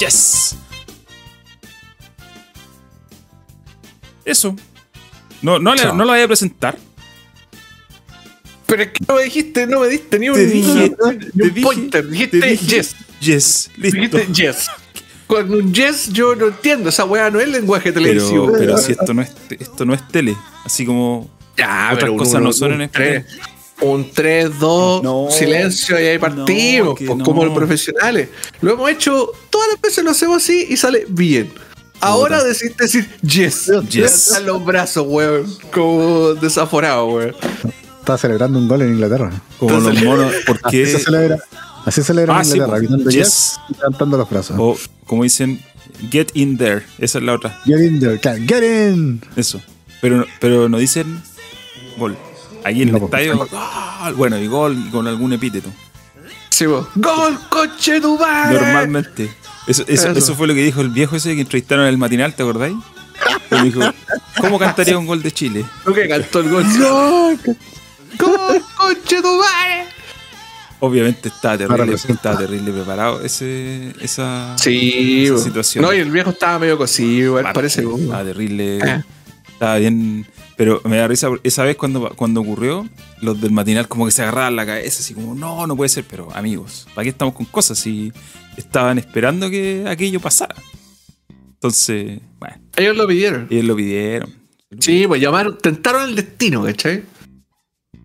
Yes. Eso. No, no, le- no lo voy a presentar. Pero es que no me dijiste, no me diste ni un, Te dije- ni te un dije- pointer. Dijiste te dije- yes. Yes. Listo. Dijiste yes. Con un yes yo no entiendo. Esa weá no es lenguaje televisivo. Pero, pero si esto no es esto no es tele, así como Ya, otras pero cosas uno- no son en español. Un 3, 2, No. silencio y ahí partimos, No, pues, no. como los profesionales. Lo hemos hecho, todas las veces lo hacemos así y sale bien. Ahora decidiste decir yes. Yes. Los brazos, weón. Como desaforado, weón. Estaba celebrando un gol en Inglaterra. como los monos, ¿por Así se celebra. Así se celebra Ah, en sí, Inglaterra, pues. gritando Yes. yes y levantando los brazos. O como dicen, get in there. Esa es la otra. Get in there, claro, get in. Eso. Pero, pero no dicen gol. Aquí en el No, pues, estadio, ¡ah! bueno, y gol y con algún epíteto. Sí, vos. ¡Gol, coche madre! Normalmente. Eso, eso, Eso. eso fue lo que dijo el viejo ese que entrevistaron en el matinal, ¿te acordáis? Él dijo, ¿cómo cantaría un gol de Chile? ¿Tú que cantó el gol? ¡Gol, coche madre! Obviamente estaba terrible, estaba terrible preparado ese, esa, Sí, esa vos. situación. No, y el viejo estaba medio cosido, parece. Estaba terrible. Eh. Estaba bien. Pero me da risa esa vez cuando, cuando ocurrió, los del matinal como que se agarraban la cabeza, así como, no, no puede ser. Pero amigos, ¿para qué estamos con cosas si estaban esperando que aquello pasara? Entonces, bueno, Ellos lo pidieron. ellos lo pidieron. Sí, pues llamaron, tentaron el destino, ¿cachai?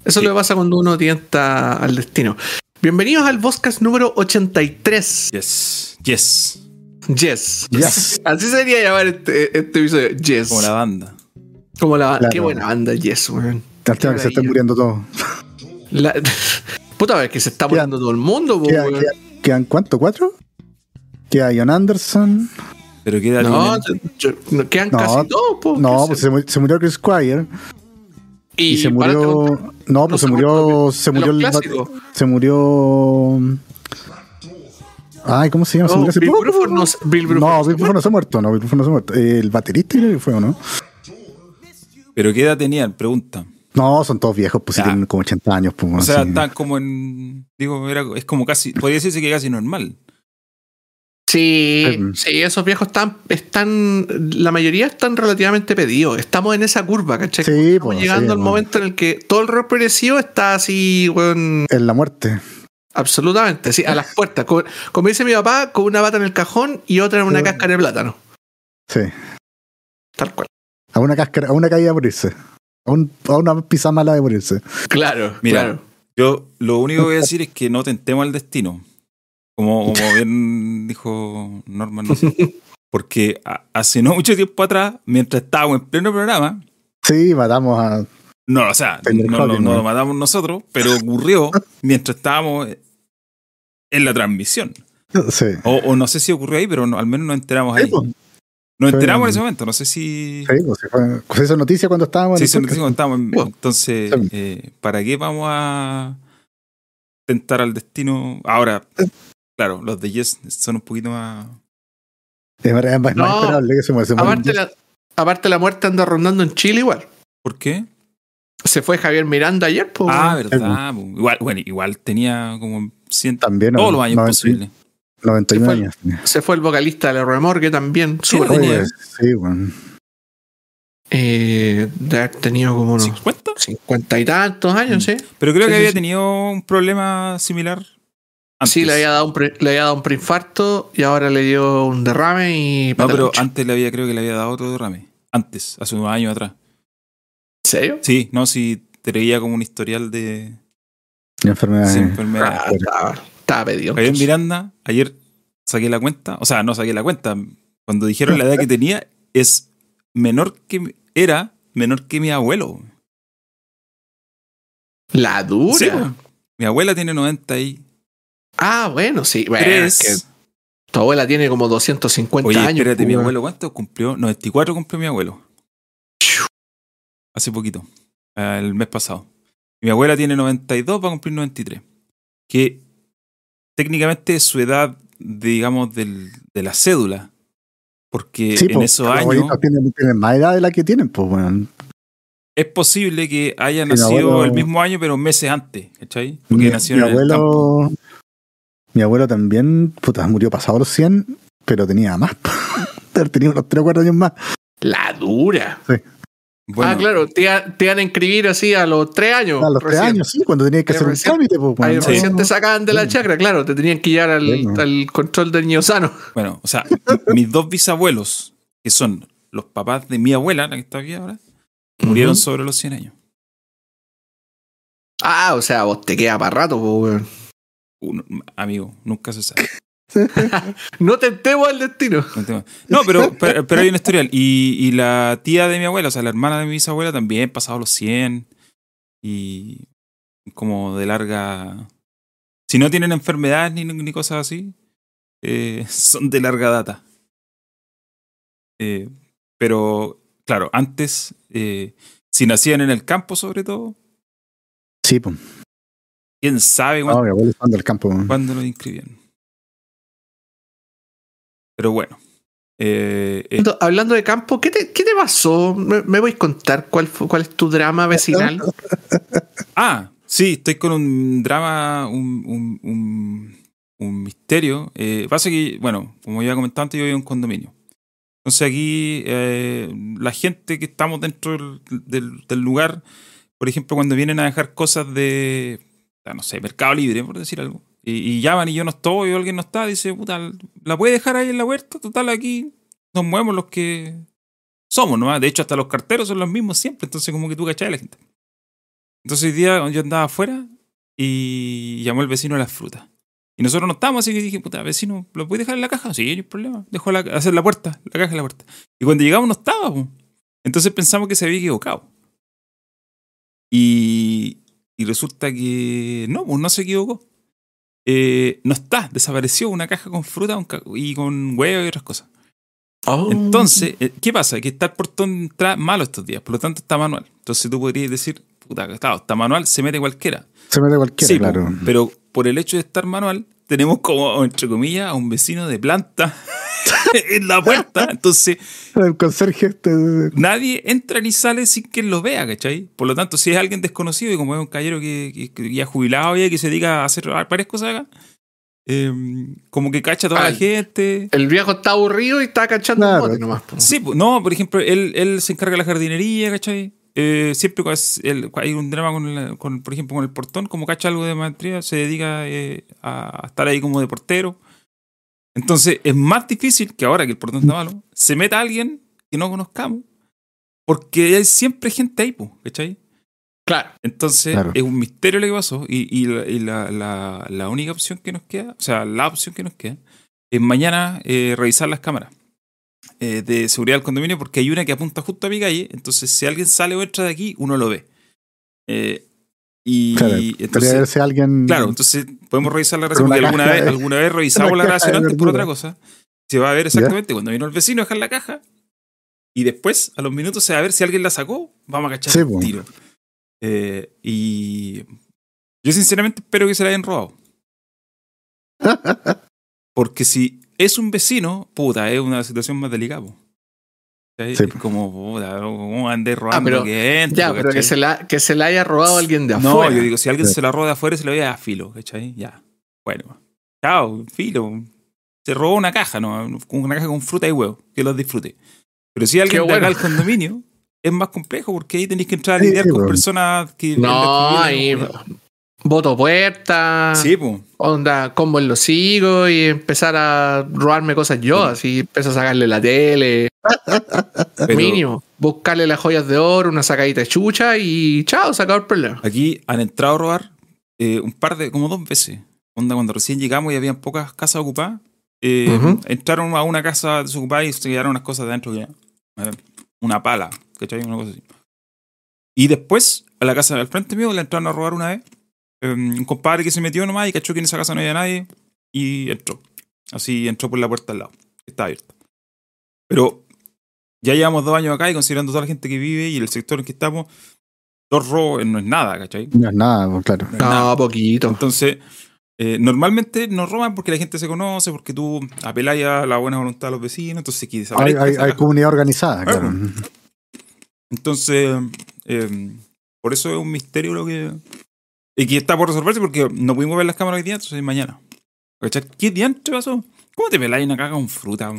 Eso Sí. le pasa cuando uno tienta al destino. Bienvenidos al podcast número 83. Yes, yes. Yes. Yes. Así sería llamar este, este episodio. Yes. Como la banda. Como la Claro. Qué buena banda, Yes, weón. Lástima que se están maravilla. muriendo todos. La- Puta, es que se está muriendo todo el mundo, weón. quedan- quedan cuánto? ¿Cuatro? Queda John Anderson. Pero queda No, tienen? yo- no, quedan No, casi todos, po. No, pues se- se, mu- se murió Chris Squire. Y, se para este murió. No, no pues se se murió. murió Se murió el. clásicos. Se murió. Ay, ¿cómo se llama? Se No, murió hace Bill. Bruford no se- Bill Bruford no, no se Bill Bruford no se ha muerto. No, Bill Bruford no se ha muerto. El baterista creo que fue, ¿o no? Pero qué edad tenían, pregunta. No, son todos viejos, pues Ya. tienen como 80 años. Pues, O sea, están como en. Digo, era, es como casi. Podría decirse que casi normal. Sí, Mm. sí, esos viejos están, están, la mayoría están relativamente pedidos. Estamos en esa curva, ¿cachai? Sí, Estamos pues, llegando sí, al pues. momento en el que todo el rock progresivo está así, weón, En la muerte. absolutamente, sí, a las puertas. Como, como dice mi papá, con una bata en el cajón y otra en una Sí. cáscara de plátano. Sí. Tal cual. A una cáscara, a una caída de morirse. A, un- a una pizza mala de morirse. Claro, Mira, claro. Yo lo único que voy a decir es que no tentemos al destino. Como, como bien dijo Norman. no sé. Porque hace no mucho tiempo atrás, mientras estábamos en pleno programa, Sí, matamos a. no, o sea, no, no- no ¿no? lo matamos nosotros, pero ocurrió mientras estábamos en la transmisión. Sí. O, o no sé si ocurrió ahí, pero no- al menos nos enteramos ahí. Sí, pues, Nos fue- enteramos en ese momento, no sé si... sí, pues, fue- pues esa noticia cuando estábamos Sí, el nos dijo cuando estábamos en- Bueno, Entonces, eh, ¿para qué vamos a tentar al destino? Ahora, claro, los de Yes son un poquito más. Es más, es más No, esperable que se muera. Aparte la, aparte la muerte anda rondando en Chile igual. ¿Por qué? Se fue Javier Miranda ayer, pues. Ah, verdad. po. Igual, bueno, igual tenía como 100, También. todos ¿no? los años 90 posibles. 91 Se fue- años. Se fue el vocalista de la Remorgue también. Súper sí, bueno. Eh, de haber tenido como unos ¿50? cincuenta y tantos años, sí. Pero creo Sí, que sí, había sí. tenido un problema similar. Antes. Sí, le había, dado un pre- le había dado un preinfarto y ahora le dio un derrame y. No, pero antes le había, creo que le había dado otro derrame. Antes, hace unos años atrás. ¿En serio? Sí, no, si te veía como un historial de Y enfermedades. sí, enfermedades. Ah, estaba, pedido. Javier Miranda, ayer saqué la cuenta, o sea, no saqué la cuenta. Cuando dijeron la edad que tenía, es menor que era menor que mi abuelo. La dura. Sí, mi abuela tiene 93. ah, bueno, sí. Bueno, es que tu abuela tiene como 250 Oye, años. espérate, mi abuelo, ¿cuánto cumplió? 94 cumplió mi abuelo. Hace poquito, el mes pasado. Mi abuela tiene 92, va a cumplir 93. Que técnicamente su edad, digamos, del- de la cédula. Porque Sí, en pues, esos los años abuelitos Tienen, tienen más edad de la que tienen, pues, bueno. es posible que haya mi nacido abuelo- el mismo año, pero meses antes, ¿cachai? Porque Mi, nació mi en el campo. abuelo. Mi abuelo también, puta, murió pasado los 100 pero tenía más. tenía unos 3 o 4 años más. La dura. Sí. Bueno, ah, claro, te, te iban a inscribir así a los 3 años. A los 3 recién. años, sí, cuando tenías que Ahí hacer un recién- trámite. Pues, Ahí cuando- recién te sacaban de la chacra, claro, te tenían que llevar al, Bueno. al control del niño sano. bueno, o sea, mis dos bisabuelos, que son los papás de mi abuela, la que está aquí ahora, murieron sobre los 100 años. Ah, o sea, vos te queda para rato, po, weón. Uno- amigo, nunca se sabe. No tentemos el destino. No, pero, pero, pero hay un historial. Y, y la tía de mi abuela, o sea, la hermana de mi bisabuela, también pasado los 100. Y como de larga. Si no tienen enfermedades ni, ni cosas así, eh, son de larga data. Eh, pero, claro, antes, eh, si nacían en el campo, sobre todo, Sí, pues. quién sabe No, cuándo, mi abuelo estaba del campo. cuándo los inscribían. Pero bueno. eh, eh, Hablando- de campo, ¿qué te, qué te pasó? ¿Me, me voy a contar cuál, fue- cuál es tu drama vecinal? Ah, sí, estoy con un drama, un, un, un, un misterio. Eh, pasa que, bueno, como ya comentado antes, yo vivo en un condominio. Entonces aquí eh, la gente que estamos dentro del, del- del lugar, por ejemplo, cuando vienen a dejar cosas de, no sé, Mercado Libre, por decir algo, y, llaman y yo no estoy o alguien no está, dice, puta, ¿la puede dejar ahí en la huerta? Total, aquí nos movemos los que somos, ¿no? De hecho, hasta los carteros son los mismos siempre, entonces como que tú cachai a la gente. Entonces hoy día yo andaba afuera y llamó el vecino a las frutas. Y nosotros no estábamos, así que dije, puta, vecino, ¿lo puedes dejar en la caja? Sí, no hay problema. Dejó la, hacer la puerta, la caja en la puerta. Y cuando llegamos no estaba, po. Entonces pensamos que se había equivocado. Y, y resulta que no, pues no se equivocó. Eh, no está, desapareció una caja con fruta y con huevo y otras cosas. Oh. Entonces, eh, ¿qué pasa? Que está el portón entrada malo estos días, por lo tanto está manual. Entonces tú podrías decir, puta, claro, está manual, se mete cualquiera. Se mete cualquiera, Sí, claro. pero por el hecho de estar manual, tenemos como, entre comillas, a un vecino de planta en la puerta. Entonces, El conserje este. nadie entra ni sale sin que él lo vea, ¿cachai? Por lo tanto, si es alguien desconocido y como es un caballero que, que- que ya jubilado ya que se dedica a hacer varias cosas acá, eh, como que cacha a toda Ah, la gente. El viejo está aburrido y está cachando Claro. un bote nomás. po. Sí, no, por ejemplo, él, él se encarga de la jardinería, ¿cachai? Eh, siempre hay un drama con, con, por ejemplo, con el portón, como cacha algo de maestría, se dedica eh, a, a estar ahí como de portero. Entonces, es más difícil que ahora que el portón está malo, se meta alguien que no conozcamos, porque hay siempre gente ahí, pues, ¿cachai? Claro. Entonces, Claro. es un misterio lo que pasó y, y la, y la- la- la única opción que nos queda, o sea, la opción que nos queda, es mañana eh, revisar las cámaras eh, de seguridad del condominio porque hay una que apunta justo a mi calle, entonces si alguien sale o entra de aquí, uno lo ve. Eh, y Claro, entonces, ver si alguien. claro, entonces podemos revisar la grabación porque alguna vez, de- alguna vez revisamos la grabación antes por otra cosa. Se va a ver exactamente cuando vino el vecino a dejar la caja y después, a los minutos, se va a ver si alguien la sacó, vamos a cachar Sí, el tiro. Eh, y yo sinceramente espero que se la hayan robado. Porque si es un vecino, puta, es una situación más delicada. po. Como, puta, ¿cómo andé robando pero- que entra, Ya, pero que se, la, que se la haya robado alguien de No, afuera. yo digo, si alguien Sí. se la roba de afuera, se la ve a filo, ¿cachai? Ya. Bueno. Chao, filo. Se robó una caja, ¿no? Una caja con fruta y huevo, que los disfrute. Pero si alguien Qué de acá bueno. al condominio, es más complejo porque ahí tenéis que entrar a lidiar sí, con bueno. personas que. No, ahí. Voto puerta. Sí, pues. Onda, combo en los sigo y empezar a robarme cosas yo. Así empiezo a sacarle la tele. Pero Mínimo. Buscarle las joyas de oro, una sacadita de chucha y chao, se acabó el problema. Aquí han entrado a robar eh, un par de, como dos veces. Onda, cuando recién llegamos y habían pocas casas ocupadas, eh, Ujú. entraron a una casa desocupada y se quedaron unas cosas dentro que una pala, ¿cachai? Una cosa así. Y después, a la casa del frente mío le entraron a robar una vez. Eh, un compadre que se metió nomás y cachó que en esa casa no había nadie y entró. Así entró por la puerta al lado, que está abierta. Pero ya llevamos dos años acá y considerando toda la gente que vive y el sector en que estamos, dos robos no es nada, ¿cachai? No es nada, pues, claro. No es nada. No, poquito. Entonces, eh, normalmente nos roban porque la gente se conoce, porque tú apelas a la buena voluntad de los vecinos, entonces que Hay, hay, hay comunidad organizada, Ah, claro. Entonces, eh, por eso es un misterio lo que... Y que está por resolverse porque no pudimos ver las cámaras hoy día, entonces mañana. ¿Qué diantre pasó? ¿Cómo te peláis una caca con fruta?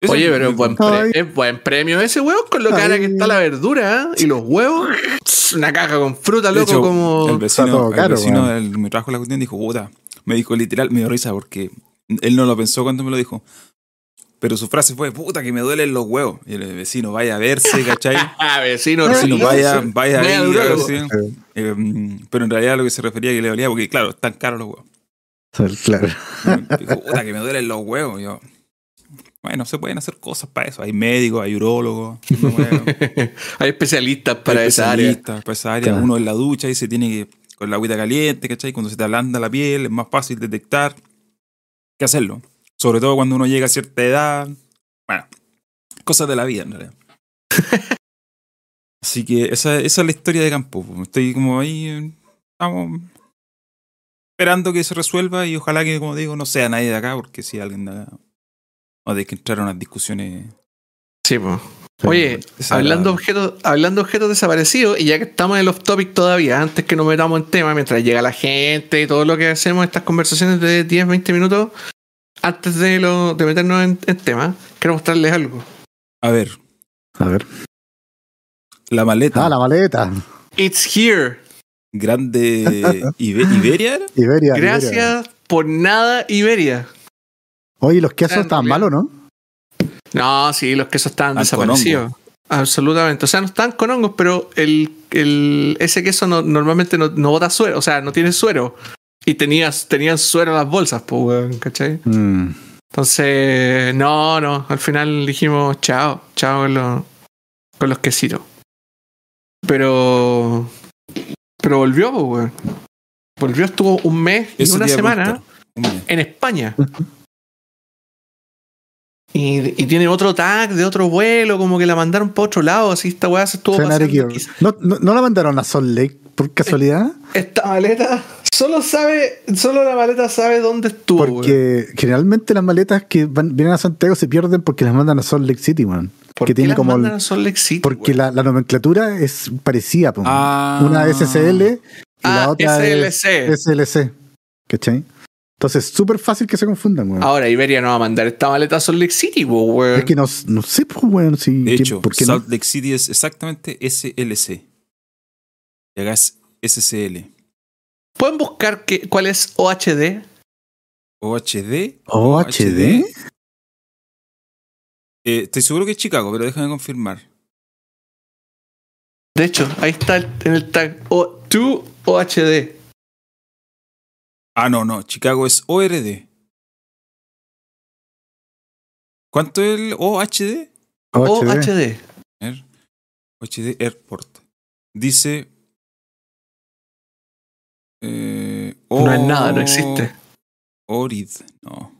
Eso Oye, pero es buen, es buen premio ese weón con lo cara que está la verdura ¿eh? y los huevos. Una caja con fruta, loco, hecho, como. el vecino, todo el caro, vecino del- me trajo la cuestión y dijo, puta, me dijo literal, me dio risa porque él no lo pensó cuando me lo dijo. Pero su frase fue, puta, que me duelen los huevos. Y el vecino, vaya a verse, ¿cachai? Ah, vecino, Vecino, vaya, vaya a ver urólogo. si- Eh, mm, pero en realidad lo que se refería a que le dolía, porque claro, están caros los huevos. Claro. Dijo, puta, que me duelen los huevos. Y yo, bueno, se pueden hacer cosas para eso. Hay médicos, hay urólogos. bueno, Hay especialistas para hay esa área. especialistas para esa área. Claro. Uno en la ducha y se tiene que, con la agüita caliente, ¿cachai? Cuando se te ablanda la piel, es más fácil detectar que hacerlo. Sobre todo cuando uno llega a cierta edad. Bueno, cosas de la vida, en realidad. Así que esa, esa es la historia de campo. po. Estoy como ahí, estamos esperando que se resuelva y ojalá que, como digo, no sea nadie de acá, porque si alguien de acá, o de que entrar a unas discusiones. Sí, po. Oye, hablando de objetos, hablando objetos desaparecidos, y ya que estamos en el off topic todavía, antes que nos metamos en tema, mientras llega la gente y todo lo que hacemos, estas conversaciones de 10, 20 minutos, antes de, lo, de meternos en, en tema, quiero mostrarles algo. A ver, A ver. la maleta Ah, la maleta. It's here. grande Ibe- Iberia. Iberia. Iberia. Gracias por nada, Iberia. Oye, los quesos estaban malos, ¿no? No, sí, los quesos estaban con desaparecidos. Absolutamente. O sea, no están con hongos, pero el, el- ese queso no- normalmente no, no bota suero. O sea, no tiene suero. Y tenías, tenían suero en las bolsas, pues, weón, ¿cachai? Mm. Entonces, no, no. Al final dijimos, chao, chao con los, con los quesitos. Pero. Pero volvió, pues, weón. Volvió, estuvo un mes y Eso una semana en España. Y, y tiene otro tag de otro vuelo, como que la mandaron para otro lado, así esta weá se estuvo pasando. ¿No, no, no la mandaron a Salt Lake por casualidad? Esta maleta solo sabe, solo la maleta sabe dónde estuvo. Porque generalmente las maletas que van- vienen a Santiago se pierden porque las mandan a Salt Lake City, man. ¿Por que qué tiene las como el- mandan a Salt Lake City, Porque la, la nomenclatura es parecida. Ah. Una SSL y la Ah, otra SLC. es SLC. ¿Cachai? Entonces es súper fácil que se confundan, weón. Ahora Iberia no va a mandar esta maleta a Salt Lake City, weón. Es que no, no sé, pues, weón, si. De hecho, ¿por qué no? Salt Lake City es exactamente SLC. Y acá es SCL. ¿Pueden buscar qué- cuál es OHD? OHD. OHD. Eh, estoy seguro que es Chicago, pero déjame confirmar. De hecho, ahí está el- en el tag o, 2 OHD. Ah, no, no. Chicago es ORD. ¿Cuánto es el OHD? OHD. OHD Airport. Dice. Eh, No es nada, no existe. Orid, no.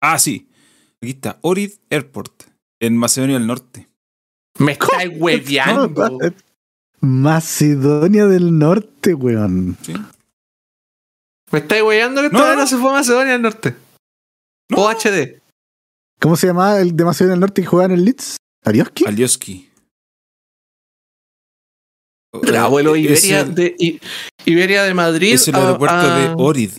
Ah, sí. Aquí está. Orid Airport. En Macedonia del Norte. Me estáis hueveando. Macedonia del Norte, weón. ¿Sí? Me estáis hueveando que No, esta no, se fue a Macedonia del Norte. No. OHD. ¿Cómo se llamaba el de Macedonia del Norte que jugaba en el Leeds? ¿Arioski? Alioski. El abuelo Eh, Iberia el- de, I- Iberia de Madrid. Es el a- aeropuerto a- de Orid.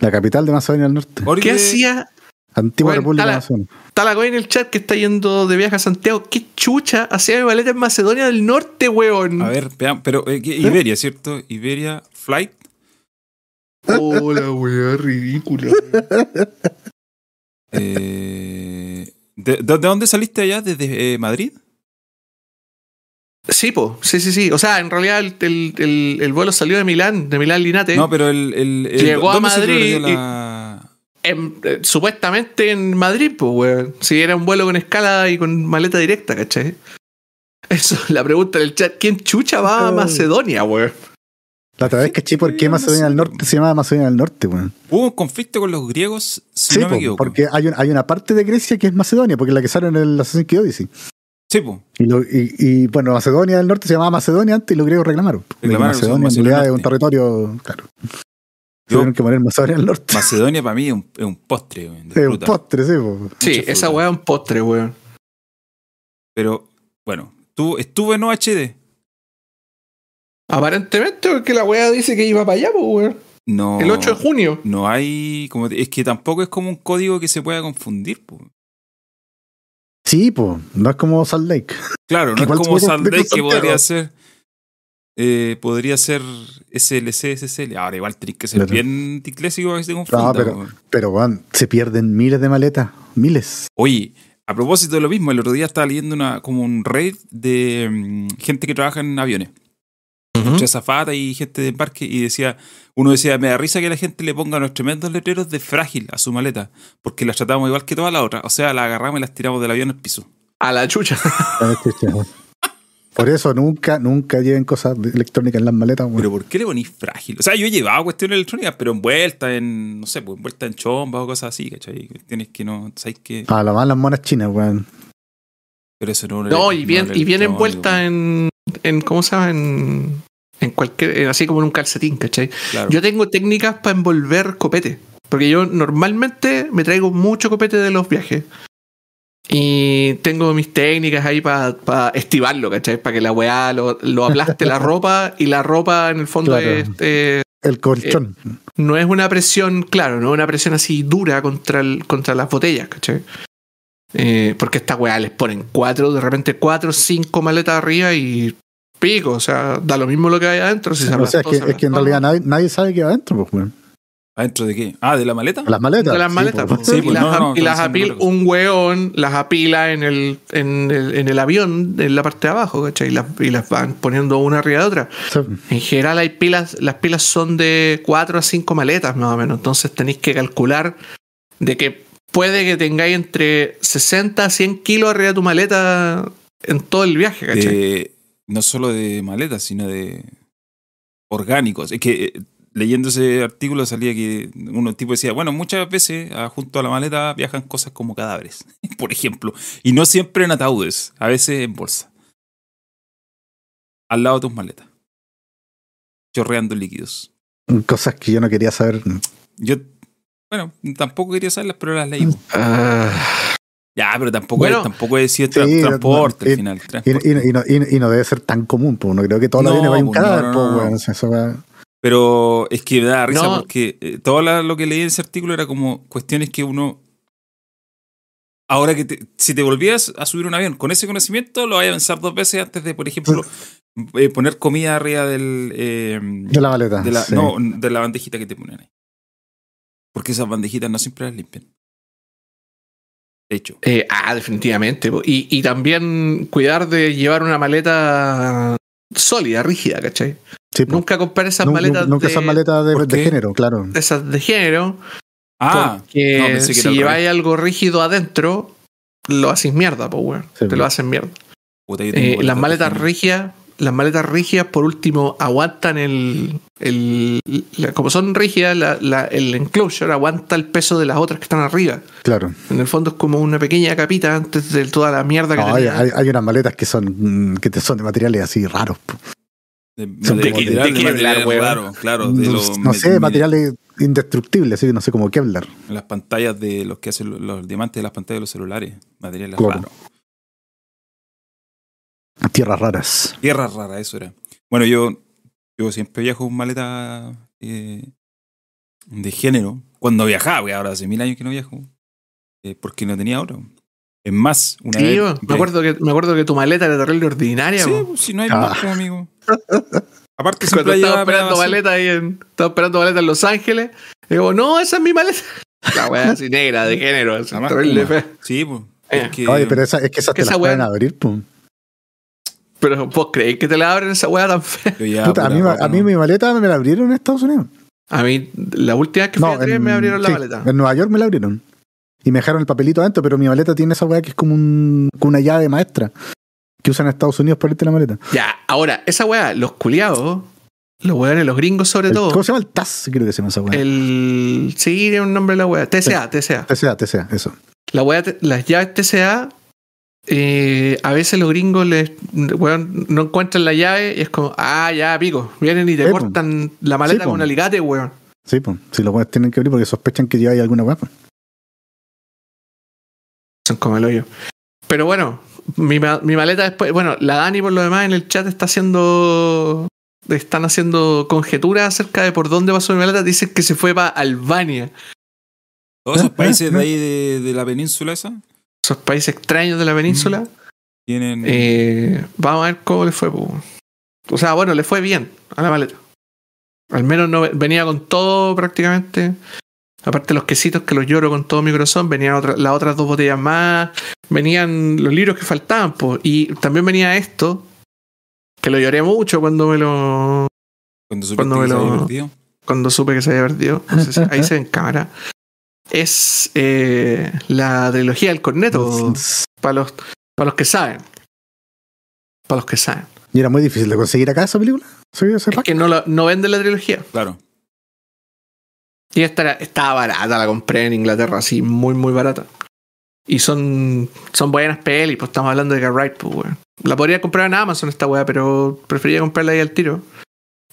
La capital de Macedonia del Norte. Orid ¿Qué de- hacía? Antigua Bueno, República está de la- Macedonia. Está la coin en el chat que está yendo de viaje a Santiago. ¿Qué chucha hacía mi maleta en Macedonia del Norte, weón? A ver, veamos, pero eh, ¿qué- Iberia, ¿cierto? Iberia Flight. Hola, weón, ridículo. Eh, ¿de, de- de dónde saliste allá? ¿Desde eh, Madrid? Sí, po. Sí, sí, sí. O sea, en realidad el, el- el- el vuelo salió de Milán, de Milán Linate. No, pero el. el- el- Llegó a ¿dónde se Madrid perdió la- En- eh, supuestamente en Madrid, pues, weón. Si era un vuelo con escala y con maleta directa, ¿cachai? Eso, la pregunta en el chat: ¿quién chucha va a Ay. Macedonia, weón? La otra vez caché por qué Macedonia del Norte se llamaba Macedonia del Norte, weón. Hubo un conflicto con los griegos, si Sí, no me po, equivoco. porque hay, un- hay una parte de Grecia que es Macedonia, porque es la que sale en el Assassin's Creed Odyssey. Sí, po. Y, lo- y- y, bueno, Macedonia del Norte se llamaba Macedonia antes y los griegos reclamaron. Reclamaron, Macedonia en Macedonia realidad es un territorio, claro. Yo- Tuvieron que poner Macedonia del Norte. Macedonia para mí es un, es un postre. Es un postre, sí, po. Sí, Mucha esa weá es un postre, weón. Pero, bueno, tú estuve en OHD. Aparentemente, porque la weá dice que iba para allá, pues, weón. No, El 8 de junio. No hay. Como, es que tampoco es como un código que se pueda confundir. po. Sí, pues, no es como Salt Lake. Claro, no es como Salt Lake que podría ser. eh, podría ser SLC, SSL. Ahora igual tenés que ser Claro. bien ticlésico para que se confunda. No, pero, pero weón, se pierden miles de maletas. Miles. Oye, a propósito de lo mismo, el otro día estaba leyendo una, como un raid de mm, gente que trabaja en aviones. Mucha azafata y gente de embarque y decía, uno decía, me da risa que la gente le ponga unos tremendos letreros de frágil a su maleta, porque las tratamos igual que todas las otras. O sea, las agarramos y las tiramos del avión al piso. A la chucha. Ah. Por eso nunca, nunca lleven cosas electrónicas en las maletas, weón. Pero ¿por qué le ponís frágil? O sea, yo he llevado cuestiones electrónicas, pero envueltas en, no sé, pues envueltas en chomba o cosas así, ¿cachai? Cuestiones que no, ¿sabes qué? A lo más las monas chinas, weón. Pero eso no No, y bien, no y bien envuelta en, en. ¿Cómo se llama? En, en cualquier. así como en un calcetín, ¿cachai? Claro. Yo tengo técnicas para envolver copete. Porque yo normalmente me traigo mucho copete de los viajes. Y tengo mis técnicas ahí para estivarlo, ¿cachai? Para que la weá lo, lo aplaste la ropa y la ropa en el fondo Claro. es, eh, El colchón. no es una presión, claro, no es una presión así dura contra, el, contra las botellas, ¿cachai? Eh, porque esta weá les ponen cuatro, de repente cuatro, cinco maletas arriba y pico, o sea, da lo mismo lo que hay adentro. Si se o sea, es que, se es que en realidad nadie, nadie sabe qué va adentro, pues, weón. ¿Adentro de qué? Ah, ¿de la maleta? Las maletas. de las sí, maletas. pues. y las, no, no, y las estamos apila, un weón las apila en el, en el, en el avión, en la parte de abajo, ¿cachai? Y las, y las van poniendo una arriba de otra. Sí. En general hay pilas, las pilas son de 4 a 5 maletas más o menos, entonces tenéis que calcular de que puede que tengáis entre 60 a 100 kilos arriba de tu maleta en todo el viaje, ¿cachai? de- no solo de maletas, sino de orgánicos. Es que eh, leyendo ese artículo salía que uno tipo decía, bueno, muchas veces ah, junto a la maleta viajan cosas como cadáveres, por ejemplo, y no siempre en ataúdes, a veces en bolsa. Al lado de tus maletas. Chorreando líquidos. Cosas que yo no quería saber. Yo, bueno, tampoco quería saberlas, pero las leí. Ah, Ya, pero tampoco, Bueno, es, tampoco es es tra- sí, transporte no, al final. Y, transporte. y- y no, y- y no debe ser tan común, pues. No creo que todos los No, aviones vayan un no, cadáver, pues, Pero es que me da risa No. porque eh, todo la- lo que leí en ese artículo era como cuestiones que uno. Ahora que te- si te volvías a subir un avión con ese conocimiento, lo vas a pensar dos veces antes de, por ejemplo, eh, poner comida arriba del. eh, De la maleta. de la- sí. No, de la bandejita que te ponen ahí. Porque esas bandejitas no siempre las limpian. De hecho. eh, ah, definitivamente. Y, y también cuidar de llevar una maleta sólida, rígida, ¿cachai? Sí, pues. Nunca comprar esas maletas Nunca de, esas maletas de, ¿Por de género, claro. esas de género, Ah, porque no, si lleváis algo rígido adentro, lo haces mierda, pues, weón. Sí, Te lo hacen mierda. puta, Eh, las maletas rígidas, las maletas rígidas, por último, aguantan el. el la- como son rígidas, la- la- el enclosure aguanta el peso de las otras que están arriba. Claro. En el fondo es como una pequeña capita antes de toda la mierda que No, hay, hay- hay unas maletas que son mm, que te son de materiales así raros. De, Son de- de- Kevlar, raro, claro. de no los no me- sé, me- materiales indestructibles, así, no sé, como Kevlar. Las pantallas de los que hacen los, los diamantes de las pantallas de los celulares. Materiales Claro. raros. Tierras raras. Tierra rara, eso era. Bueno, yo, yo siempre viajo con maleta eh, de género. Cuando viajaba, porque ahora hace mil años que no viajo. eh, porque no tenía oro. Es más, una Sí, vez. me, acuerdo que, me acuerdo que tu maleta era terrible ordinaria. Sí, pues, si no hay Ah. más, amigo. Aparte, Cuando siempre estaba llevaba esperando maleta ahí en, estaba esperando maleta en Los Ángeles, y digo, no, esa es mi maleta. La weá así negra, de género, así, terrible. Sí, pues. Eh. Oye, pero esa, es que esas que te las esa pueden abrir, pues. Pero vos creéis que te la abren esa weá tan fea. ya, Puta, a, mí, a mí ¿no? mi maleta me la abrieron en Estados Unidos. A mí, la última vez que fui a Tres me abrieron la sí, maleta. En Nueva York me la abrieron. Y me dejaron el papelito adentro, pero mi maleta tiene esa weá que es como un, como una llave maestra que usan en Estados Unidos para abrirte la maleta. Ya, ahora, esa weá, los culiados, los weones, los gringos sobre El- todo, ¿Cómo se llama el TAS? Creo que se llama esa weá. el. Sí, tiene un nombre de la weá. TCA, TCA. TCA, TCA, eso. La weá, las llaves TCA, eh, a veces los gringos les, weón, no encuentran la llave y es como, ah, ya, pico. Vienen y te Sí, po. cortan la maleta Sí, con un alicate, weón. Sí, pues. Si los weones tienen que abrir porque sospechan que lleva ahí alguna weá. Son como el hoyo. Pero bueno, mi, ma- mi maleta después. Bueno, la Dani por lo demás en el chat está haciendo. están haciendo conjeturas acerca de por dónde pasó mi maleta. Dicen que se fue para Albania. Todos esos Ah, países ah, de ahí de, de la península esa Esos países extraños de la península. tienen. Eh, vamos a ver cómo le fue. po. O sea, bueno, le fue bien a la maleta. Al menos no venía con todo prácticamente. Aparte los quesitos que los lloro con todo mi corazón, venían otra- las otras dos botellas más. Venían los libros que faltaban. po. Y también venía esto, que lo lloré mucho cuando me lo. cuando supiste cuando que me se había lo- perdido. Cuando supe que se había perdido. No sé si- ahí se ve en cámara. Es eh, la trilogía del corneto. Para los, para los que saben. Para los que saben. Y era muy difícil de conseguir acá esa película. ¿Sí, ese Es que no, lo- no venden la trilogía. Claro. Y esta era- estaba barata, la compré en Inglaterra, así, muy, muy barata. Y son, son buenas pelis, pues estamos hablando de Get Right, pues, weón. La podría comprar en Amazon esta weá, pero prefería comprarla ahí al tiro.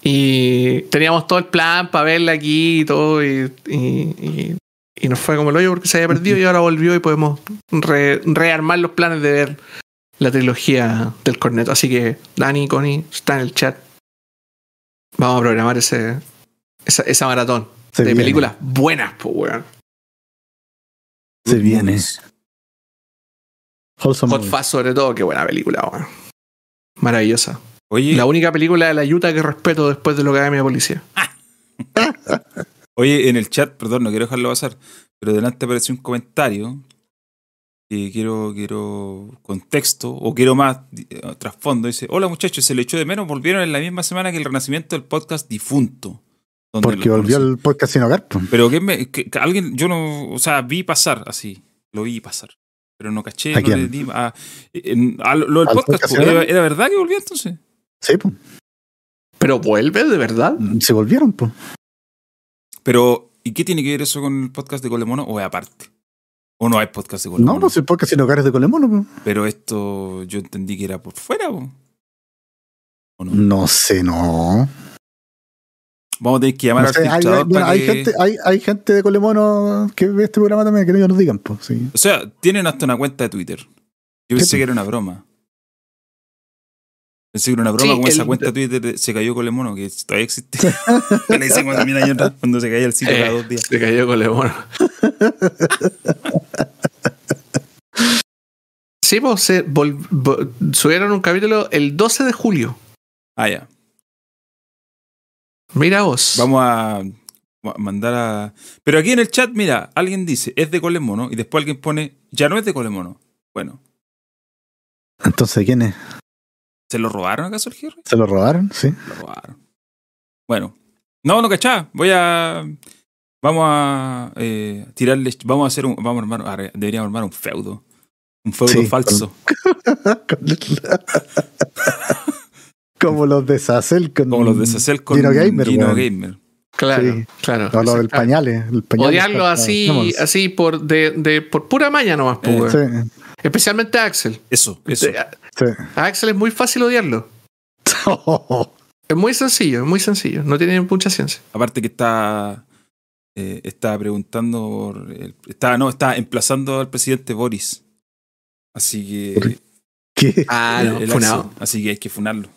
Y teníamos todo el plan para verla aquí y todo, y, y, y- y nos fue como el hoyo porque se había perdido y ahora volvió y podemos re- rearmar los planes de ver la trilogía del corneto. Así que Dani, Connie, está en el chat. Vamos a programar ese, esa, esa maratón Se de viene. películas buenas, pues, weón. Se Good viene. Wholesome Hot. Fuzz, sobre todo, qué buena película, weón. Maravillosa. Oye, La única película de la Utah que respeto después de lo que haga mi policía. oye, en el chat, perdón, no quiero dejarlo pasar, pero delante apareció un comentario que quiero, quiero contexto o quiero más eh, trasfondo. Dice, hola muchachos, se le echó de menos, volvieron en la misma semana que el renacimiento del podcast difunto. donde Porque volvió conocí". el podcast sin hogar. pues. Pero que, me, que- que alguien, yo no, o sea, vi pasar así, lo vi pasar, pero no caché, ¿A no quién? le di a, en- a lo, lo del ¿Al podcast, podcast pues, ¿era, era verdad que volvió entonces? Sí, pues. Pero vuelve, de verdad. Se volvieron, pues. Pero, ¿y qué tiene que ver eso con el podcast de Colemono o es aparte? ¿O no hay podcast de Colemono? No, pues el podcast sin hogar es de Colemono. Pero esto yo entendí que era por fuera, po. ¿o no? No sé, no. Vamos a tener que llamar No al sé, hay, hay- bueno, hay que- gente, hay, hay gente de Colemono que ve este programa también, que ellos nos digan, pues. Sí. O sea, tienen hasta una cuenta de Twitter. Yo pensé que era una broma. Pensé que era una broma Sí, como esa el- cuenta de Twitter de- se cayó Colemono, que todavía existe. Le hicimos también años atrás, cuando se caía el sitio cada Eh, dos días. Se cayó con León. sí, pues se vol- vo- subieron un capítulo el 12 de julio. Ah, ya. Mira vos. Vamos a a mandar a. Pero aquí en el chat, mira, alguien dice, es de Colemono, y después alguien pone, ya no es de Colemono. Bueno, Entonces, ¿quién es? ¿Se lo robaron acaso el Jerry? ¿Se lo robaron? Sí. Lo robaron. Bueno. No, no cachá. Voy a. Vamos a eh, tirarle. Vamos a hacer un. Vamos a armar. arre- Deberíamos armar un feudo. Un feudo Sí, falso. Como los de Sacel con. Como los de Sacel con Gino Gamer, Gino. Gamer. claro, sí. claro. No, lo del pañales. El pañal Odiarlo está- así, vamos. así por, de, de- por pura maña nomás, pues, Eh. Sí, Especialmente a Axel. Eso, eso. A sí. a Axel es muy fácil odiarlo. Es muy sencillo, es muy sencillo. No tiene mucha ciencia. Aparte que está. eh, está preguntando. por el- está, no, está emplazando al presidente Boris. Así que. ¿Qué? Ah, el- no, el funado. Axel. Así que hay que funarlo.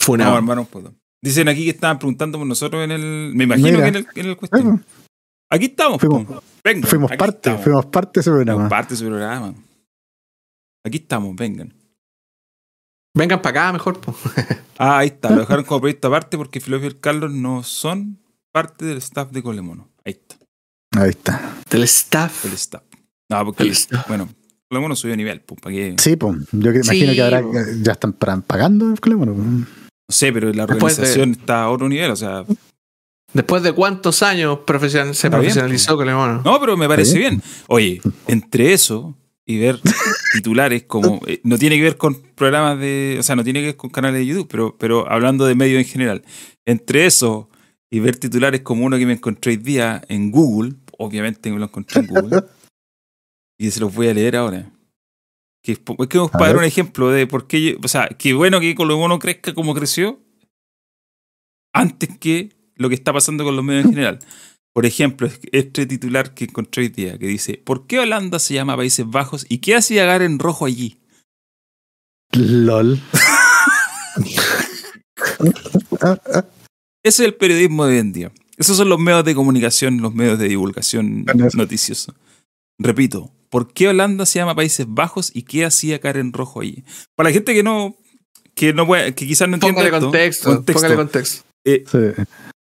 Funado. Un feudo. Dicen aquí que estaban preguntando por nosotros en el. Me imagino Mira. que en el, en el cuestión. Bueno, Aquí estamos. Fuimos- po. Venga, fuimos aquí parte, estamos. fuimos parte de ese Fuimos programa. parte de su programa. Aquí estamos, vengan. Vengan para acá mejor, pues. Ah, ahí está. Lo dejaron como proyecto aparte porque Filofio y el Carlos no son parte del staff de Colemono. Ahí está, Ahí está. Del staff. del staff. No, porque, Del staff. bueno, Colemono subió de nivel, pues, ¿para qué? Sí, pues. Yo que- Sí, imagino que ahora po. ya están pagando el Colemono. No sé, pero la Después de- organización está a otro nivel, o sea. Después de cuántos años profesion- se bien, profesionalizó con el mono. No, pero me parece bien. bien. Oye, entre eso y ver titulares como. eh, no tiene que ver con programas de. O sea, no tiene que ver con canales de YouTube, pero, pero hablando de medios en general. Entre eso y ver titulares como uno que me encontré hoy día en Google, obviamente me lo encontré en Google, y se los voy a leer ahora. Que es, que vamos para dar un ejemplo de por qué. yo- o sea, qué bueno que Colomono crezca como creció antes que lo que está pasando con los medios en general. Por ejemplo, este titular que encontré hoy día que dice: ¿Por qué Holanda se llama Países Bajos y qué hacía Garen Rojo allí? LOL. Ese es el periodismo de hoy en día. Esos son los medios de comunicación, los medios de divulgación noticioso. Repito, ¿por qué Holanda se llama Países Bajos y qué hacía Karen Rojo ahí? Para la gente que no, que no puede, que quizás no entiende Póngale esto, contexto, póngale contexto. eh, Sí.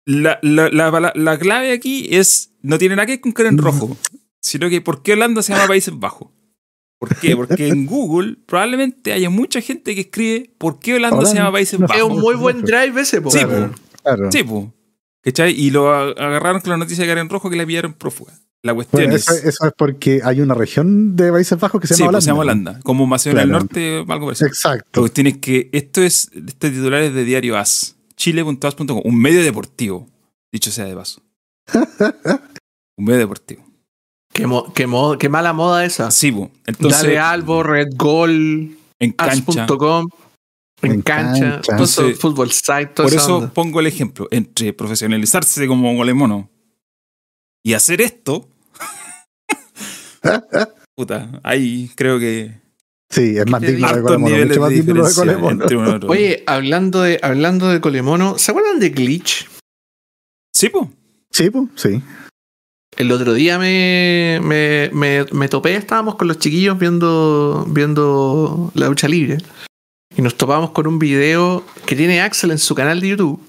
La, la- la- la- la clave aquí es, no tiene nada que ver con Karen Rojo, sino que ¿por qué Holanda se llama Países Bajos? ¿Por qué? Porque en Google probablemente haya mucha gente que escribe ¿por qué Holanda, se llama Países no Es Bajos? un muy buen drive ese, po, Sí, po. Claro. Sí, po. ¿Cachai? Y lo agarraron con la noticia de Karen Rojo que la pillaron prófuga. La cuestión Bueno, es. eso, es porque hay una región de Países Bajos que se sí, llama pues, Holanda. se llama Holanda. Como Macedonia del Claro. Norte, algo parecido. La Exacto. cuestión es que esto es. Este titular es de Diario As. Chile.as.com. Un medio deportivo. Dicho sea de paso. un medio deportivo. Qué, mo- qué mo- qué mala moda esa. Sí, po. Entonces. Dale Albo, Red Goal, en cancha. Ars.com, en En cancha, cancha. todo eso, Entonces, Fútbol Site, Por eso onda. pongo el ejemplo. Entre profesionalizarse como golemono y hacer esto. puta, ahí creo que Sí, es más digno de Colemono. Mucho más digno de Colemono. Oye, hablando de, hablando de Colemono, ¿se acuerdan de Glitch? sí, po. Sí, pues, sí. El otro día me, me, me, me topé, estábamos con los chiquillos viendo, viendo la lucha libre. Y nos topamos con un video que tiene Axel en su canal de YouTube,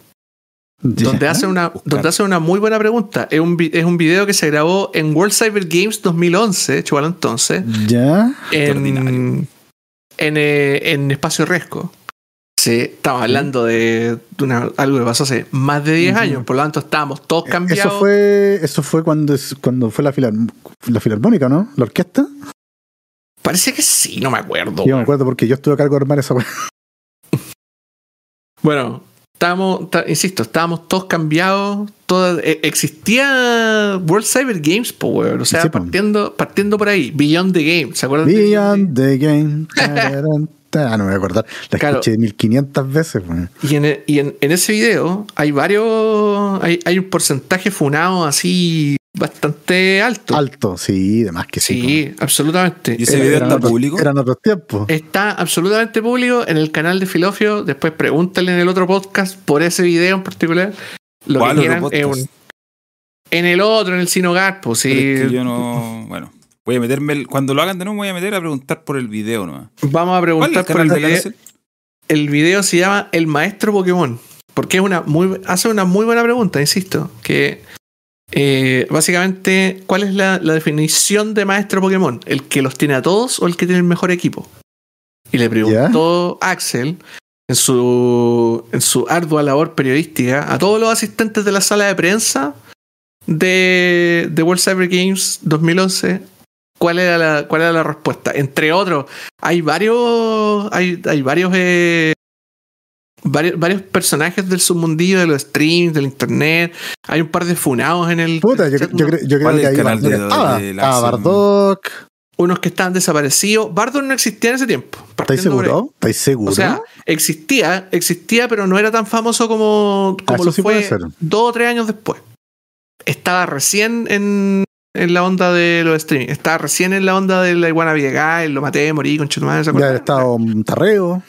donde hace, una, donde hace una muy buena pregunta. Es un, es un video que se grabó en World Cyber Games 2011, chaval entonces, Ya. en, en, eh, en Espacio Resco. Sí, estamos hablando de, de una- algo que pasó hace más de 10 Ujú. años, por lo tanto estábamos todos cambiados. Eso fue, eso fue cuando, es- cuando fue la, filar, la filarmónica, ¿no? La orquesta. Parece que sí, no me acuerdo. Yo me acuerdo porque yo estuve a cargo de armar esa. Bueno, estábamos, insisto, estábamos todos cambiados. Todo, eh, existía World Cyber Games, po, weón. O sea, Sí, partiendo, partiendo por ahí. Beyond the Game, ¿se acuerdan? de Beyond the game. Ah, no me voy a acordar. La Claro. escuché 1500 veces. Y, en, e- y en, en ese video hay varios. Hay, hay un porcentaje funado así bastante alto. Alto, sí, de más que sí. sí, absolutamente. ¿Y ese video Eran está público? Eran otros tiempos. Está absolutamente público en el canal de Filofio. Después pregúntale en el otro podcast por ese video en particular. Lo ¿Cuál que quieran es podcast? un- en el otro, en el Sinogar, pues sí. Es que yo no. Bueno, voy a meterme. el- cuando lo hagan de nuevo, me voy a meter a preguntar por el video nomás. Vamos a ¿Cuál es preguntar el por el video. El video se llama El Maestro Pokémon. Porque es una muy, hace una muy buena pregunta, insisto. Que eh, básicamente, ¿cuál es la, la definición de maestro Pokémon? ¿El que los tiene a todos o el que tiene el mejor equipo? Y le preguntó Axel en su, en su ardua labor periodística a todos los asistentes de la sala de prensa de, de World Cyber Games 2011 cuál era la, cuál era la respuesta. Entre otros, hay varios. Hay, hay varios, eh, varios. Varios personajes del submundillo, de los streams, del internet. Hay un par de funados en el. Puta, yo, chat, yo, creo- yo creo ¿Cuál que ahí canal de- Bardock estaba. de la Estaba Axel? Bardock. Unos que estaban desaparecidos. Bardo no existía en ese tiempo. ¿Estáis seguro? ¿Estáis seguro? O sea, existía, existía, pero no era tan famoso como, como Ah, lo sí fue dos o tres años después. Estaba recién en, en la onda de los streaming. Estaba recién en la onda de la iguana Viegas, lo maté, morí, con ¿se ya estado un tarreo.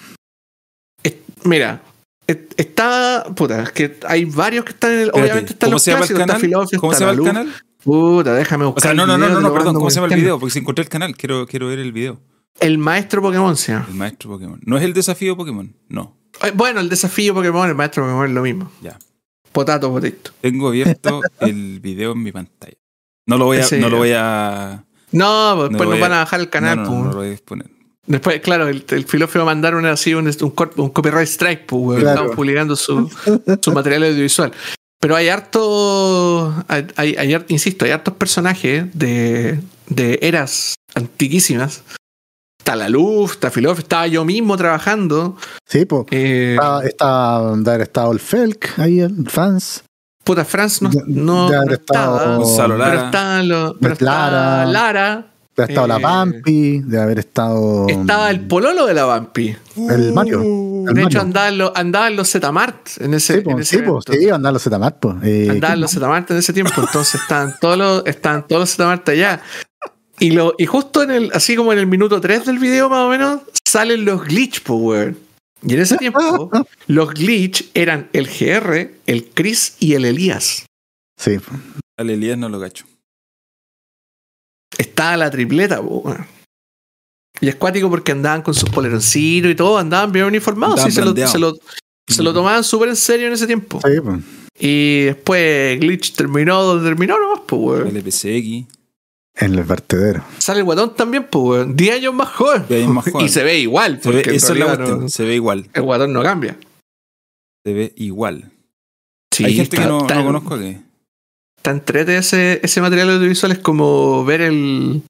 Mira, es- está. Puta, es que hay varios que están en el. Espérate, obviamente están ¿Cómo los se clásicos, está ¿Cómo se está llama el canal? Puta, déjame O buscar. sea, no, no, no, no, no, perdón. ¿Cómo se llama el video? Porque si encontré el canal, quiero, quiero ver el video. El maestro Pokémon se llama. El maestro Pokémon. No es el desafío Pokémon, no. Eh, Bueno, el desafío Pokémon, el maestro Pokémon es lo mismo. Ya. Potato, potito. Tengo abierto el video en mi pantalla. No lo voy a. No lo voy a. No, pues después voy nos van a bajar el canal. no, no, pues. no, no lo voy a exponer. Después, claro, el, el filósofo va a mandar una, así, un, un, un copyright strike, pues. Claro. Estamos publicando su, su material audiovisual. Pero hay harto, hay, hay- hay har- insisto, hay hartos personajes de, de eras antiquísimas. Está la luz, está Filósofo, estaba yo mismo trabajando. Sí, pues. Eh, Está, está, de haber estado el Felk ahí, el fans. puta, Franz no, de- no, de haber no estaba. Gonzalo Pero Lara. está, lo- pero está Lara. Lara. De haber estado la Eh, Pampi, de haber estado. Estaba el pololo de la Vampi. El Mario. El De hecho, Mario. andaba en, los, andaba en los Zetamart en ese, Sí, po, en ese sí, po, sí, andar los Zetamar, pues. Eh, Andaba en los Zetamart en ese tiempo, entonces estaban todos los, estaban todos los Zetamart allá. Y, lo, y justo en el, así como en el minuto 3 del video, más o menos, salen los glitch, po, weón. Y en ese tiempo, los glitch eran el GR, el Chris y el Elías. Sí. Al Elías no lo cacho. Estaba la tripleta, po, weón. Y es cuático porque andaban con sus poleroncitos y todo, andaban bien uniformados. Andaban sí, se, lo, se, lo, se lo tomaban súper en serio en ese tiempo. Sí, pues. Y después Glitch terminó donde terminó nomás, pues, weón. El EPCX. En el vertedero. Sale el guatón también, pues, weón. 10 años más joven. Diez años más joven. Y se ve igual, Se ve- esa es la realidad cuestión. no- Se ve igual. el guatón no cambia. Se ve igual. Sí, Hay gente está- que no, está- no conozco que. Está entrete ese, ese material audiovisual, es como ver el.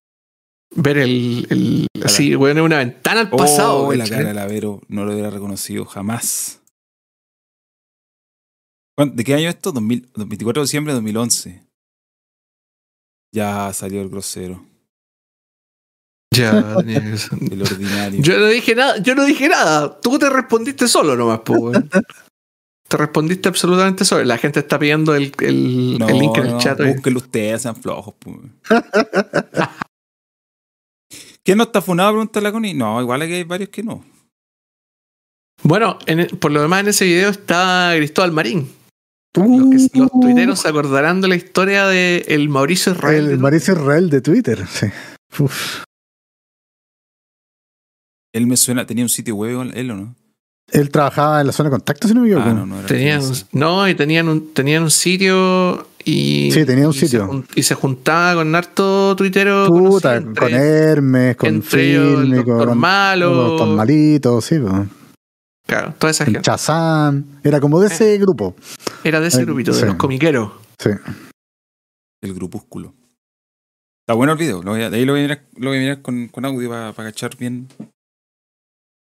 Ver el. el así, en una ventana al pasado. Oh, la ¿cachai? cara de Lavero no lo hubiera reconocido jamás. ¿Cuán- ¿De qué año es esto? 2000 24 de diciembre de 2011. Ya salió el grosero, Ya, el ordinario. Yo no dije nada, yo no dije nada. Tú te respondiste solo nomás, pues, weón. Te respondiste absolutamente solo. La gente está pidiendo el, el, no, el link en el no, chat. búsquenlo ustedes, sean flojos. pues. ¿Quién no está funado? Pregunta la Connie. No, igual que hay varios que no. Bueno, en- por lo demás, en ese video está Cristóbal Marín. Los, que- los tuiteros se acordarán de la historia de el Mauricio Israel. Uh. El Mauricio Israel de Twitter, sí. Uf. Él me suena, tenía un sitio web, él o no. Él trabajaba en la zona de contacto, si no me equivoco. Ah, no, no. Tenían, no, y tenían un, tenían un sitio y. Sí, tenía un y se sitio. jun- y se juntaba con harto tuitero. Puta, conocido, con Hermes, con entre Doctor con Malo. con Malito, sí, pues. Claro, toda esa gente. Chazán. Era como de ese grupo. Era de ese Eh, grupito, de los comiqueros. Sí. El grupúsculo. Está bueno el video. lo voy a- de ahí lo voy a mirar, lo voy a mirar con, con audio para cachar bien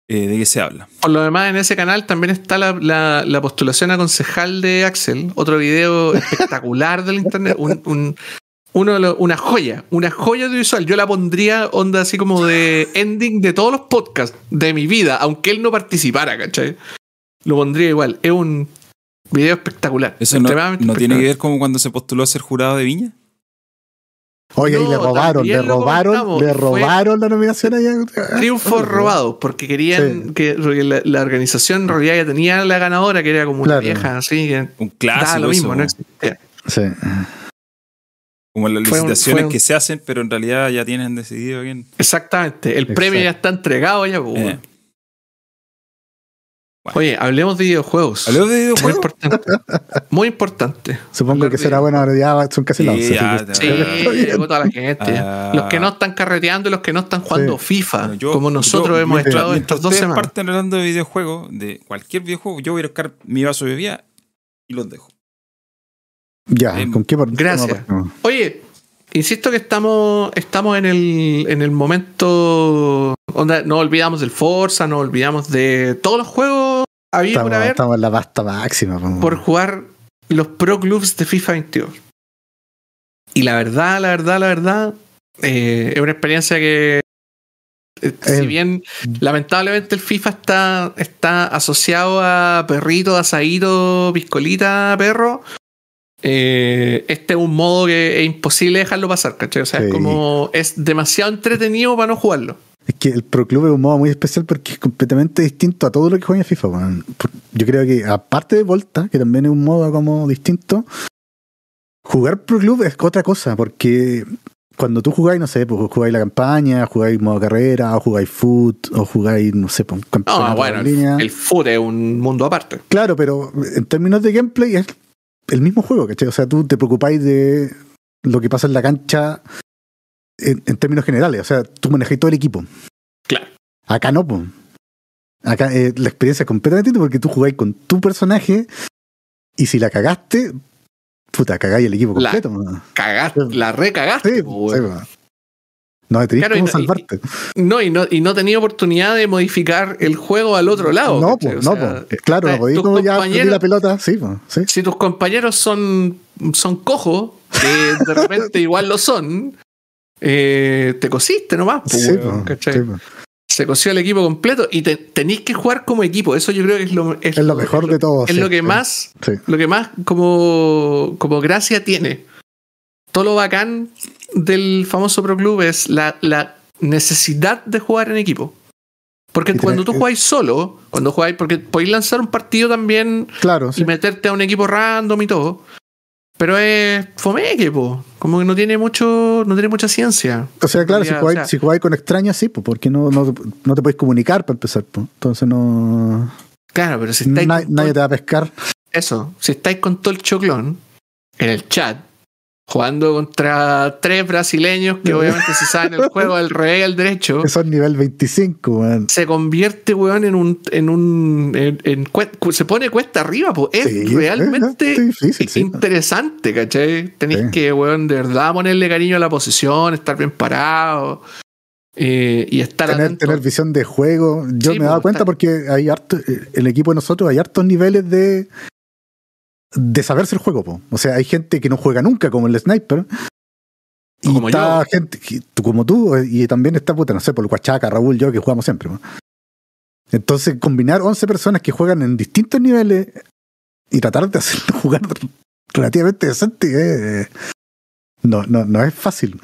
eh, de qué se habla. Por lo demás, en ese canal también está la, la- la postulación a concejal de Axel. Otro video espectacular del internet. Un, un- uno una joya, una joya audiovisual. Yo la pondría onda así como de ending de todos los podcasts de mi vida, aunque él no participara, ¿cachai? Lo pondría igual. Es un video espectacular. ¿Eso no, no tiene que ver como cuando se postuló a ser jurado de Viña? Oye, No, le robaron, le robaron, le robaron la nominación allá. Triunfos robados, porque querían Sí. que porque la, la organización en realidad ya tenía la ganadora, que era como una vieja, así que Un clásico. lo mismo, eso, no existía. Sí. como las Fue un- licitaciones fue un- que se hacen, pero en realidad ya tienen decidido quién. Exactamente. El Exacto. premio ya está entregado ya. pues, Eh. Bueno. Oye, hablemos de videojuegos. ¿Habló de Muy videojuegos? importante. Muy importante. Supongo Hablar que será bueno, ahora ya son casi las Sí, 11. ya, así que- Sí, llegó toda la gente. Ah. Los que no están carreteando y los que no están jugando Sí. FIFA, Bueno, yo- como nosotros yo- hemos estado estas dos semanas. parten hablando de videojuegos, de cualquier videojuego, yo voy a buscar mi vaso de bebida y los dejo. Ya, Em, ¿con qué por- gracias. no, Oye, insisto que estamos, estamos en, el, en el momento. Onda, no olvidamos del Forza, no olvidamos de todos los juegos había Estamos, en la pasta máxima. po. por jugar los Pro Clubs de FIFA 22. Y la verdad, la verdad, la verdad, eh, es una experiencia que. eh, si bien lamentablemente el FIFA está, está asociado a perrito, asadito, piscolita, perro, eh, este es un modo que es imposible dejarlo pasar, ¿cachai? O sea, es como. Es demasiado entretenido para no jugarlo. Es que el Pro Club es un modo muy especial porque es completamente distinto a todo lo que juega en FIFA. Por- Yo creo que, aparte de Volta, que también es un modo como distinto, jugar Pro Club es otra cosa porque cuando tú jugáis, no sé, pues jugáis la campaña, jugáis modo carrera, o jugáis foot, o jugáis, no sé, pues, un No, campeonato bueno, en el, línea. el foot es un mundo aparte. Claro, pero en términos de gameplay es el mismo juego, ¿cachai? O sea, tú te preocupáis de lo que pasa en la cancha en, en términos generales. O sea, tú manejas todo el equipo. Claro. Acá no, pues. Acá eh, la experiencia es completamente distinta porque tú jugáis con tu personaje y si la cagaste, puta, cagáis el equipo completo. Cagaste, la recagaste. Sí, po, sí. No tenéis Claro, cómo no- y- salvarte. No, y no, y no tenía oportunidad de modificar el juego al otro lado. no, ¿cachai? pues, O no, sea, pues. Claro, no tus como ya la pelota. Sí, pues, sí. Si tus compañeros son, son cojos, que de repente igual lo son, eh, te cosiste nomás. pues, Sí, weón, ¿cachai? sí. Se cosió el equipo completo y te, tenéis que jugar como equipo. Eso yo creo que es lo, Es lo mejor de todo. es sí, lo que más lo que más como, como gracia tiene. Todo lo bacán del famoso Pro Club es la, la necesidad de jugar en equipo. Porque cuando tú jugáis solo, cuando jugáis, porque podéis lanzar un partido también Claro, sí. y meterte a un equipo random y todo. Pero es fomeque, po. Como que no tiene mucho, no tiene mucha ciencia. O sea, claro, si jugáis, o sea- si jugáis con extraños, sí, pues, porque no, no, no te podéis comunicar para empezar, pues. Entonces no. Claro, pero si estáis na- nadie todo- te va a pescar. eso, si estáis con todo el choclón en el chat, jugando contra tres brasileños que obviamente se saben el juego del revés al derecho, Eso es nivel 25, weón. se convierte, weón, en un. En un en- en se pone cuesta arriba, pues. Es Sí, realmente es difícil, sí. interesante, ¿cachai? Tenéis Sí. que, weón, de verdad ponerle cariño a la posición, estar bien parado eh, y estar Tener, atento. tener visión de juego. Yo me he dado pues, cuenta porque hay harto, el equipo de nosotros hay hartos niveles de de saberse el juego, po. O sea, hay gente que no juega nunca, como el sniper. Y Como está yo. gente como tú, eh, y también está puta, no sé, por el Huachaca, Raúl, yo, que jugamos siempre. po. Entonces, combinar 11 personas que juegan en distintos niveles y tratar de hacer jugar relativamente decente, eh, no, no, no es fácil.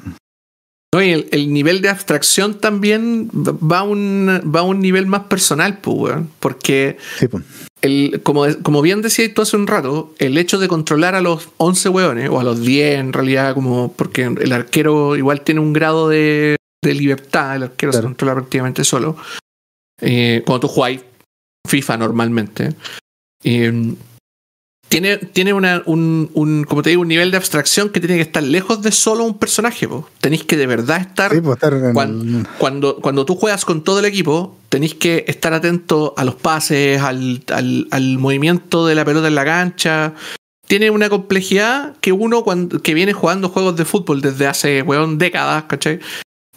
No, y el, el nivel de abstracción también va a un, va a un nivel más personal, pues, weón. Porque Sí, el, como, como bien decías tú hace un rato, el hecho de controlar a los 11 hueones, o a los 10 en realidad, como porque el arquero igual tiene un grado de, de libertad, el arquero se controla prácticamente solo. Eh, cuando tú jugáis FIFA normalmente. eh, tiene, tiene una, un, un, como te digo, un nivel de abstracción que tiene que estar lejos de solo un personaje. po. Tenéis que de verdad estar Sí, po, estar en Cuan- el- cuando, cuando tú juegas con todo el equipo, tenéis que estar atento a los pases, al, al- al movimiento de la pelota en la cancha. Tiene una complejidad que uno cuando, que viene jugando juegos de fútbol desde hace, weón, décadas, ¿cachai?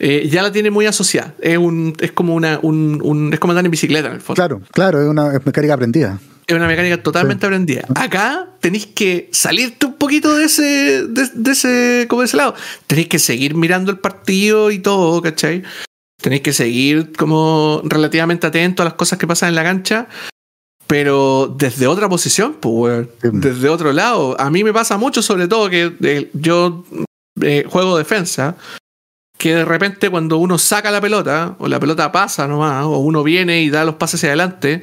Eh, ya la tiene muy asociada. Es, un, es como una, un, un- es como andar en bicicleta en el fondo. Claro, claro, es una es mecánica aprendida. Es una mecánica totalmente aprendida. Acá tenéis que salirte un poquito de ese, de, de ese, como de ese lado. Tenéis que seguir mirando el partido y todo, ¿cachai? Tenéis que seguir como relativamente atento a las cosas que pasan en la cancha, pero desde otra posición, pues. Sí. Desde otro lado. A mí me pasa mucho, sobre todo, que eh, yo eh, juego defensa, que de repente cuando uno saca la pelota, o la pelota pasa nomás, o uno viene y da los pases hacia adelante,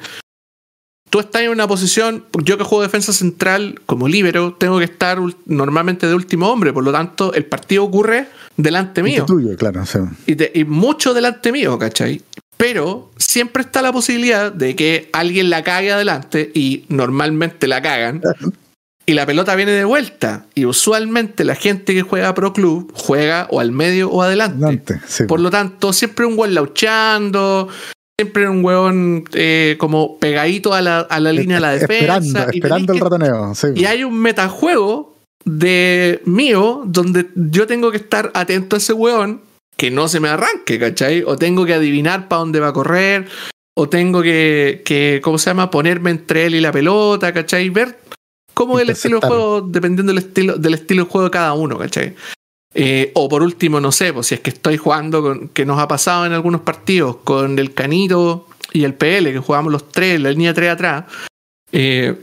tú estás en una posición, yo que juego defensa central como líbero, tengo que estar normalmente de último hombre, por lo tanto el partido ocurre delante mío. Este tuyo, claro. Y, te- y mucho delante mío, ¿cachai? Pero siempre está la posibilidad de que alguien la cague adelante y normalmente la cagan. Y la pelota viene de vuelta. Y usualmente la gente que juega Pro Club juega o al medio o adelante. adelante, sí, Por lo tanto, siempre un hueón lauchando, siempre un hueón eh, como pegadito a la, a la línea de la defensa. Esperando, y esperando el que- ratoneo. sí. y hay un metajuego de mío donde yo tengo que estar atento a ese hueón que no se me arranque, ¿cachai? O tengo que adivinar para dónde va a correr, o tengo que, que, ¿cómo se llama? Ponerme entre él y la pelota, ¿cachai? Ver cómo es el estilo de juego, dependiendo del estilo, del estilo de juego de cada uno, ¿cachai? Eh, o por último, no sé, pues si es que estoy jugando con, que nos ha pasado en algunos partidos con el Canito y el PL, que jugamos los tres, la línea 3 atrás, eh,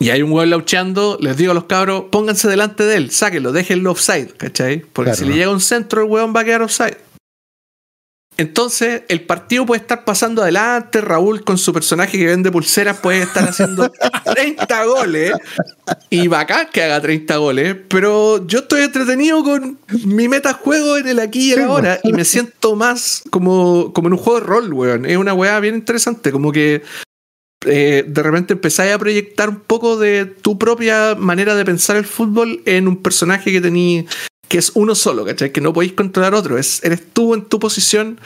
y hay un hueón laucheando, les digo a los cabros, pónganse delante de él, sáquenlo, déjenlo offside, ¿cachai? Porque Claro. si le llega un centro, el hueón va a quedar offside. Entonces, el partido puede estar pasando adelante, Raúl con su personaje que vende pulseras puede estar haciendo 30 goles, y bacán que haga 30 goles, pero yo estoy entretenido con mi metajuego en el aquí y el ahora, pues. y me siento más como, como en un juego de rol, weón. Es una weá bien interesante, como que eh, de repente empezáis a proyectar un poco de tu propia manera de pensar el fútbol en un personaje que tení, que es uno solo, ¿cachai? Que no podéis controlar otro. Es, eres tú en tu posición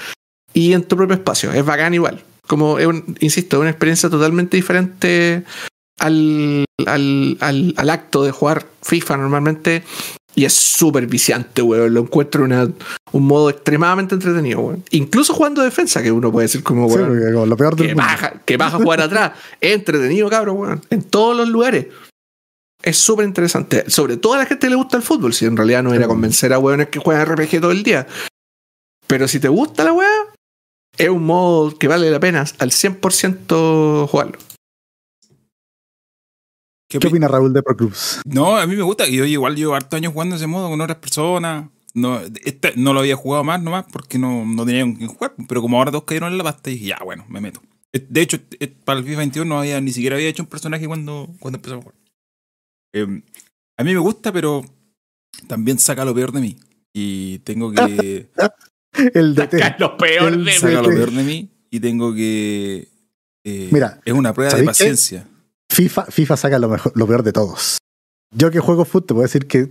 y en tu propio espacio. Es bacán igual. Como, es un- insisto, es una experiencia totalmente diferente al, al, al, al acto de jugar FIFA normalmente. Y es súper viciante, weón. Lo encuentro una, un modo extremadamente entretenido, weón. Incluso jugando defensa, que uno puede decir como, weón, lo peor del que mundo. baja, que baja a jugar atrás. Es entretenido, cabrón, weón. En todos los lugares. Es súper interesante. Sobre todo a la gente que le gusta el fútbol. Si en realidad no era Sí. convencer a weones que juegan RPG todo el día. Pero si te gusta la weá, es un modo que vale la pena al 100% jugarlo. ¿Qué ¿Qué opi- opina Raúl de Pro Clubs? No, a mí me gusta. Y yo igual llevo hartos años jugando ese modo con otras personas. no, este no lo había jugado más nomás porque no, no tenía con quién jugar. Pero como ahora todos cayeron en la pasta, dije, ya, bueno, me meto. Eh, De hecho, eh, para el FIFA 21 no había, ni siquiera había hecho un personaje cuando, cuando empecé a jugar. Eh, a mí me gusta, pero también saca lo peor de mí. Y tengo que. El DT. Saca lo peor El de saca- saca mí. lo peor de mí. Y tengo que. eh, Mira, es una prueba de paciencia. FIFA, FIFA saca lo, mejor, lo peor de todos. Yo que juego fútbol te puedo decir que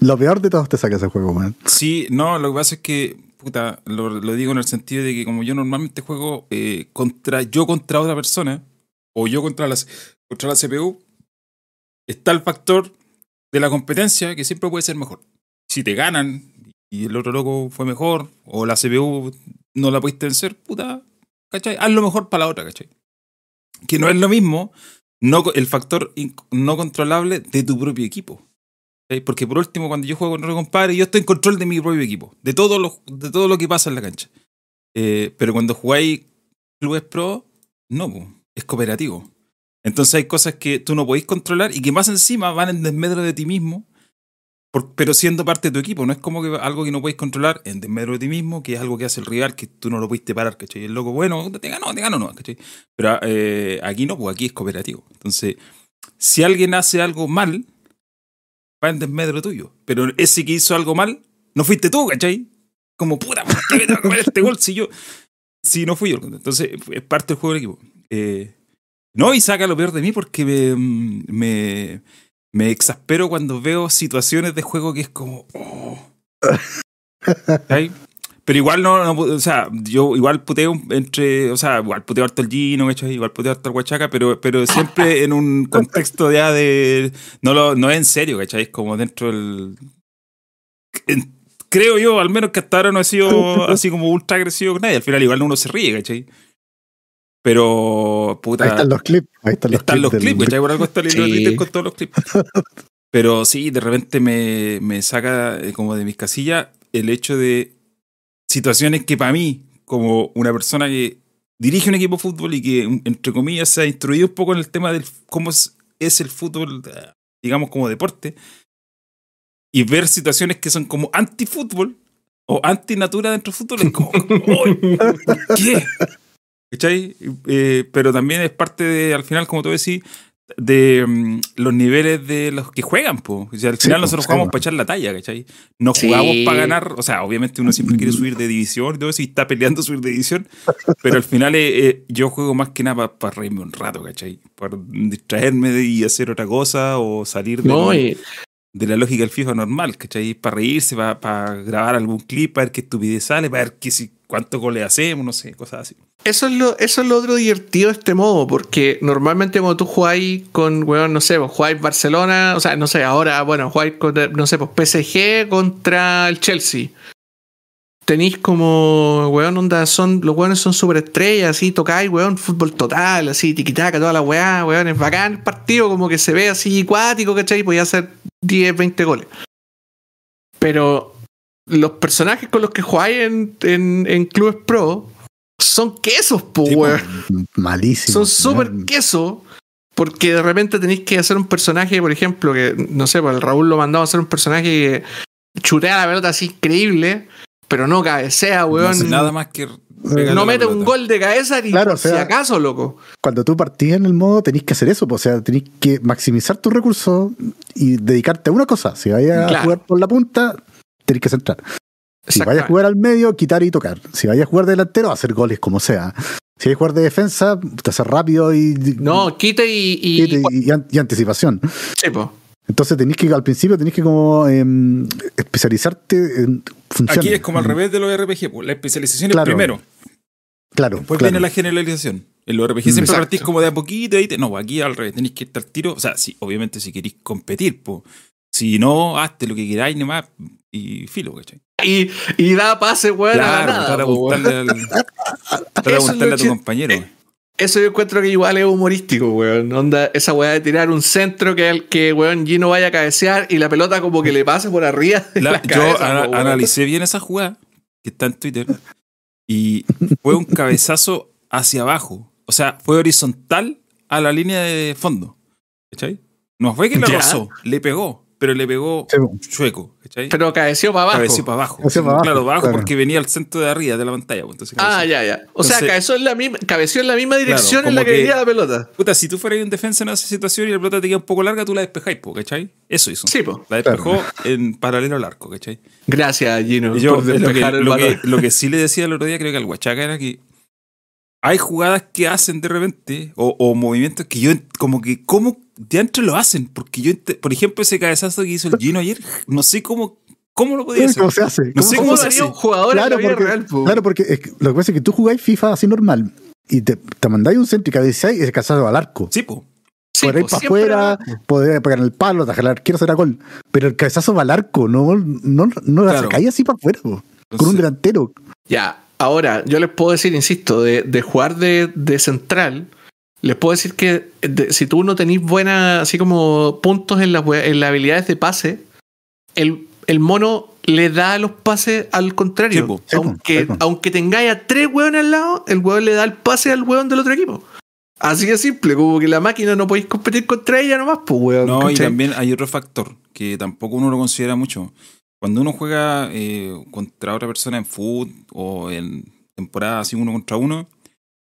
lo peor de todos te saca ese juego, man. Sí, no, lo que pasa es que, puta, lo, lo digo en el sentido de que como yo normalmente juego eh, contra yo contra otra persona, o yo contra, las, contra la CPU, está el factor de la competencia que siempre puede ser mejor. Si te ganan y el otro loco fue mejor, o la CPU no la pudiste vencer, puta, ¿cachai? Haz lo mejor para la otra, ¿cachai? Que no es lo mismo no, el factor no controlable de tu propio equipo. Porque por último, cuando yo juego con otro compadre, yo estoy en control de mi propio equipo, de todo lo, de todo lo que pasa en la cancha. Eh, pero cuando jugáis clubes pro, no, po, es cooperativo. Entonces hay cosas que tú no podéis controlar y que más encima van en desmedro de ti mismo, pero siendo parte de tu equipo. No es como que algo que no podéis controlar en desmedro de ti mismo, que es algo que hace el rival que tú no lo pudiste parar, ¿cachai? El loco, bueno, te ganó, te ganó, no, ¿cachai? Pero eh, aquí no, pues aquí es cooperativo. Entonces, si alguien hace algo mal, va en desmedro tuyo. Pero ese que hizo algo mal, no fuiste tú, ¿cachai? Como, puta, ¿por qué me tengo que comer este gol si yo... Si no fui yo. Entonces, es parte del juego del equipo. Eh, no, y saca lo peor de mí porque me, me, me exaspero cuando veo situaciones de juego que es como... oh. Pero igual no, no, o sea, yo igual puteo entre, o sea, igual puteo harto el Gino, ¿cachai? igual puteo harto el Huachaca, pero, pero siempre en un contexto ya de, no lo, no es en serio, ¿cachai? Es como dentro del, en- creo yo, al menos que hasta ahora no he sido así como ultra agresivo con nadie, al final igual uno se ríe, ¿cachai? Pero, puta, Ahí están los clips. Ahí están los están los clips. del- clips, ¿cachai? Por algo está el hilo de Sí. Twitter con todos los clips. Pero sí, de repente me, me saca eh, como de mis casillas el hecho de situaciones que para mí, como una persona que dirige un equipo de fútbol y que, entre comillas, se ha instruido un poco en el tema de cómo es, es el fútbol, eh, digamos, como deporte, y ver situaciones que son como anti-fútbol o anti-natura dentro del fútbol, es como, "Uy, ¿por ¿qué? ¿Cachai? Eh, pero también es parte de, al final, como tú decís, de mm, los niveles de los que juegan, po. O sea, al Sí, final po, nosotros sí, jugamos po. para echar la talla, ¿cachai? No Sí. jugamos para ganar, o sea, obviamente uno siempre quiere subir de división y todo eso y está peleando subir de división, pero al final eh, eh, yo juego más que nada para reírme un rato, ¿cachai? Para distraerme de- y hacer otra cosa o salir de, No, y, de la lógica del FIFA normal, ¿cachai? Para reírse, para, grabar algún clip, para ver qué estupidez sale, para ver qué, si, cuántos goles hacemos, no sé, cosas así. Eso es, lo, eso es lo otro divertido de este modo, porque normalmente cuando tú jugáis con, weón, no sé, pues jugáis Barcelona, o sea, no sé, ahora, bueno, jugáis con, no sé, pues PSG contra el Chelsea. Tenéis como, weón, onda, son, los weones son súper estrellas, así, tocáis, weón, fútbol total, así, tiquitaca, toda la weá, weón, es bacán el partido, como que se ve así acuático, ¿cachai? Podía hacer 10, 20 goles. Pero los personajes con los que jugáis en, en, en clubes pro son quesos, Sí, po. weón. Malísimo. Son súper weón. queso. Porque de repente tenéis que hacer un personaje, por ejemplo, que no sé, pues el Raúl lo mandaba a hacer un personaje que chutea la pelota así increíble, pero no cabecea, No weón. hace No, nada más que la mete un gol de cabeza ni Claro, por o sea- si acaso, loco. Cuando tú partís en el modo, tenéis que hacer eso. pues, O sea, tenéis que maximizar tus recursos y dedicarte a una cosa. Si vayas a Claro. jugar por la punta, tenéis que centrar. Si vayas a jugar al medio, quitar y tocar. Si vayas a jugar de delantero, hacer goles como sea. Si vayas a jugar de defensa, te hacer rápido y, No, quite y. y, y, y- y an- y anticipación. sí, po. Entonces tenéis que, al principio, tenéis que como em, especializarte en funciones. Aquí es como al revés de los RPG, pues, la especialización Claro. es primero, Claro, después claro. viene la generalización. En los RPG siempre Exacto. partís como de a poquito y te- no, aquí al revés, tenéis que estar al tiro, o sea, sí, obviamente si queréis competir, pues, si no, hazte lo que queráis nomás y filo, ¿cachai? Y, y da pase, weón, a la Claro, nada, al, gustarle lo a tu compañero. eh, Eso yo encuentro que igual es humorístico, weón. Onda, esa weá de tirar un centro que, el- que weón, Gino vaya a cabecear y la pelota como que le pase por arriba. La- la yo ana- weón. analicé bien esa jugada que está en Twitter y fue un cabezazo hacia abajo. O sea, fue horizontal a la línea de fondo. ¿Cachai? No fue que le Ya. rozó, le pegó. Pero le pegó Sí, chueco, ¿cachai? Pero cabeció para abajo. Cabeció para abajo. Cabeció Sí, para abajo, claro, abajo claro. porque venía al centro de arriba de la pantalla. pues, Entonces, Ah, ya, ya. O sea, Entonces- cabeció en la misma, cabeció en la misma dirección en la que, que- venía la pelota. Puta, si tú fueras un defensa en esa situación y la pelota te queda un poco larga, tú la despejáis, po, ¿cachai? Eso hizo. Sí, po. La despejó en paralelo al arco, ¿cachai? Gracias, Gino, Y yo, por lo, que, despejar el lo, que, balón. lo que sí le decía el otro día, creo que al Huachaca, era que hay jugadas que hacen de repente, o, o movimientos que yo, como que, ¿cómo diantre lo hacen? Porque yo, ent- por ejemplo, ese cabezazo que hizo el Gino ayer, no sé cómo, cómo lo podía hacer. ¿Cómo se hace? No ¿Cómo sé cómo ¿Cómo se hace? un jugador en la Claro, vida porque, real, po? claro, porque es que lo que pasa es que tú jugáis FIFA así normal y te, te mandáis un centro y cabeceáis y se cansado al arco. Sí, po. Sí, Por ahí po, para afuera, poder pegar en el palo, tajar al arquero, será gol. Pero el cabezazo va al arco, no, no, no la Claro. sacáis así para afuera, po, con un delantero. Ya, ahora, yo les puedo decir, insisto, de, de jugar de, de central, les puedo decir que de- si tú no tenés buenas, así como puntos en las we- en las habilidades de pase, el, el mono le da los pases al contrario. Sí. Sí, aunque, sí, aunque tengáis a tres hueones al lado, el hueón le da el pase al hueón del otro equipo. Así de simple, como que la máquina no podéis competir contra ella nomás, pues hueón. No, y también hay otro factor que tampoco uno lo considera mucho. Cuando uno juega eh, contra otra persona en foot o en temporada así uno contra uno,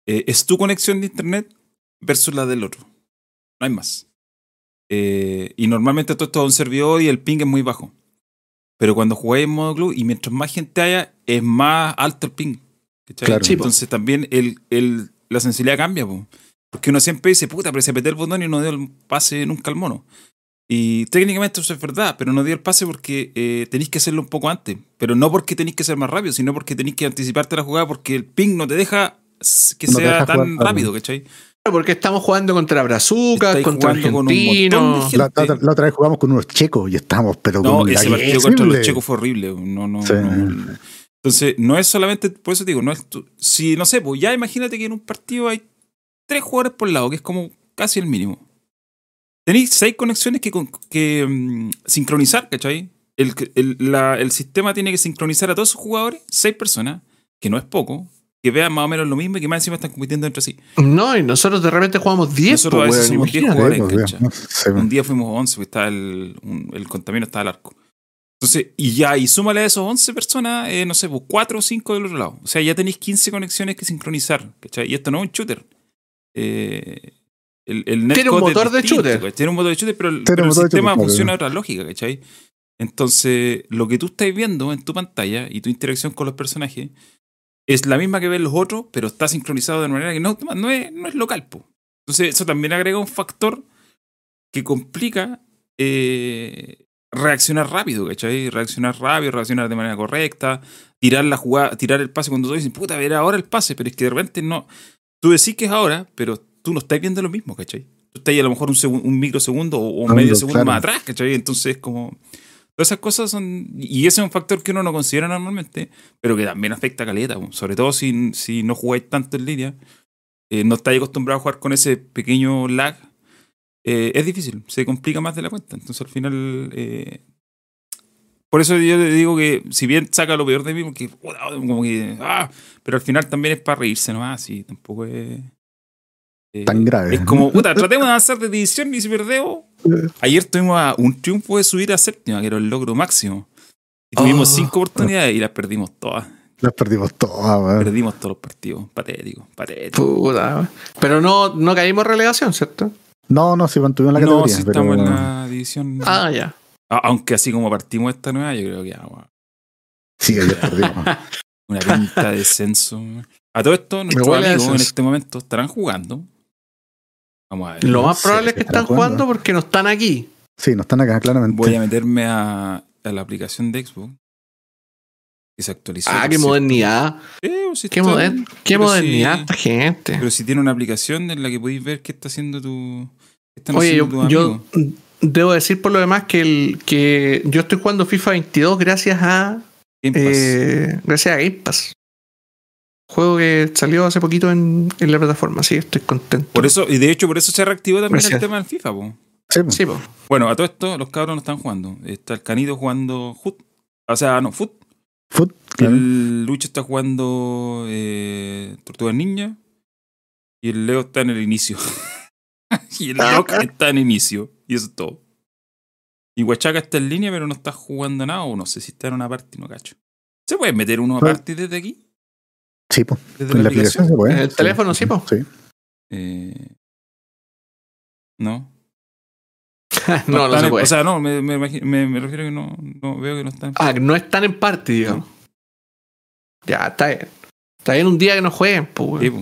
eh, es tu conexión de internet versus la del otro. No hay más. Eh, y normalmente todo esto es un servidor y el ping es muy bajo. Pero cuando jugáis en modo club y mientras más gente haya, es más alto el ping. ¿cachai? Claro. Sí, po. Entonces también el, el- la sensibilidad cambia. po. Porque uno siempre dice, puta, pero se apreté el botón y no dio el pase nunca al mono. Y técnicamente eso es verdad, pero no dio el pase porque eh, tenéis que hacerlo un poco antes. Pero no porque tenéis que ser más rápido, sino porque tenéis que anticiparte la jugada porque el ping no te deja que No sea deja tan rápido, ¿cachai? Porque estamos jugando contra Brazucas, Estáis contra jugando con un montón de argentinos. gente. La, la otra- la otra vez jugamos con unos checos y estábamos, pero No, con ese partido contra los checos fue horrible. No, no, Sí. no. Entonces, no es solamente, por eso te digo, no es tu- si no sé, pues ya imagínate que en un partido hay tres jugadores por lado, que es como casi el mínimo. Tenéis seis conexiones que, que mm, sincronizar, ¿cachai? El, el, la- el sistema tiene que sincronizar a todos sus jugadores, seis personas, que no es poco, que vean más o menos lo mismo y que más encima están compitiendo entre sí. No, y nosotros de repente jugamos 10, Nosotros po, a veces weón, somos 10 imagínate. jugadores. Pues, no sé, Un día fuimos 11, porque estaba el, un- el contamino estaba al arco. Entonces, y ya, y súmale a esos 11 personas, eh, no sé, pues 4 o 5 del otro lado. O sea, ya tenéis 15 conexiones que sincronizar, ¿cachai? Y esto no es un shooter. Eh, el, el Tiene un motor de. ¿cachai? Tiene un motor de shooter, pero, el- Tiene pero un el sistema shooter, funciona claro. de otra lógica, ¿cachai? Entonces, lo que tú estás viendo en tu pantalla y tu interacción con los personajes es la misma que ven los otros, pero está sincronizado de manera que no, no, es, no es local. Po. Entonces, eso también agrega un factor que complica eh, reaccionar rápido, ¿cachai? Reaccionar rápido, reaccionar de manera correcta, tirar la jugada, tirar el pase cuando tú dices, puta, a ver ahora el pase, pero es que de repente no. Tú decís que es ahora, pero tú no estás viendo lo mismo, ¿cachai? Tú estás ahí a lo mejor un, un microsegundo o, Claro, medio segundo claro. más atrás, ¿cachai? Entonces, como. Todas esas cosas son. Y ese es un factor que uno no considera normalmente, pero que también afecta a caleta, sobre todo si, si no jugáis tanto en línea, eh, no estáis acostumbrados a jugar con ese pequeño lag, eh, es difícil, se complica más de la cuenta. Entonces al final. eh, por eso yo le digo que, si bien saca lo peor de mí, porque. Como que. Ah, pero al final también es para reírse nomás, y tampoco es. Eh, Tan grave. Es como, puta, tratemos de avanzar de división y si perdemos. Ayer tuvimos a un triunfo de subir a séptima, que era el logro máximo. Y tuvimos Oh. cinco oportunidades y las perdimos todas. Las perdimos todas, weón. Perdimos todos los partidos. Patético, patético. Puta, weón. Pero no, no caímos en relegación, ¿cierto? No, no, si mantuvimos la no, categoría. si pero- estamos en la división. Ah, ya. Aunque así como partimos esta nueva, yo creo que ah, bueno, Sí, ayer perdimos. una pinta de descenso. A todo esto, nuestros amigos en este momento estarán jugando. Vamos a ver. Lo más Sí, probable es que están jugando jugando. porque no están aquí. Sí, no están acá, claramente. Voy a meterme a, a la aplicación de Xbox. Que se actualizó. Ah, qué modernidad. Eh, si Qué, moder- modernidad esta gente. Pero si tiene una aplicación en la que podéis ver qué está haciendo tu. qué están Oye, haciendo yo, debo decir por lo demás que, el, que yo estoy jugando FIFA 22 gracias a Game Pass. eh, gracias a Game Pass. Juego que salió hace poquito en, en la plataforma, sí, estoy contento. por eso, y de hecho, por eso se reactivó también el tema del FIFA, po. Sí, pues. Sí, po. Bueno, a todo esto, los cabros no están jugando. Está el Canido jugando Foot. O sea, no, Foot. Foot, claro. El Lucho está jugando eh, Tortuga Ninja. Y el Leo está en el inicio. y el Doc está en inicio. Y eso es todo. Y Huachaca está en línea, pero no está jugando nada, o no sé si está en una parte, no cacho. ¿Se puede meter uno a parte desde aquí? Sí, pues. ¿Desde Con la aplicación se puede. En el teléfono, sí, po. Sí. Eh, no. no, no están se en- puede. O sea, no, me, me, imagino- me- me refiero que no, no veo que no están. ah, no están en parte, digamos. Ya, está bien. Está bien un día que no jueguen, pues, weón. Sí, po.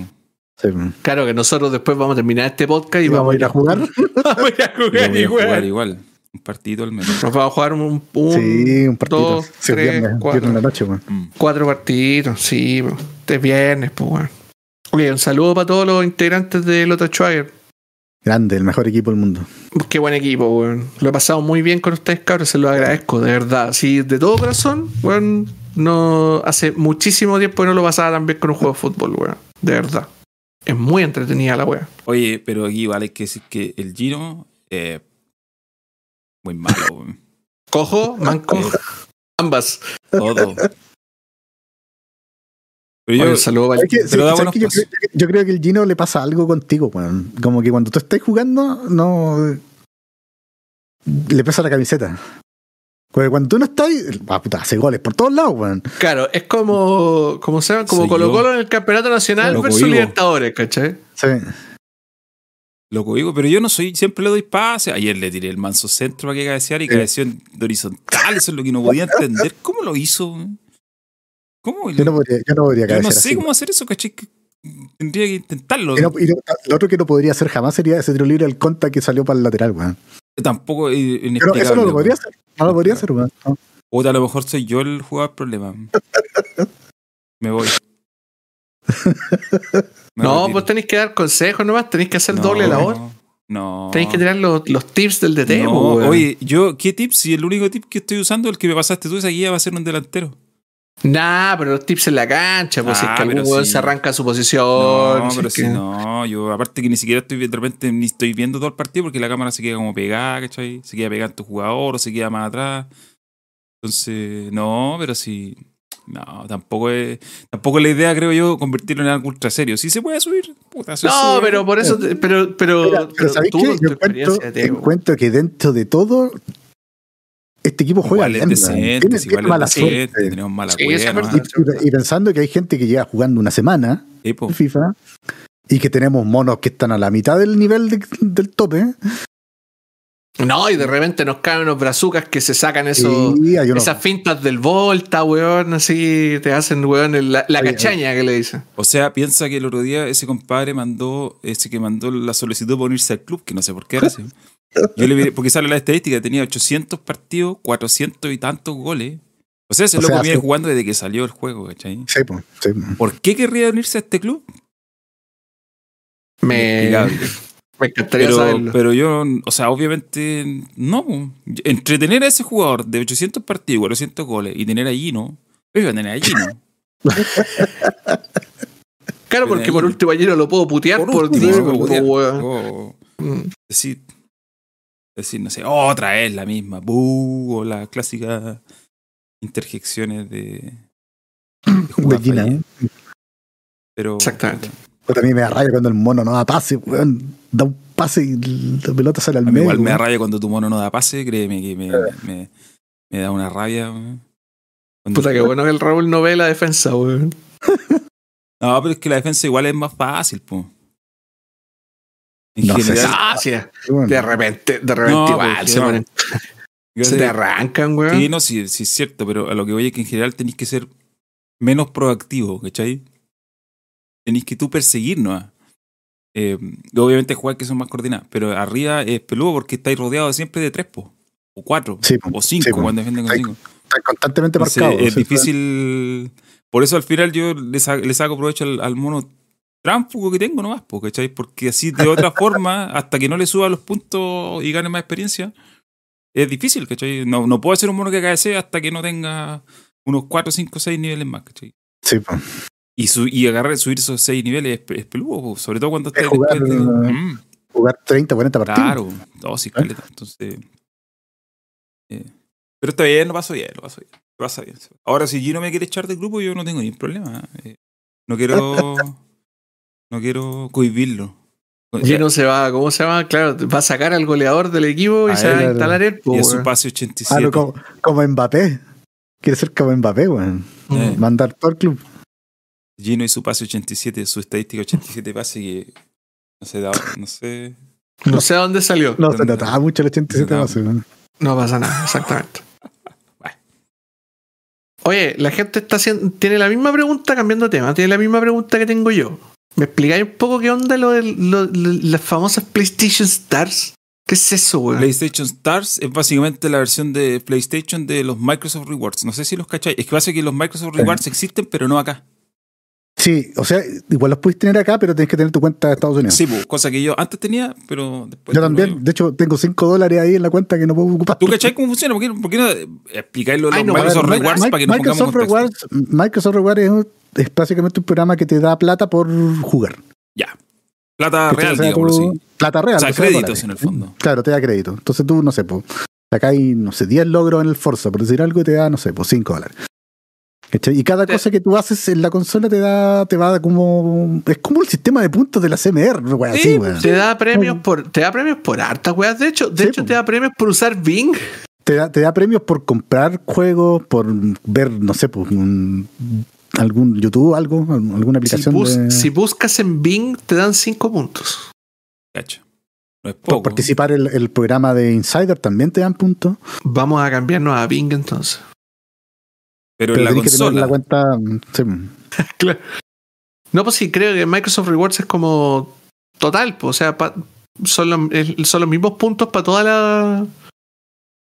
Sí, pues. Claro que nosotros después vamos a terminar este podcast y Y vamos a ir a jugar. vamos a ir a jugar voy a jugar igual. igual. Un partidito al menos. Nos vamos a jugar un, un- Sí, un partido. dos, Sí, es tres, viernes, cuatro. viernes en la noche, weón. Mm. cuatro partidos, sí, de viernes, pues, weón. Oye, un saludo para todos los integrantes de Lota Schwager. Grande, el mejor equipo del mundo. Qué buen equipo, weón. Lo he pasado muy bien con ustedes, cabros. Se lo agradezco, de verdad. Sí, de todo corazón, weón. No, hace muchísimo tiempo que no lo pasaba tan bien con un juego de fútbol, weón. De verdad. Es muy entretenida la weón. Oye, pero aquí vale que decir que el Gino. Eh, muy malo, weón. Cojo, manco, Eh, ambas. todo. Pero Oye, yo, un saludo para Es que, yo, creo, yo creo que el Gino le pasa algo contigo, weón. Como que cuando tú estás jugando, no. Le pesa la camiseta. Porque cuando tú no estás, ah, puta, hace goles por todos lados, weón. Claro, es como, como se llama, como Soy Colo yo. Colo en el Campeonato Nacional versus. Libertadores, ¿cachai? Sí. Loco digo, pero yo no soy, siempre le doy pase. Ayer le tiré el manso centro para que cabeceara y Sí. cabeció en- de horizontal. Eso es lo que no podía entender. ¿Cómo lo hizo? ¿Cómo? Yo no podría, yo no podría Yo no sé así, cómo hacer eso. Que- Tendría que intentarlo. Y no- y no- lo otro que no podría hacer jamás sería ese tiro libre al conta que salió para el lateral, weón. Tampoco es Pero eso no lo podría hacer. No lo podría hacer, weón. O a lo mejor soy yo el jugador problema. Me voy. No, vos tenéis que dar consejos nomás, tenéis que hacer No, doble labor. No. Tenéis que tirar los, los tips del DT, No, weón. Oye, yo, ¿qué tip? Si el único tip que estoy usando, el que me pasaste tú, esa guía va a ser un delantero. Nah, pero los tips en la cancha, pues si es Ah, que algún sí. se arranca su posición. No, si pero si que- no, yo aparte que ni siquiera estoy de repente ni estoy viendo todo el partido porque la cámara se queda como pegada, ¿cachai? Se queda pegada en tu jugador o se queda más atrás. Entonces, no, pero sí. No, tampoco es. Tampoco es la idea, creo yo, convertirlo en algo ultra serio. Si se puede subir, puta, se No, sube. pero por eso, te- pero, pero, Mira, pero Yo encuentro, que dentro de todo, este equipo juega Igual es decente, Tiene, sí, tiene igual mala suerte. tenemos mala Sí. Y, y pensando que hay gente que lleva jugando una semana en FIFA y que tenemos monos que están a la mitad del nivel de- del tope. No, y de repente nos caen unos brazucas que se sacan eso, Sí, hay unos- esas fintas del Volta, weón, así te hacen, weón, la, la Oye, cachaña que le dicen. O sea, piensa que el otro día ese compadre mandó, ese que mandó la solicitud para unirse al club, que no sé por qué era así. Yo le vi, porque sale la estadística, tenía 800 partidos, 400 y tantos goles. O sea, ese O loco sea, viene sí. jugando desde que salió el juego, ¿cachai? Sí, po, sí, po. ¿Por qué querría unirse a este club? Me, Inexplicable. Me encantaría Pero, saberlo. pero yo, o sea, obviamente, no. Entretener a ese jugador de 800 partidos, 400 goles y tener a Gino, yo iba a tener a Gino. claro, porque por último ayer no lo puedo putear por, último, Discord, po, po, putear. weón. O Mm. decir, decir, no sé, otra vez la misma, buh, o las clásicas interjecciones de, de. ¿eh? Pero, Exactamente. Puta, a mí me da raya cuando el mono no da pase, weón. Da un pase y la pelota sale al A mí medio. igual me da rabia cuando tu mono no da pase, créeme que me, me, me da una rabia. Cuando- Puta, que bueno que el Raúl no ve la defensa, weón. No, pero es que la defensa igual es más fácil, po. En No general, Ah, de repente, de repente No, igual porque se, no. ponen- yo se sé- te arrancan, weón. Sí, no, sí, sí es cierto, pero a lo que voy es que en general tenéis que ser menos proactivo, ¿cachai? Tenéis que tú perseguir, ¿no? Eh, obviamente jugar que son más coordinadas, pero arriba es peludo porque estáis rodeados siempre de tres, po, o cuatro, Sí, o cinco Sí, cuando defienden con cinco. Está constantemente Entonces, marcado. es sea, difícil. Por eso al final yo le, sa- le saco provecho al, al mono tránfugo que tengo nomás, po, ¿cachai? Porque así de otra forma, hasta que no le suba los puntos y gane más experiencia, es difícil, ¿cachai? No, no puedo ser un mono que cabecee hasta que no tenga unos 4, 5, 6 niveles más, ¿cachai? Sí, po. Y, su- y agarrar, subir esos 6 niveles es, es peludo, sobre todo cuando Es estás jugar, de- eh, Mm, Jugar 30, 40 partidos. Claro, todo sí, caleta. Entonces. eh, pero está bien, lo paso bien, lo paso bien. Lo pasa bien. Ahora, si Gino me quiere echar del grupo, yo no tengo ningún problema. eh. no quiero. no quiero cohibirlo. Gino se va, ¿cómo se llama? Claro, va a sacar al goleador del equipo y A se va a instalar él. po, y a su pase Ah, 87. no, como, como Mbappé. Quiere ser como Mbappé, weón. Eh. Mandar todo el club. Gino y su pase 87, su estadística 87 pase que no sé, da- no sé. No sé a dónde salió. No, se notaba mucho el 87 No. pases, weón. No pasa nada, exactamente. Oye, la gente está haciendo, tiene la misma pregunta cambiando tema, tiene la misma pregunta que tengo yo. ¿Me explicáis un poco qué onda lo de lo- lo- las famosas PlayStation Stars? ¿Qué es eso, weón? PlayStation Stars es básicamente la versión de PlayStation de los Microsoft Rewards. No sé si los cacháis. Es que pasa que los Microsoft Rewards existen, pero no acá. Sí, o sea, igual los puedes tener acá, pero tienes que tener tu cuenta de Estados Unidos. Sí, pues, cosa que yo antes tenía, pero después. Yo también, de hecho, tengo 5 dólares ahí en la cuenta que no puedo ocupar. ¿Tú cacháis cómo funciona? ¿Por qué, por qué no explicáis lo de los no, Microsoft ver, Rewards para que nos Microsoft? Rewards, Microsoft Rewards es, un- es básicamente un programa que te da plata por jugar. Ya. Plata ¿Cachai? real, tú- así. Plata real. O sea, créditos dólares. en el fondo. Claro, te da crédito. Entonces tú, no sé, pues, acá hay, no sé, 10 logros en el Forza, por decir algo, y te da, no sé, pues 5 dólares. ¿Cachai? Y cada cosa que tú haces en la consola te da, te va como. Es como el sistema de puntos de la CMR, wea Sí, así, weón. Te da premios por, te da premios por hartas weas. De hecho, de Sí, hecho po. te da premios por usar Bing. Te da, te da premios por comprar juegos, por ver, no sé, pues, un- algún YouTube, algo, alguna Si, aplicación bus- de, si buscas en Bing, te dan 5 puntos. Cacho. No es por participar en el, el programa de Insider también te dan puntos. Vamos a cambiarnos a Bing entonces. Pero, Pero en la que consola. la cuenta. mm, sí. No, pues sí, creo que Microsoft Rewards es como total, pues, o sea, pa- son, los, son los mismos puntos para toda la.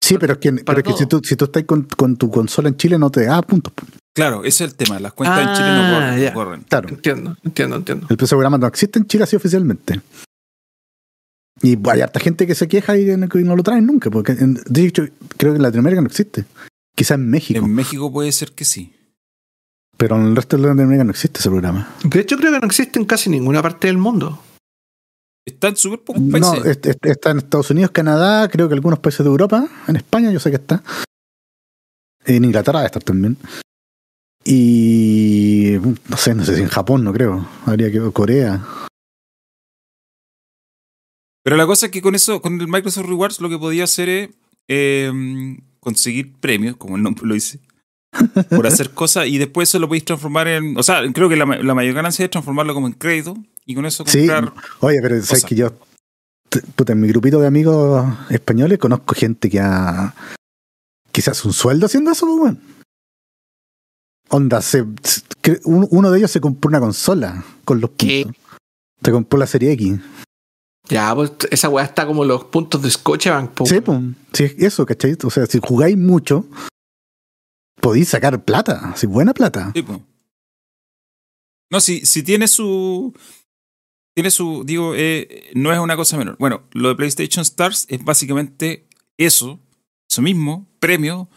Sí, pero es que, pero es que si, tú, si tú estás con, con tu consola en Chile no te da puntos. Claro, ese es el tema. Las cuentas en Ah, Chile no corren. ya. corren. Claro. Entiendo, entiendo, entiendo. El programa no existe en Chile así oficialmente. Y hay harta gente que se queja y no, lo traen nunca. Porque en- de hecho, creo que en Latinoamérica no existe. Quizás en México. En México puede ser que sí. Pero en el resto de Latinoamérica no existe ese programa. De hecho, creo que no existe en casi ninguna parte del mundo. Están súper pocos No, países. est- está en Estados Unidos, Canadá, creo que algunos países de Europa. En España yo sé que está. En Inglaterra debe estar también. Y no sé, no sé si en Japón, no creo. Habría que Corea. Pero la cosa es que con eso, con el Microsoft Rewards, lo que podía hacer es eh, conseguir premios, como el nombre lo dice, por hacer cosas y después eso lo podéis transformar en. O sea, creo que la, la mayor ganancia es transformarlo como en crédito y con eso Sí, comprar. Oye, pero sabes que yo, puta, en mi grupito de amigos españoles conozco gente que ha. que se hace un sueldo haciendo eso, pues, weón. Onda, se, uno de ellos se compró una consola con los ¿Qué? puntos. Se compró la serie X. Ya, pues esa weá está como los puntos de Scotiabank. po. Sí, pues, sí, es eso, ¿cachai? O sea, si jugáis mucho, podéis sacar plata, así buena plata. Sí. No, si, si tiene su. Tiene su. Digo, eh, no es una cosa menor. Bueno, lo de PlayStation Stars es básicamente eso, eso mismo, premio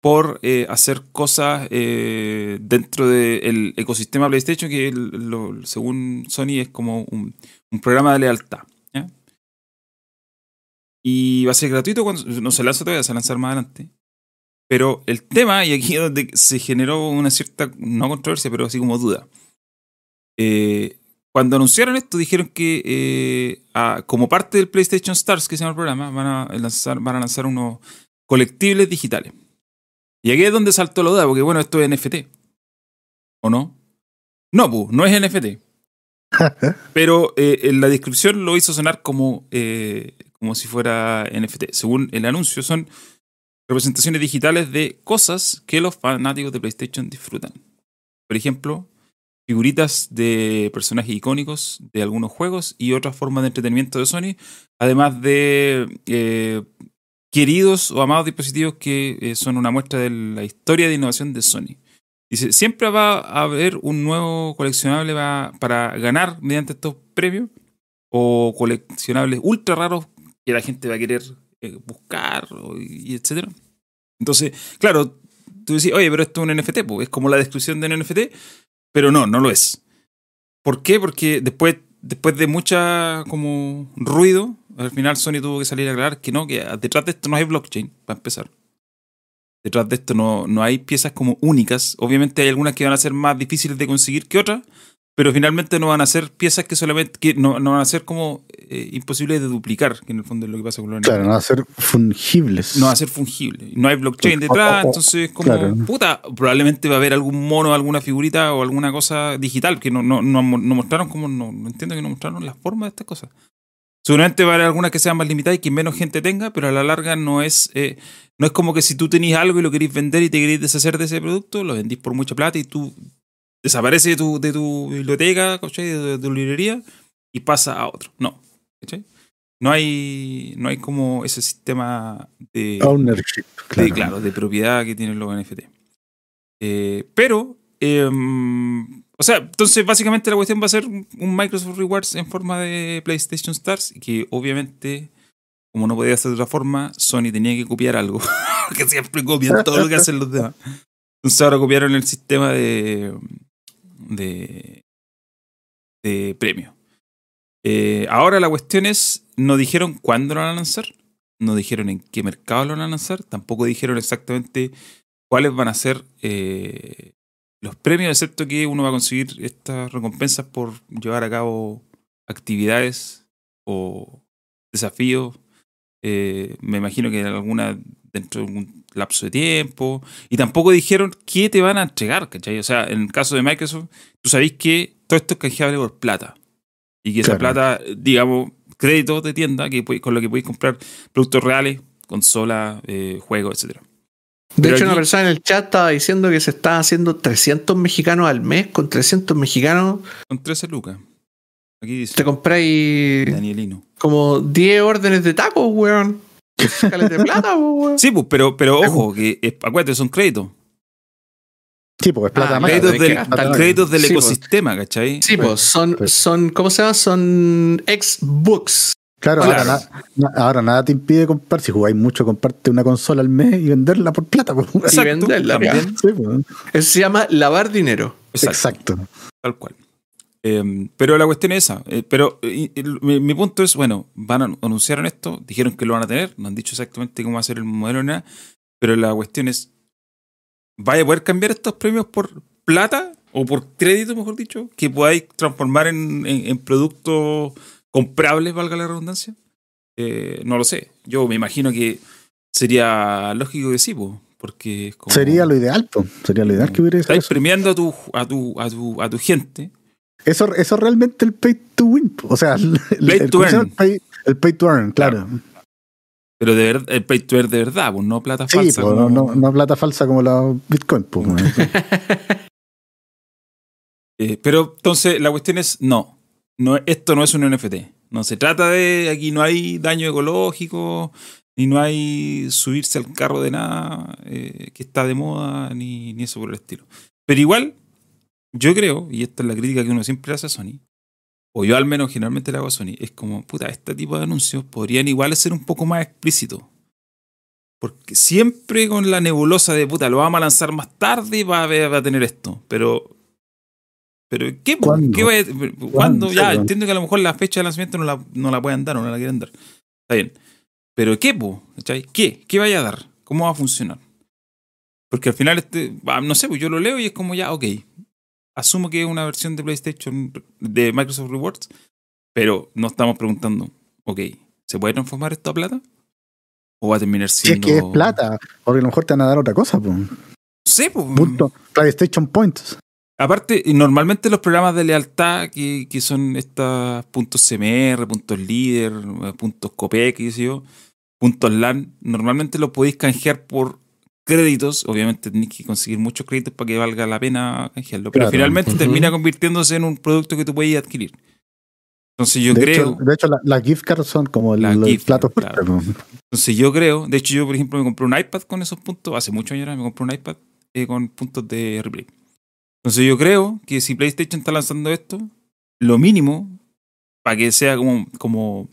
por eh, hacer cosas eh, dentro del ecosistema PlayStation, que según Sony es como un, programa de lealtad. Y va a ser gratuito cuando no se lanza todavía, se lanzar más adelante. Pero el tema, y aquí es donde se generó una cierta, no controversia, pero así como duda. Eh, cuando anunciaron esto, dijeron que como parte del PlayStation Stars, que se llama el programa, van a lanzar, van a lanzar unos colectibles digitales. Y aquí es donde saltó la duda, porque bueno, esto es NFT. ¿O no? No, pu, no es NFT. Pero eh, en la descripción lo hizo sonar como, eh, como si fuera NFT. Según el anuncio, son representaciones digitales de cosas que los fanáticos de PlayStation disfrutan. Por ejemplo, figuritas de personajes icónicos de algunos juegos y otras formas de entretenimiento de Sony, además de eh, queridos o amados dispositivos que eh, son una muestra de la historia de innovación de Sony. Dice, siempre va a haber un nuevo coleccionable para ganar mediante estos premios o coleccionables ultra raros que la gente va a querer eh, buscar y etcétera. Entonces, claro, tú decís, oye, pero esto es un NFT, pues es como la descripción de un NFT, pero no, no lo es. ¿Por qué? Porque después, después de mucha como ruido, al final Sony tuvo que salir a aclarar que no, que detrás de esto no hay blockchain, para empezar. Detrás de esto no, no hay piezas como únicas. Obviamente hay algunas que van a ser más difíciles de conseguir que otras, pero finalmente no van a ser piezas que solamente que no, no van a ser como eh, imposibles de duplicar, que en el fondo es lo que pasa con los Claro, no van a ser fungibles. no va a ser fungible. No hay blockchain detrás, o- o- entonces como claro. puta, probablemente va a haber algún mono, alguna figurita o alguna cosa digital que no, no, no, no mostraron como no, no entiendo que no mostraron la forma de estas cosas. Seguramente va a haber algunas que sean más limitadas y que menos gente tenga, pero a la larga no es eh, no es como que si tú tenías algo y lo queréis vender y te queréis deshacer de ese producto, lo vendís por mucha plata y tú desaparece de tu, de tu biblioteca, ¿cachai? De, de tu librería y pasa a otro. No, ¿cachai? No hay, no hay como ese sistema de, Ownership. de, Claro. claro, de propiedad que tienen los NFT. Eh, pero, em, o sea, entonces básicamente la cuestión va a ser un Microsoft Rewards en forma de PlayStation Stars, que obviamente, como no podía ser de otra forma, Sony tenía que copiar algo, que siempre copian todo lo que hacen los demás. Entonces ahora copiaron el sistema de, de, de premio. Eh, ahora la cuestión es, no dijeron cuándo lo van a lanzar, no dijeron en qué mercado lo van a lanzar, tampoco dijeron exactamente cuáles van a ser eh, los premios, excepto que uno va a conseguir estas recompensas por llevar a cabo actividades o desafíos. Eh, me imagino que alguna dentro de un lapso de tiempo. Y tampoco dijeron qué te van a entregar, ¿cachai? O sea, en el caso de Microsoft, tú sabéis que todo esto es canjeable por plata. Y que esa Claro. plata, digamos, créditos de tienda que con lo que podéis comprar productos reales, consolas, eh, juegos, etcétera. De Pero hecho, aquí- una persona en el chat estaba diciendo que se está haciendo 300 mexicanos al mes. Con 300 mexicanos Con 13 lucas. Aquí dice te compráis Danielino. como 10 órdenes de tacos, weón. De plata, po, weón. Sí, pues, pero, pero ojo, que eh, acuérdate, son créditos. Sí, porque es plata Ah, más. Créditos del, que gastarlo. créditos del Sí, pues. ecosistema, ¿cachai? Sí, pues son, Pues- son, ¿cómo se llama? Son Xbox. Claro, Claro. Ahora, na- na- ahora nada te impide comprar. Si jugáis mucho, comprarte una consola al mes y venderla por plata. pues. Y venderla, también. Sí, pues. Eso se llama lavar dinero. Exacto. Exacto. Tal cual. Eh, pero la cuestión es esa. Eh, pero eh, mi punto es, bueno, van a anunciaron esto, dijeron que lo van a tener, no han dicho exactamente cómo va a ser el modelo ni nada, pero la cuestión es, ¿vaya a poder cambiar estos premios por plata o por crédito, mejor dicho, que podáis transformar en, en- en productos comprables, valga la redundancia? Eh, no lo sé. Yo me imagino que sería lógico que sí, po, porque es como... Sería lo ideal, pues. Sería lo ideal que hubiera Estáis eso. premiando a tu, a tu, a tu, a tu gente Eso, eso es realmente el pay to win. po. O sea, el, Play el- to earn. el pay, el pay to earn, claro. Pero de verdad, el pay to earn de verdad, pues no plata Sí, falsa. po, como- no, no, no plata falsa como la Bitcoin. Eh, pero entonces la cuestión es, no, no, esto no es un NFT. No se trata de, aquí no hay daño ecológico, ni no hay subirse al carro de nada eh, que está de moda, ni, ni eso por el estilo. Pero igual, yo creo, y esta es la crítica que uno siempre hace a Sony, o yo al menos generalmente le hago a Sony, es como, puta, este tipo de anuncios podrían igual ser un poco más explícitos. Porque siempre con la nebulosa de puta, lo vamos a lanzar más tarde y va a, va a tener esto. Pero. Pero, ¿qué? ¿Cuándo? ¿Qué vaya- ¿Cuándo? ¿Cuándo? Ya, entiendo que a lo mejor la fecha de lanzamiento no la, no la pueden dar o no la quieren dar. Está bien. Pero, ¿qué, po? ¿Qué? ¿Qué vaya a dar? ¿Cómo va a funcionar? Porque al final, este, no sé, pues yo lo leo y es como ya, ok. Asumo que es una versión de PlayStation de Microsoft Rewards, pero no estamos preguntando, ok, ¿se puede transformar esto a plata? ¿O va a terminar Si es siendo.? que es plata, porque a lo mejor te van a dar otra cosa. Pues. Sí, pues. Punto. PlayStation Points. Aparte, y normalmente los programas de lealtad, que, que son estos puntos CMR, puntos líder, puntos COPEC, sé yo, puntos LAN, normalmente los podéis canjear por créditos. Obviamente tenéis que conseguir muchos créditos para que valga la pena canjearlo. Pero Claro. finalmente termina convirtiéndose en un producto que tú puedes adquirir. Entonces yo de, creo. hecho, de hecho, la- las gift cards son como el, Las el gift plato cards, fuerte. pues. Entonces yo creo, de hecho yo por ejemplo me compré un iPad con esos puntos, hace muchos años me compré un iPad eh, con puntos de replay. Entonces yo creo que si PlayStation está lanzando esto, lo mínimo para que sea como, como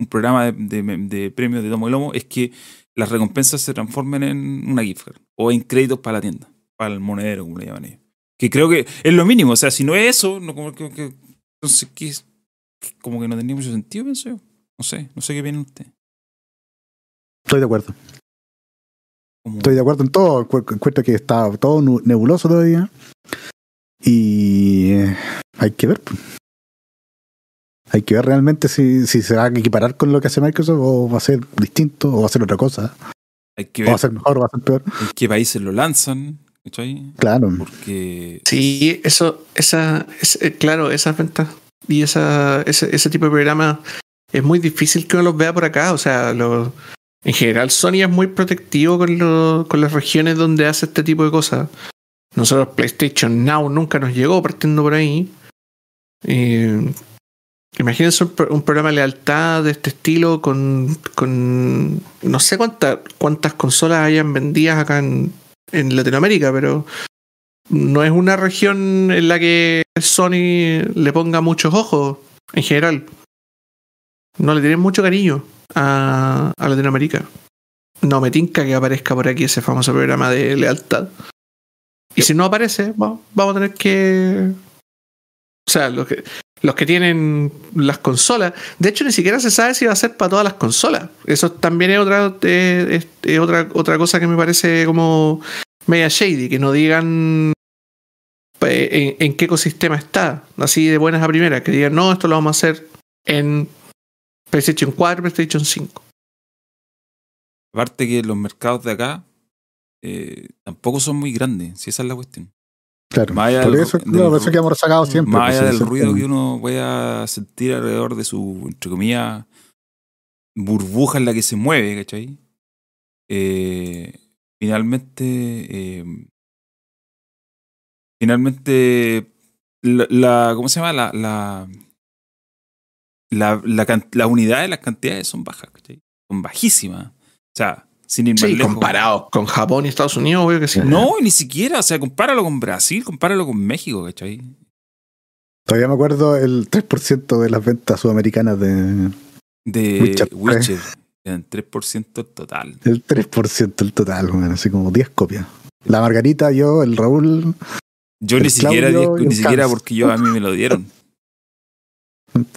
un programa de, de- de premios de tomo y lomo es que las recompensas se transformen en una gift card o en créditos para la tienda, para el monedero, como le llaman ellos. Que creo que es lo mínimo, o sea, si no es eso, no, como que, entonces ¿qué es? como que no tenía mucho sentido, pienso yo. No sé, no sé qué viene usted. Estoy de acuerdo. Como- Estoy de acuerdo en todo. Cu- Encuentro que está todo nebuloso todavía. Y. eh, Hay que ver. pues. Hay que ver realmente si, si se va a equiparar con lo que hace Microsoft o va a ser distinto o va a ser otra cosa. Hay que O va ver a ser mejor o va a ser peor. en qué países lo lanzan. ¿cachai? Claro. Porque Sí, eso, esa, es- eh, claro, esas ventas y esa, ese, ese tipo de programa es muy difícil que uno los vea por acá. O sea, lo- en general Sony es muy protectivo con, lo- con las regiones donde hace este tipo de cosas. Nosotros PlayStation Now nunca nos llegó partiendo por ahí. Eh, imagínense un, pro- un programa de lealtad de este estilo con, no sé cuántas cuántas consolas hayan vendidas acá en, en Latinoamérica, pero no es una región en la que Sony le ponga muchos ojos en general. No le tienen mucho cariño a, Latinoamérica. No me tinca que aparezca por aquí ese famoso programa de lealtad. Y si no aparece, va- vamos a tener que. O sea, los que, los que tienen las consolas. De hecho, ni siquiera se sabe si va a ser para todas las consolas. Eso también es otra, otra, otra cosa que me parece como media shady, que no digan eh, en, en qué ecosistema está, así de buenas a primeras, que digan, no, esto lo vamos a hacer en PlayStation 4, PlayStation 5. aparte que los mercados de acá eh, tampoco son muy grandes, si esa es la cuestión. Claro. Más allá Por del- eso, del- claro, por eso que hemos rezagado siempre. Más pues, allá del ruido que uno pueda sentir alrededor de su, entre comillas, burbuja en la que se mueve, ¿cachai? Eh, finalmente, eh, finalmente, la, la- ¿cómo se llama? La, la, la, la, las unidades, las cantidades son bajas, ¿cachai? Son bajísimas. O sea, sin ir más Sí, lejos. comparado con Japón y Estados Unidos, obvio que sí. No, ni siquiera. O sea, compáralo con Brasil, compáralo con México, ¿cachai? Todavía me acuerdo el 3% de las ventas sudamericanas de. De Witcher Witcher. tres. Eran 3% total. El 3% el total, bueno, así como 10 copias. La Margarita, yo, el Raúl, Yo El ni siquiera, Claudio ni el siquiera porque yo a mí me lo dieron.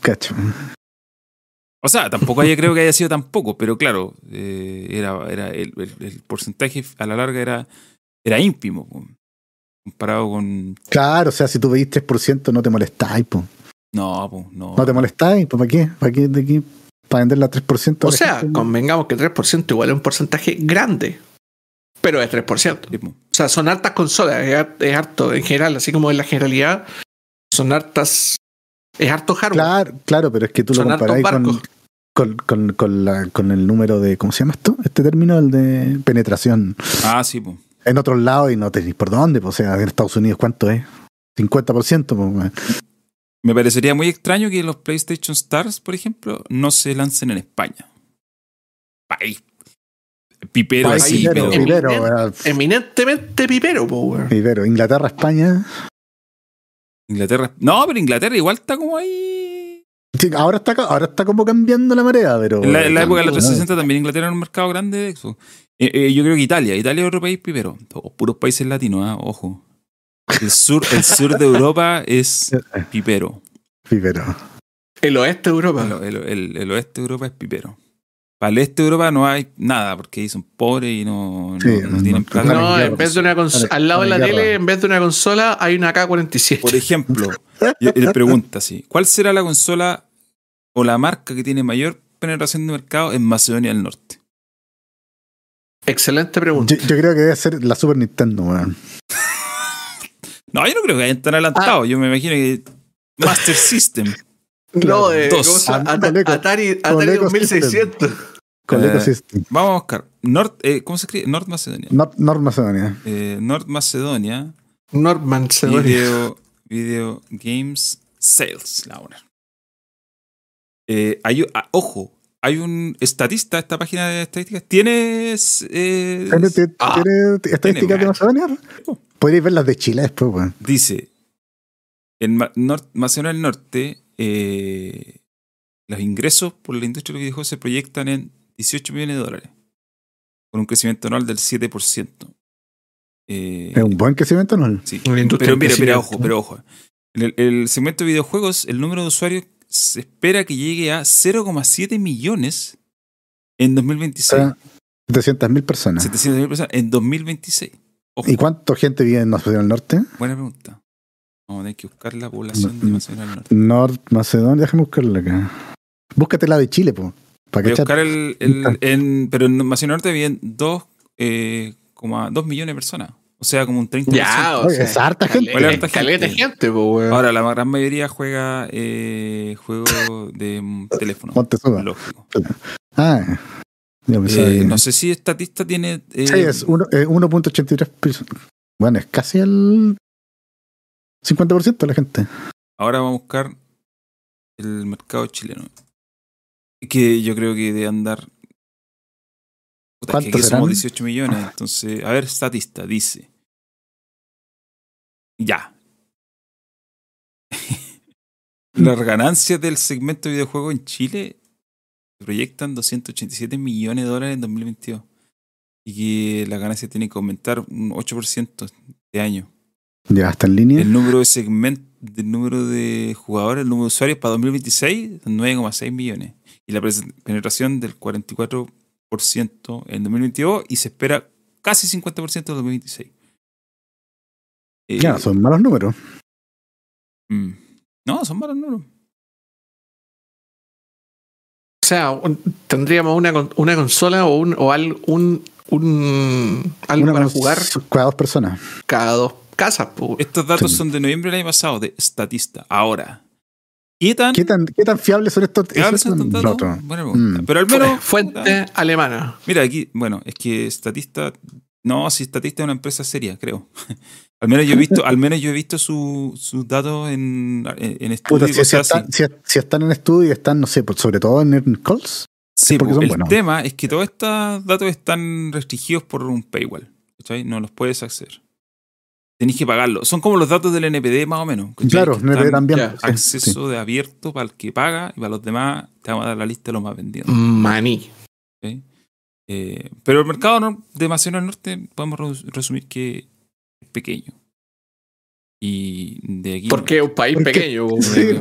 Cacho. O sea, tampoco haya, creo que haya sido tan poco, pero claro, eh, era, era el, el- el porcentaje a la larga era, era ínfimo, comparado con... Claro, o sea, si tú veis 3% no te molestáis, po. No, po, no. No te molestáis, pues ¿para qué? ¿Para qué de aquí? ¿Para venderla a 3%? a O sea, gente? convengamos que 3% igual es un porcentaje grande, pero es 3%. Sí. O sea, son hartas consolas, es harto en general, así como en la generalidad, son hartas, es harto hardware. Claro, claro, pero es que tú lo son comparáis barcos. con, con, con, con la- con el número de, ¿cómo se llama esto? Este término, el de penetración. Ah, sí, po. En otros lados y no tenéis por dónde, pues, o sea, en Estados Unidos, ¿cuánto es? 50%, pues. Me parecería muy extraño que los PlayStation Stars, por ejemplo, no se lancen en España. País. Pipero País así, pipero, pero... pipero. Eminentemente pipero, po. Pipero. Inglaterra, España. Inglaterra. No, pero Inglaterra igual está como ahí. Sí, ahora está, ahora está como cambiando la marea, pero. En la, en la época de la No. 360 también Inglaterra era un mercado grande de Xbox. Eh, eh, yo creo que Italia. Italia es otro país pipero. Todos puros países latinos, ah, ojo. El sur, el sur de Europa es pipero. Pipero. El oeste de Europa. El, el- el- el oeste de Europa es pipero. Para el este de Europa no hay nada, porque ahí son pobres y no, no- Sí, no no- tienen no- plata. No, en vez de una al lado de la tele, en vez de una consola, hay una K-47. Por ejemplo, le pregunta así: ¿cuál será la consola o la marca que tiene mayor penetración de mercado en Macedonia del Norte? Excelente pregunta. Yo, yo creo que debe ser la Super Nintendo, weón. No, yo no creo que hayan tan adelantado. Yo me imagino que Master System. No, eh, dos. Ah. Atari, Atari Coleco 2600. Con Eh. Vamos a buscar. North, eh, ¿Cómo se escribe? North Macedonia. North, North Macedonia. Eh, North Macedonia. Norman Cedonia. Video, video Games Sales. La una. Eh, hay, ah, ojo, hay un estatista, esta página de estadísticas. ¿Tienes. eh, ¿Tiene, tiene- ah, tiene estadísticas de. Macedonia? Podríais ver las de Chile después, weón. Dice, en Macedonia del Norte, eh, los ingresos por la industria de los videojuegos se proyectan en 18 millones de dólares, con un crecimiento anual del 7%. Eh, Es un buen crecimiento, ¿no? sí. Pero mira, mira, ojo, pero ojo. En el, el segmento de videojuegos, el número de usuarios se espera que llegue a 0,7 millones en 2026. O sea, 700.000 personas. 700 mil personas en 2026. Ojo, ¿Y cuánta gente vive en Macedonia del Norte? buena pregunta. Vamos a tener que buscar la población de Mm. Macedonia del Norte. North Macedonia, déjame buscarla acá. Búscate la de Chile, po. Para Voy a que buscar el, el- en, pero en Macedonia del Norte viven 2 eh, como 2 millones de personas. O sea, como un 30%. Ya, o Oye, sea, es harta gente. caleta- Harta caleta gente. gente, po, weón. Ahora, la gran mayoría juega eh, juegos de mm, teléfono. Montezuma. Lógico. Ah, Eh, no sé si Estatista tiene. eh, Sí, es uno- eh, 1.83 pesos. Bueno, es casi el 50% de la gente. Ahora vamos a buscar el mercado chileno. Que yo creo que debe andar. Puta, es que ¿Cuántos aquí somos serán? 18 millones. Entonces, a ver, Statista dice. Ya. Las ganancias del segmento de videojuegos en Chile se proyectan 287 millones de dólares en 2022. Y que la ganancia tiene que aumentar un 8% de año. Ya está en línea. El número de segmentos, del número de jugadores, el número de usuarios para 2026, 9,6 millones. Y la penetración del 44% en 2022 y se espera casi 50% en 2026. Eh, Ya, son malos números. mm, no, son malos números. O sea, un- tendríamos una, una consola o un, o al- un, un algo Una para con- jugar Cada dos personas. cada dos casas, po. Estos datos Sí. son de noviembre del año pasado, de Statista. Ahora, ¿qué tan ¿Qué tan, qué tan fiables son estos? fiables son estos estos datos? pregunta. Mm. Pero al menos. Fuente alemana. Mira, aquí, bueno, es que Statista. No, si Statista es una empresa seria, creo. al menos yo he visto, al menos yo he visto su- sus datos en, en y si, están, si- si están en estudio y están, no sé, por- sobre todo en Earn Calls. Sí, porque el buenos. tema es que todos estos datos están restringidos por un paywall. No los puedes acceder. Tenéis que pagarlo. Son como los datos del NPD más o menos. ¿cachai? Claro, Que NPD también. ya, sí, Acceso sí. de abierto para el que paga y para los demás te vamos a dar la lista de los más vendidos. Maní. Eh, pero el mercado de Macedonia del Norte podemos res- resumir que es pequeño. Y de aquí. Porque es un país pequeño. Sí,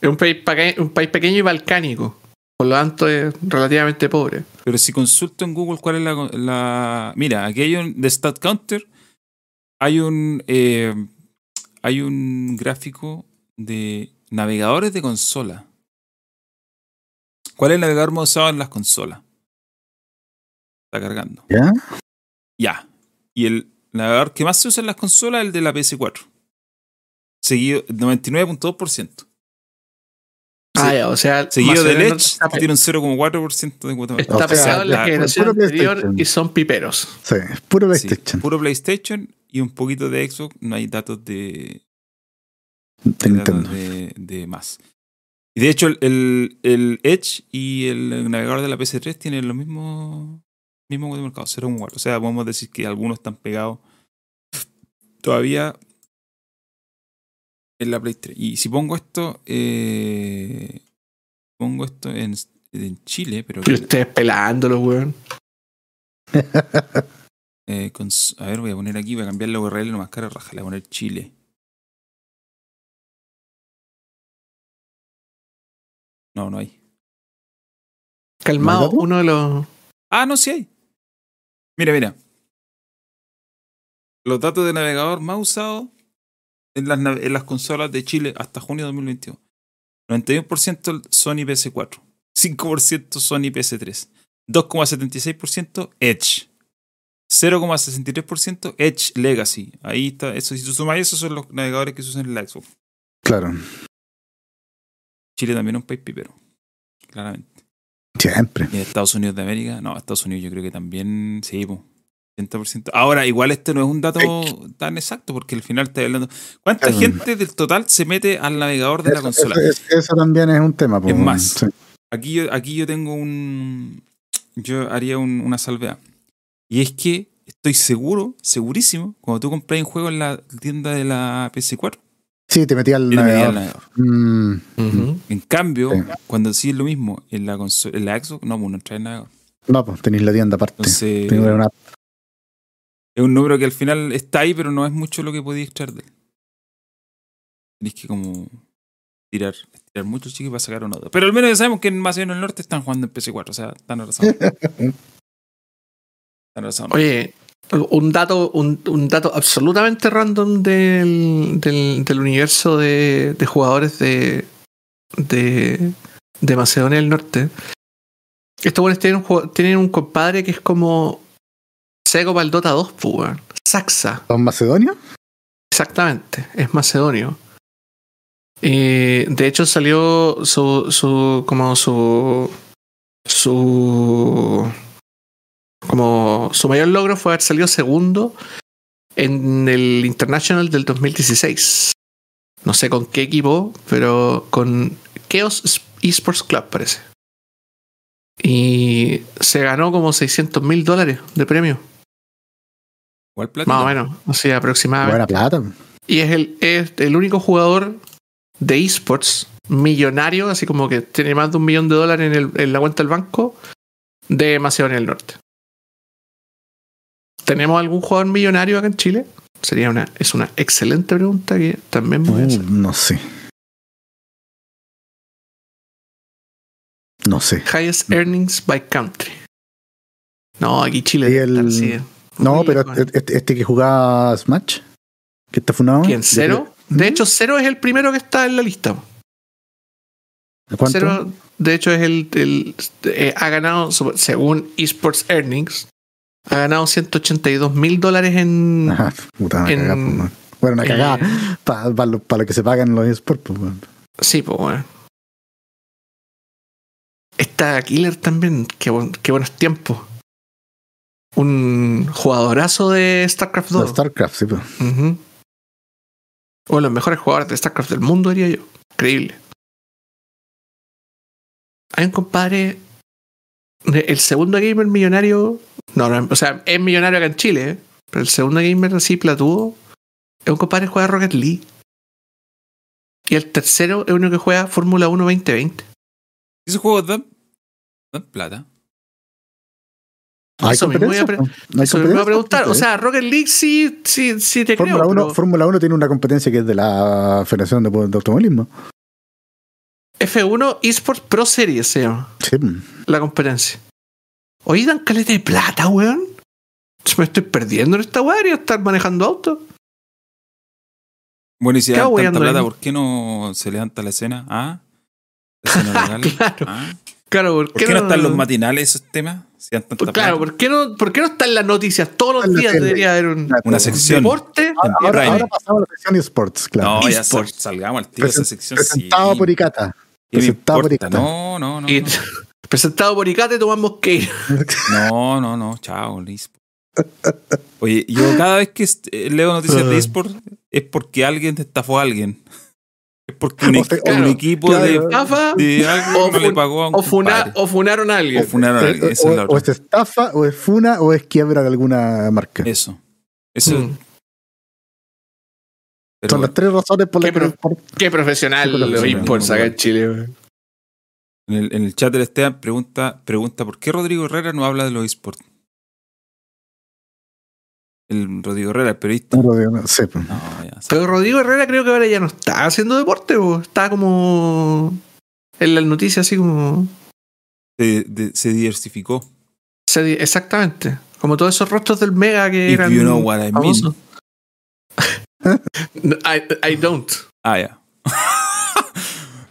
Es un país, peque- un país pequeño y balcánico. Por lo tanto, es relativamente pobre. Pero si consulto en Google cuál es la. la- mira, aquí hay un. De Stat Counter. Hay un. eh, hay un gráfico de navegadores de consola. ¿Cuál es el navegador más usado en las consolas? Está cargando. ¿Ya? Ya. Y el navegador que más se usa en las consolas es el de la PS4. Seguido, 99.2%. Ah, ya, o sea, Seguido del Macedonia Edge, Norte está, que tiene un 0,4% de cuota. está O sea, pegado en la la- generación puro anterior PlayStation. y son piperos. Sí, es puro Sí, PlayStation. puro PlayStation y un poquito de Xbox. No hay datos de, de datos de, de más. Y de hecho, el, el, el Edge y el navegador de la PS3 tienen los mismos mismo de mercado, 0,4. O sea, podemos decir que algunos están pegados todavía en la Play 3. Y si pongo esto, eh, pongo esto en, en Chile, pero Y ustedes pelándolo, weón. Eh, a ver, voy a poner aquí, voy a cambiar la URL nomás cara raja, le voy a poner Chile. No, no hay. Calmado, uno de los. Ah, no, sí hay. Mira, mira. Los datos de navegador más usados en las, en las consolas de Chile hasta junio de 2022. 91% el Sony PS4. 5% Sony PS3. 2,76% Edge. 0,63% Edge Legacy. Ahí está. Eso, si tú sumas eso, son los navegadores que se usan en la Xbox. Claro, Chile también es un país pipero. Claramente. siempre. Y Estados Unidos de América, no, Estados Unidos yo creo que también, sí, po, 80%. Ahora, igual este no es un dato tan exacto, porque al final está hablando. ¿Cuánta Claro. gente del total se mete al navegador de la consola? eso- eso- eso también es un tema. po, Es más. sí. Aquí yo, aquí yo tengo un. Yo haría un- una salvedad. Y es que estoy seguro, segurísimo, cuando tú compras un juego en la tienda de la PS4, Sí, te metí al te metí al navegador. Mm. En cambio, Sí. cuando sí es lo mismo en la, consola, en la Xbox, no, pues no trae navegador. no, pues tenéis la tienda aparte. Entonces, Tengo una es un número que al final está ahí, pero no es mucho lo que podéis extraer de él. Tenéis que como tirar, tirar mucho chico para sacar un auto. Pero al menos ya sabemos que en Macedonio del Norte están jugando en PC4, o sea, están arrasados. están arrasados. Oye, un dato, un, un dato absolutamente random del, del, del universo de, de jugadores de, de, de Macedonia del Norte. Estos buenos tienen un, tienen un compadre que es como Sego para el Dota 2, pues, weón. Saxa. ¿Son macedonios? Exactamente, es macedonio. Y de hecho salió su, su como su su como su mayor logro fue haber salido segundo en el International del 2016. No sé con qué equipo, pero con Chaos Esports Club parece. Y se ganó como 600 mil dólares de premio, Platino. más o menos, o sea, aproximadamente. Buena plata. Y es el, es el único jugador de esports millonario, así como que tiene más de un millón de dólares en, el- en la cuenta del banco de Macedonia del Norte. ¿Tenemos algún jugador millonario acá en Chile? Sería una, es una excelente pregunta que también voy a Uh, hacer. no sé. No sé. Highest earnings by country. No, aquí Chile Y el-. No, pero bueno. este, este que jugaba Smash, que está funado. ¿Quién? ¿Cero? De hecho, Cero es el primero que está en la lista. ¿Cuánto? Cero, de hecho, es el. el- eh, ha ganado, según Esports Earnings, ha ganado 182 mil dólares en. Ajá, puta, una en- cagada, pues. Bueno, una en- cagada para lo, pa lo que se pagan los esports. Pues. Sí, pues bueno. Está Killer también. Qué, buen- qué buenos tiempos. Un jugadorazo de StarCraft 2. Los StarCraft, sí, pues. Uno de los mejores jugadores de StarCraft del mundo, diría yo. Increíble. Hay un compadre. de- El segundo gamer millonario. No, no, o sea, es millonario acá en Chile, ¿eh? pero el segundo gamer así platudo es un compadre que juega Rocket League. Y el tercero es uno que juega Fórmula 1 2020. Esos juegos dan, dan plata. ¿Hay Eso mismo iba a competencia? pre-? ¿No hay Eso me iba a preguntar. O sea, Rocket League sí, sí, sí te Fórmula creo. 1, pero Fórmula 1 tiene una competencia que es de la Federación de, de Automovilismo. F1 Esports Pro Series se llama. Sí, la competencia. Oye, dan caleta de plata, weón. Me estoy perdiendo en esta weá, debería estar manejando auto. Bueno, y si ¿Qué dan tanta plata, ahí? ¿por qué no se levanta la escena? ¿Ah? ¿La escena legal? Claro. ¿Ah? Claro, ¿por ¿Por qué, qué no están los matinales esos temas? Si dan tanta Pues claro. ¿por qué, no, ¿por qué no están las noticias? Todos los En días tele. debería haber un Una sección. deporte. Ahora, En ahora, pasamos a la sección eSports, claro. No, ya sal- eSports. salgamos al tiro de esa Presen- sección. presentado sí. por Icata. ¿Qué me presentado por? Icata. No, no, no. Y- No, presentado por Icate, Tomás Mosqueira. no, no, no, chao, listo. Oye, yo cada vez que eh, leo noticias de eSport es porque alguien te estafó a alguien. Porque un, O sea, equ- claro, un equipo claro. Estafa de, alguien O le pagó a un o, funa- o funaron a alguien. O funaron a alguien. Eh, Esa es la o, o otra. es estafa, o es funa, o es quiebra de alguna marca. Eso. Eso. Mm. pero Son las tres razones por las Qué que pro- Qué profesional Qué los profesional, esports muy acá en Chile. weón. en, el, en el chat del Esteban pregunta, pregunta ¿por qué Rodrigo Herrera no habla de los eSports? El Rodrigo Herrera, el periodista. No, sí, pues. No, ya. Pero Rodrigo Herrera creo que ahora ya no está haciendo deporte, po. está como en las noticias así como... Se, de- se diversificó. se di- Exactamente. Como todos esos rostros del Mega que If eran you know what I mean. I, I don't. Ah, ya.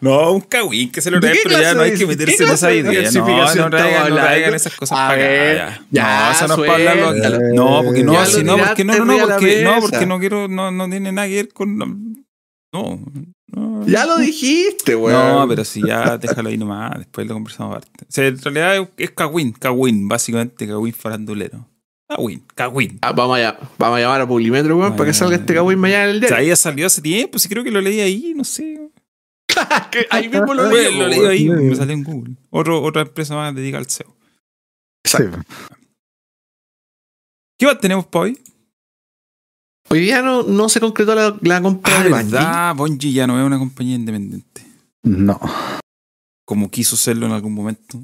no, un cagüín que se lo ¿De trae, pero ya no hay que meterse en esa de idea. No, no traigan, no traigan esas cosas A para ver, acá. ya, no, eso no es para hablarlo. No, porque no, lo no, porque no, no, no, porque no, porque no quiero, no, no tiene nada que ver con. No. no. Ya lo dijiste, weón. No, pero si ya déjalo ahí nomás, después lo conversamos aparte. O sea, en realidad es- Kawin, Kawin, básicamente Kawin farandulero. Kawin, Kawin. Ah, vamos, a, vamos a llamar a Publimetro, weón, para que salga este cagüín mañana en el O sea, día. ya salió hace tiempo, sí creo que lo leí ahí, no sé. ahí mismo lo leí, lo leí ahí, me salió en Google. Otro, otra empresa más dedicada al SEO. Sí, ¿Qué más tenemos para hoy? Hoy día no, no se concretó la, la compra Ah, de Bungie. verdad, Bungie ya no es una compañía independiente. No. Como quiso serlo en algún momento.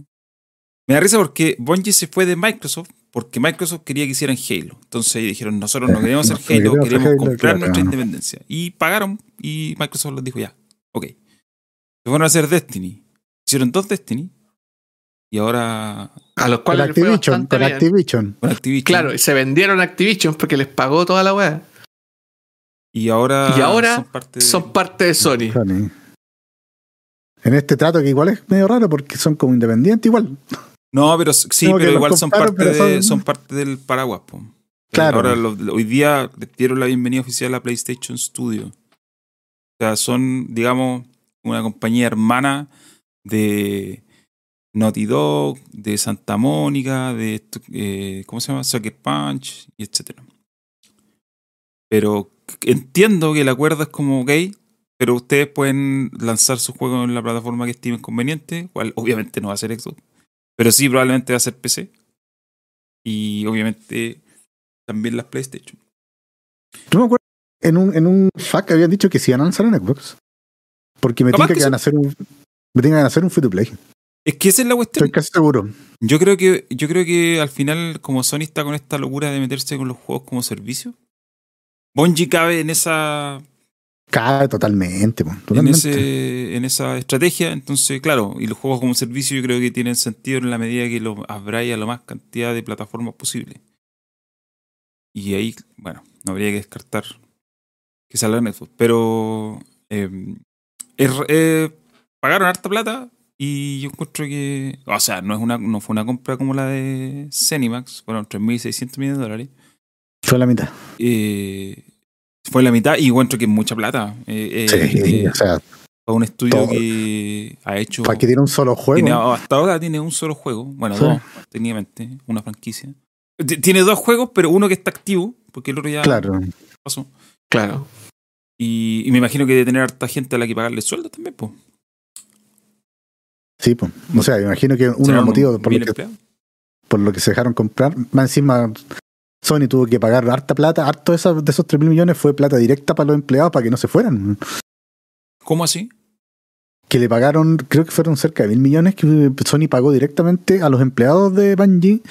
Me da risa porque Bungie se fue de Microsoft porque Microsoft quería que hicieran Halo. Entonces ellos dijeron, nosotros no queremos hacer No Halo, queremos hacer comprar nuestra independencia. Y pagaron y Microsoft les dijo, ya, ok. Se fueron a hacer Destiny. Hicieron dos Destiny. Y ahora A los Con cuales les fue Activision, con. Activision. con Activision. Claro, y se vendieron a Activision porque les pagó toda la weá. Y ahora, Y ahora son parte de- Son parte de Sony. Sony. En este trato que igual es medio raro porque son como independientes igual. No, pero sí, pero igual son parte, pero de, son- son parte del paraguas. po. Claro. Ahora, lo- hoy día les dieron la bienvenida oficial a PlayStation Studio. O sea, son, digamos, una compañía hermana de Naughty Dog, de Santa Mónica, de, eh, ¿cómo se llama? Sucker Punch, etcétera. Pero entiendo que el acuerdo es como, ok, pero ustedes pueden lanzar su juego en la plataforma que estimen conveniente, cual obviamente no va a ser Xbox, pero sí probablemente va a ser PC. Y obviamente también las PlayStation. Yo me acuerdo en un, en un FAQ habían dicho que se iban a lanzar en Xbox. Porque me tinca que que van a hacer un. Me tinca que hacer un free to play. Es que esa es la cuestión. Estoy casi seguro. Yo creo que, yo creo que al final, como Sony está con esta locura de meterse con los juegos como servicio, Bungie cabe en esa, Cabe totalmente, po, en, totalmente. ese, en esa estrategia. Entonces, claro, y los juegos como servicio yo creo que tienen sentido en la medida que los abráis a la más cantidad de plataformas posible. Y ahí, bueno, no habría que descartar que salga Netflix. Pero eh, es- eh, pagaron harta plata y yo encuentro que, o sea, no, es una, no fue una compra como la de Cenimax, fueron 3.600 millones de dólares. Fue la mitad. Eh, fue la mitad y encuentro que es mucha plata. Eh, eh, Sí, o sea, para un estudio todo. que ha hecho. para que tiene un solo juego. tiene- hasta ahora tiene un solo juego. Bueno, Sí. dos, técnicamente. Una franquicia. T- Tiene dos juegos, pero uno que está activo, porque el otro ya Claro. pasó. Claro. Y, y me imagino que debe tener harta gente a la que pagarle sueldo también, pues. Sí, pues. O sea, me imagino que uno de los motivos por lo, que, por lo que se dejaron comprar, más encima Sony tuvo que pagar harta plata, harto de, esas- de esos 3 mil millones fue plata directa para los empleados para que no se fueran. ¿Cómo así? Que le pagaron, creo que fueron cerca de mil millones que Sony pagó directamente a los empleados de Bungie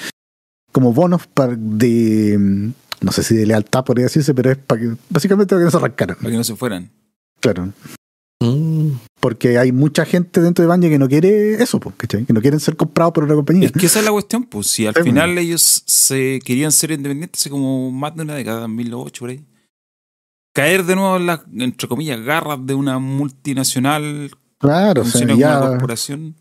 como bonos para de no sé si de lealtad podría decirse, pero es para que básicamente para que no se arrancaran. Para que no se fueran. Claro. Mm. Porque hay mucha gente dentro de Bungie que no quiere eso, pues, ¿cachai? que no quieren ser comprados por otra compañía. Es que esa es la cuestión, pues. Si al Sí, final ellos se querían ser independientes hace como más de una década, 2008 por ahí. Caer de nuevo en las, entre comillas, garras de una multinacional Claro, o sea, una ya, corporación.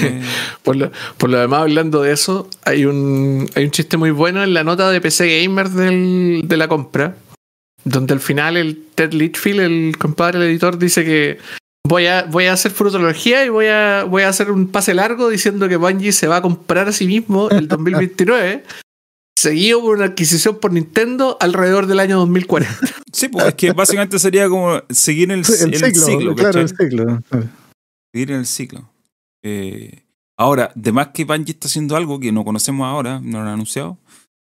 Por lo, por lo demás, hablando de eso, hay un, hay un chiste muy bueno en la nota de PC Gamer del- de la compra, donde al final el Ted Litchfield, el compadre del editor, dice que voy a, voy a hacer futurología y voy a, voy a hacer un pase largo diciendo que Bungie se va a comprar a sí mismo el 2029, seguido por una adquisición por Nintendo alrededor del año 2040. sí, pues es que básicamente sería como seguir en el, el ciclo, ciclo. claro, el ¿cachai? ciclo. Seguir en el ciclo. Eh, ahora, de más que Bungie está haciendo algo que no conocemos ahora, no lo han anunciado.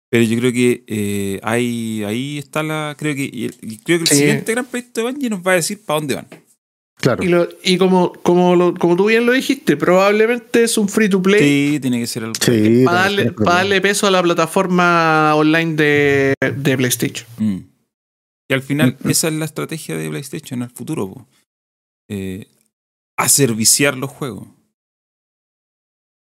Pero yo creo que eh, ahí, ahí está la. Creo que, y el- y creo que el Sí. siguiente gran proyecto de Bungie nos va a decir para dónde van. Claro. Y, lo- y como, como, lo- como tú bien lo dijiste, probablemente es un free to play. Sí, tiene que ser algo. Sí, para darle, pero- pa' darle peso a la plataforma online de, de PlayStation. Mm. Y al final, Mm, mm. esa es la estrategia de PlayStation al futuro. po. Eh, aserviciar los juegos.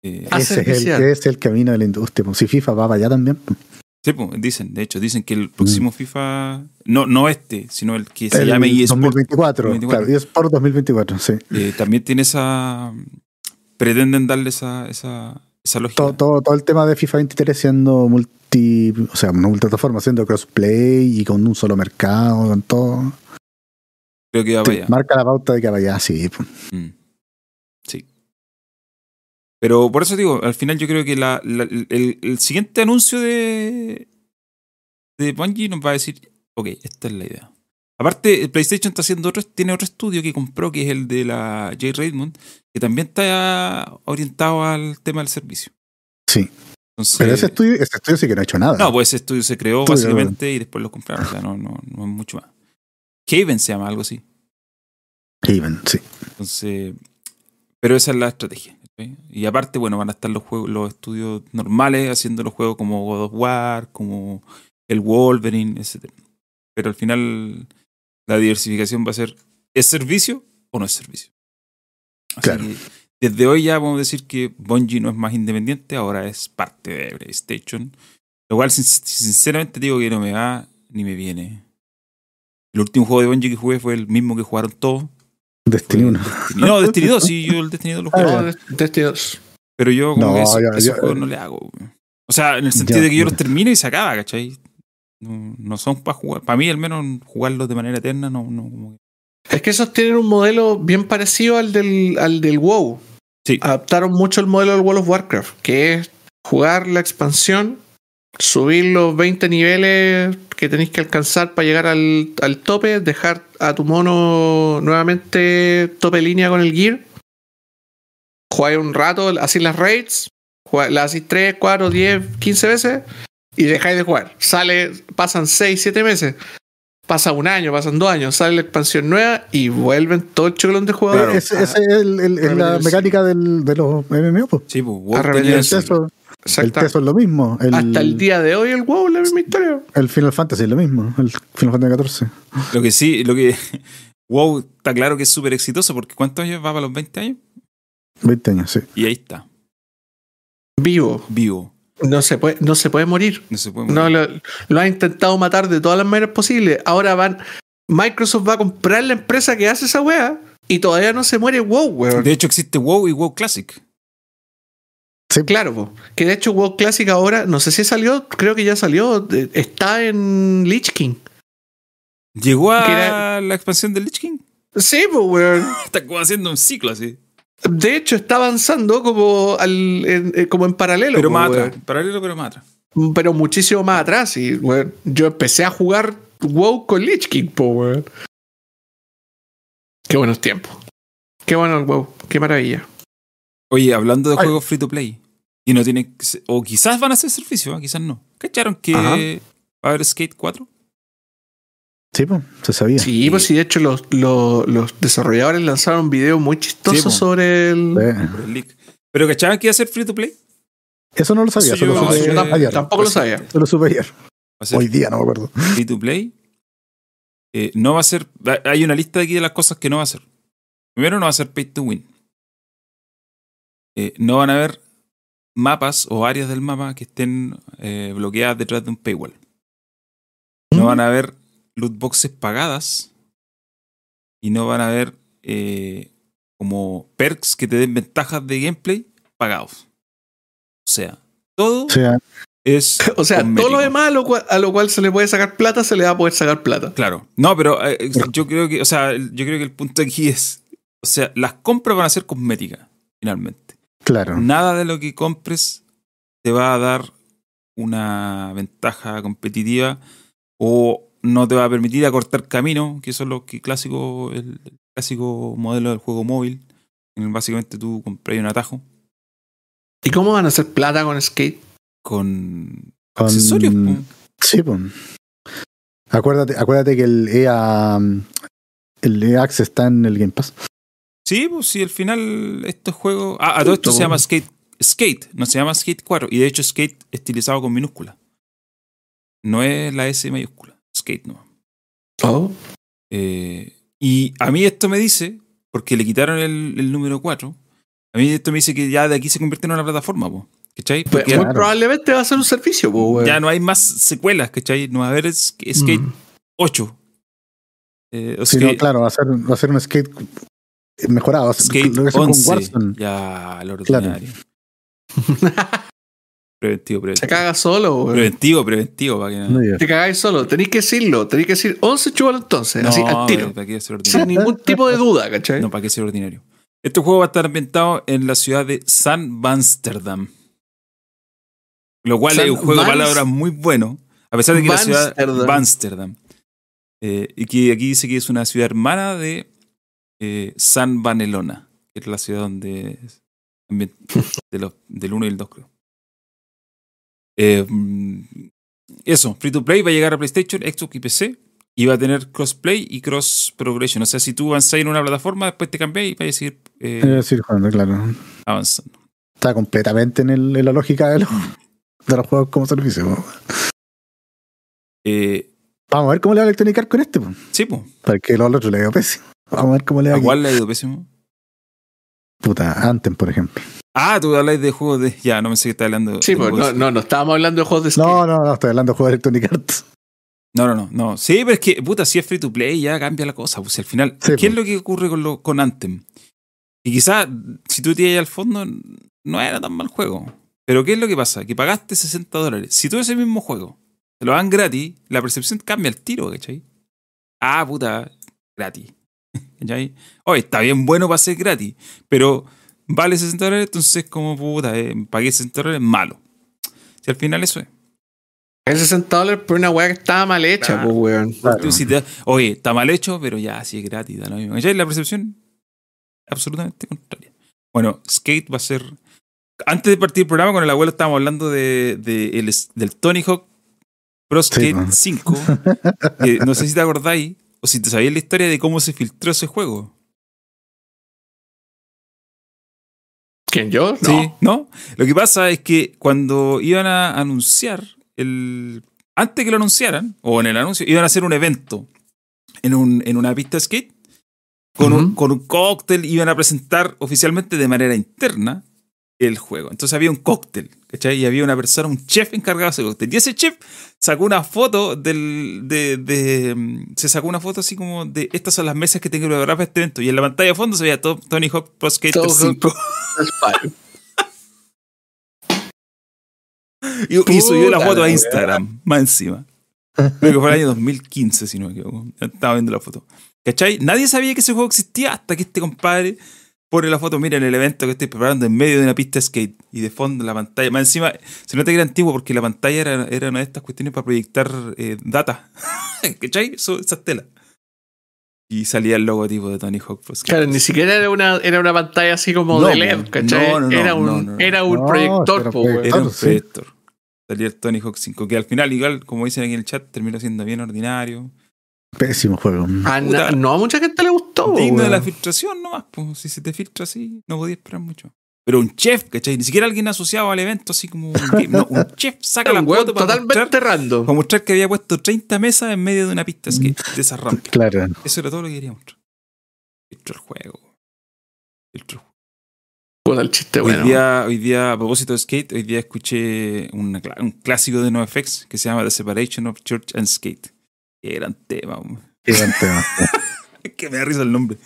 Eh, Ah, ese, es el, es camino de la industria. pues. Si FIFA va para allá también. pues. sí, po, dicen, de hecho, dicen que el próximo FIFA, no, no este, sino el que se llame eSport, 2024. 2024. Claro, eSport 2024, sí. eh, también tiene esa. Pretenden darle esa, esa, esa lógica. Todo, todo, todo el tema de FIFA 23 siendo multi, o sea, no multiplataforma, siendo crossplay y con un solo mercado, con todo. Creo que va para Sí, allá. marca la pauta de que vaya así. pues. Mm. Pero por eso digo, al final yo creo que la, la- el, el siguiente anuncio de, de Bungie nos va a decir, ok, esta es la idea. Aparte, PlayStation está haciendo otro, tiene otro estudio que compró, que es el de la J. Raymond, que también está orientado al tema del servicio. Sí. Entonces, Pero ese estudio, ese estudio sí que no ha hecho nada. no, pues ese estudio se creó Estudio, básicamente y después lo compraron. O sea, no, no, no es mucho más. Haven se llama algo así. Haven, sí. Entonces, pero esa es la estrategia. Y aparte, bueno, van a estar los juegos, los estudios normales haciendo los juegos como God of War, como el Wolverine, etc. Pero al final la diversificación va a ser ¿es servicio o no es servicio? Así Claro. que desde hoy ya podemos decir que Bungie no es más independiente, ahora es parte de PlayStation. Lo cual, sin- sinceramente, digo que no me va ni me viene. El último juego de Bungie que jugué fue el mismo que jugaron todos. Destiny Fue 1. Destiny- No, Destiny 2, sí, yo el Destiny 2 lo. Ah, No, de- Destiny 2. Pero yo como No, que eso- ya- esos ya- juegos no le hago. güey. O sea, en el sentido de que yo los termino y se acaba, ¿cachai? No, no son para jugar. Para mí, al menos, jugarlos de manera eterna, no, no como que- Es que esos tienen un modelo bien parecido al del, al del WoW. Sí. Adaptaron mucho el modelo del World of Warcraft, que es jugar la expansión, subir los 20 niveles que tenéis que alcanzar para llegar al, al tope, dejar a tu mono nuevamente tope línea con el gear, jugáis un rato, así las raids, las hacéis 3, 4, 10, 15 veces y dejáis de jugar. Sale, pasan 6, 7 meses. Pasa un año, pasan dos años, sale la expansión nueva y vuelven todo el chocolón de jugadores. Claro. Ese es el- el- es la mecánica del, de los MMO. Pues. Sí, pues, El eso. teso, el Exacto. teso es lo mismo. El, Hasta el día de hoy el WoW es la misma historia. el Final Fantasy es lo mismo. El Final Fantasy 14. Lo que sí, lo que. WoW está claro que es súper exitoso porque ¿cuántos años va para los 20 años? 20 años, sí. Y ahí está, Vivo. vivo. No se puede, no se puede morir. No se puede No, morir. lo, lo ha intentado matar de todas las maneras posibles. Ahora van. Microsoft va a comprar la empresa que hace esa wea y todavía no se muere WoW, weón. De hecho, existe WoW y WoW Classic. Claro, po. que de hecho WoW Classic ahora, no sé si salió, creo que ya salió, está en Lich King. ¿Llegó a era- la expansión del Lich King? Sí, pues, weón. Está como haciendo un ciclo así. De hecho, está avanzando como, al, en, eh, como en paralelo. Pero más atrás. Paralelo, pero más atrás. Pero muchísimo más atrás. Y, weón, yo empecé a jugar WoW con Lich King, po, weón. Qué buenos tiempos. Qué bueno el WoW. Qué maravilla. Oye, hablando de Ay. juegos free to play. Y no ser- O quizás van a hacer servicio, ¿eh? quizás no. ¿Cacharon que Ajá. va a haber Skate 4? Sí, pues, se sabía. Sí, pues sí, de hecho los, los, los desarrolladores lanzaron un video muy chistoso Sí, sobre el... Por el leak. ¿Pero cachaban que iba a ser free to play? Eso no lo sabía, Eso solo yo- supe eso yo tam- ayer. tampoco lo sabía. Solo supe ayer. Hoy día, no me acuerdo. free to play. Eh, no va a ser. Hay una lista aquí de las cosas que no va a ser. Primero, no va a ser pay to win. Eh, no van a haber mapas o áreas del mapa que estén eh, bloqueadas detrás de un paywall. No van a haber loot boxes pagadas. Y no van a haber eh, como perks que te den ventajas de gameplay pagados. O sea, todo O sea, es. O sea, todo lo demás a lo, cual, a lo cual se le puede sacar plata, se le va a poder sacar plata. Claro. No, pero eh, eh, yo creo que, o sea, yo creo que el punto aquí es, o sea, las compras van a ser cosméticas, finalmente. claro. Nada de lo que compres te va a dar una ventaja competitiva o no te va a permitir acortar camino, que eso es lo que clásico, el, clásico modelo del juego móvil. En el básicamente tú compras un atajo ¿Y cómo van a hacer plata con Skate? con, Con- accesorios. po. Sí, pues. Acuérdate, acuérdate que el EA, el EA Access está en el Game Pass. Sí, pues sí, al final estos juegos. Ah, a todo esto se llama Skate. Skate, no se llama Skate 4. Y de hecho, Skate estilizado con minúscula. No es la S mayúscula. Skate no. Oh. Eh, y a mí esto me dice, porque le quitaron el, el número 4. A mí esto me dice que ya de aquí se convierte en una plataforma, po, ¿cachai? Pues, Porque muy Claro. probablemente va a ser un servicio, po, ya no hay más secuelas, ¿cachai? No va a haber es- Skate Mm. 8. Eh, o Sí, no, claro, va a ser, va a ser un skate mejorado. va a ser- Skate lo que hacen con 11. Warzone. Ya, lo Claro. preventivo, preventivo. Se caga solo. Preventivo, preventivo, para que no. Te cagáis solo. Tenéis que decirlo. Tenéis que decir 11 chúbalo entonces. así al tiro. ¿Para qué ser Sin ordinario? ningún tipo de duda, ¿cachai? No, ¿para qué ser ordinario? Este juego va a estar ambientado en la ciudad de San Amsterdam. Lo cual San es un juego de Vans- palabras muy bueno. A pesar de que la ciudad Vansterdam. Amsterdam. y que aquí dice que es una ciudad hermana de eh, San Vanelona, que es la ciudad donde es ambien- de los- del 1 y el 2, creo. Eh, mm, eso, Free to Play va a llegar a PlayStation, Xbox y PC. Y va a tener crossplay y cross progression. O sea, si tú avanzas en una plataforma, después te cambias y vas a seguir eh, decir, jugando, claro. avanzando. Está completamente en, el- en la lógica de los, de los juegos como servicio. Eh, Vamos a ver cómo le va a Electronic Arts con este, po. sí, pues. para que los otros le dio pésimo. Vamos a ver cómo le va. ¿A cuál le ha ido pésimo? Puta, Anthem, por ejemplo. Ah, tú habláis de juegos de. Ya, no me sé qué estás hablando. Sí, pues no, no, no estábamos hablando de juegos de skate. No, no, no, estoy hablando de juegos de Electronic Arts. No, no, no, no. Sí, pero es que, puta, si es free to play ya cambia la cosa. Pues al final, Sí, ¿qué es pues. lo que ocurre con, lo, con Anthem? Y quizás, si tú te ibas al fondo, no era tan mal juego. Pero ¿qué es lo que pasa? Que pagaste 60 dólares. Si tú ese mismo juego te lo dan gratis, la percepción cambia al tiro, ¿cachai? Ah, puta, gratis. ¿Cachai? Oye, está bien bueno para ser gratis, pero vale 60 dólares, entonces como puta, eh, pagué 60 dólares, malo. Si al final eso es. Es 60 dólares por una weá que estaba mal hecha, Claro. pues weón. Claro. Tú si te- oye, está mal hecho, pero ya, sí es gratis, da lo mismo. ¿Cachai? La percepción absolutamente contraria. Bueno, Skate va a ser. Antes de partir el programa, con el abuelo estábamos hablando de, de el- del Tony Hawk Pro Skate man. 5. que no sé si te acordáis o si te sabías la historia de cómo se filtró ese juego. ¿Quién yo? No. Sí, ¿no? Lo que pasa es que cuando iban a anunciar el. Antes que lo anunciaran, o en el anuncio, iban a hacer un evento en, un, en una pista de skate con, un, con un cóctel, iban a presentar oficialmente de manera interna el juego. Entonces había un cóctel, ¿cachai? Y había una persona, un chef encargado de ese cóctel. Y ese chef sacó una foto del. De, de, mm, se sacó una foto así como de estas son las mesas que tengo que preparar para este evento. Y en la pantalla de fondo se veía todo Tony Hawk Pro Skater Todo 5. Spy. Y, y subió la foto a. Instagram, más encima. Creo que fue el año 2015, si no me equivoco. Estaba viendo la foto. ¿Cachai? Nadie sabía que ese juego existía hasta que este compadre pone la foto, mira, en el evento que estoy preparando en medio de una pista de skate. Y de fondo la pantalla. Más encima, se nota que era antiguo porque la pantalla era, era una de estas cuestiones para proyectar eh, data. ¿Cachai? Esas telas. Y salía el logotipo de Tony Hawk Skate. Claro, ni siquiera era una, era una pantalla así como No, de LED, ¿cachai? no, no, no, era un, no, no. Era un No, proyector, proyector. Era un sí. proyector. Salía el Tony Hawk 5, que al final, igual, como dicen aquí en el chat, terminó siendo bien ordinario. Pésimo juego. A na- Puta. no a mucha gente le gustó, Digno de la filtración nomás, pues si se te filtra así, no podías esperar mucho. Pero un chef, ¿cachai? Ni siquiera alguien asociado al evento, así como un, game. No, un chef saca la foto para totalmente mostrar, random. para mostrar que había puesto 30 mesas en medio de una pista de skate, de esas rampas. Claro. Eso era todo lo que quería mostrar. Filtró el juego. Filtró el juego. Puta, el chiste, Hoy, bueno. día, hoy día, a propósito de skate, hoy día escuché una un clásico de NoFX que se llama The Separation of Church and Skate. Qué gran tema, hombre. Qué gran tema. que me da risa el nombre.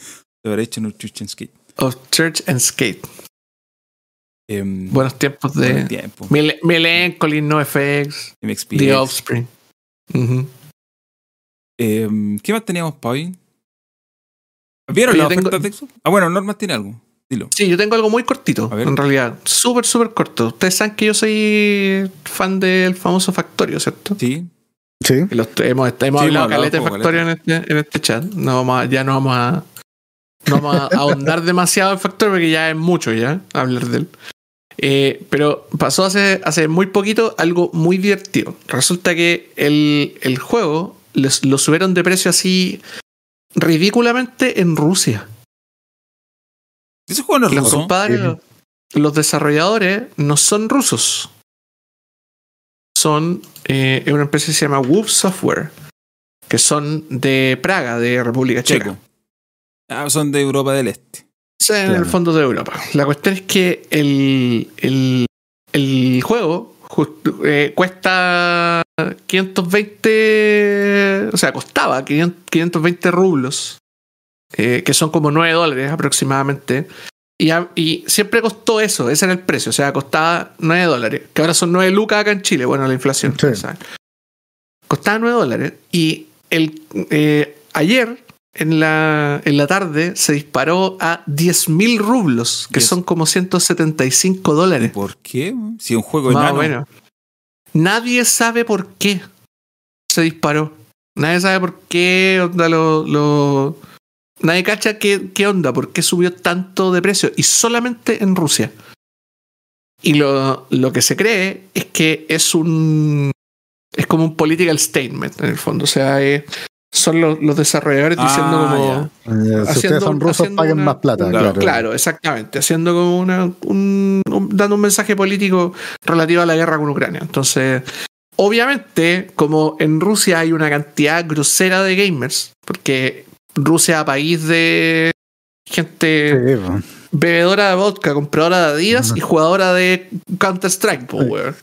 Of Church and Skate. Of Church and Skate. Em, Buenos tiempos buen de tiempo. Mil- Melancholy, NoFX, MXPX. The Offspring. Em, ¿Qué más teníamos para hoy? ¿Vieron tengo- ofertas de Xbox? Ah, bueno, Norma tiene algo. Dilo. Sí, yo tengo algo muy cortito, A ver. en realidad. Súper, súper corto. Ustedes saben que yo soy fan del famoso Factorio, ¿cierto? Sí. Sí. Y los- hemos, hemos Sí, hablado caleta de Factorio en este, en este chat. No vamos a- ya no vamos a. No vamos a ahondar demasiado en Factorio porque ya es mucho ya hablar de él. Eh, pero pasó hace, hace muy poquito algo muy divertido. Resulta que el, el juego les- lo subieron de precio así ridículamente en Rusia. Ese juego no es Los ruso. compadres, los desarrolladores no son rusos. Son eh, una empresa que se llama Wolf Software, que son de Praga, de República Checa. Checo. Ah, son de Europa del Este. Sea, en Claro. el fondo de Europa. La cuestión es que el, el, el juego eh, cuesta 520, o sea, costaba 500 520 rublos, eh, que son como 9 dólares aproximadamente. Y, a- y siempre costó eso, ese era el precio, o sea, costaba 9 dólares, que ahora son 9 lucas acá en Chile, bueno, la inflación. Sí. ¿saben? Costaba 9 dólares y el, eh, ayer en la, en la tarde se disparó a 10.000 rublos, que Diez. son como 175 dólares. ¿Por qué? Si es un juego Más enano. o menos. Nadie sabe por qué se disparó. Nadie sabe por qué onda lo. lo- Nadie cacha qué, qué onda, por qué subió tanto de precio. Y solamente en Rusia. Y lo, lo que se cree es que es un. Es como un political statement, en el fondo. O sea, eh, son los, los desarrolladores Ah, diciendo como. Eh, si Haciendo- ustedes son rusos, paguen una- más plata. claro. claro. exactamente. Haciendo como una. un- un- dando un mensaje político relativo a la guerra con Ucrania. Entonces, obviamente, como en Rusia hay una cantidad grosera de gamers, porque Rusia, país de gente Sí, bebedora de vodka, compradora de Adidas y jugadora de Counter-Strike, weón.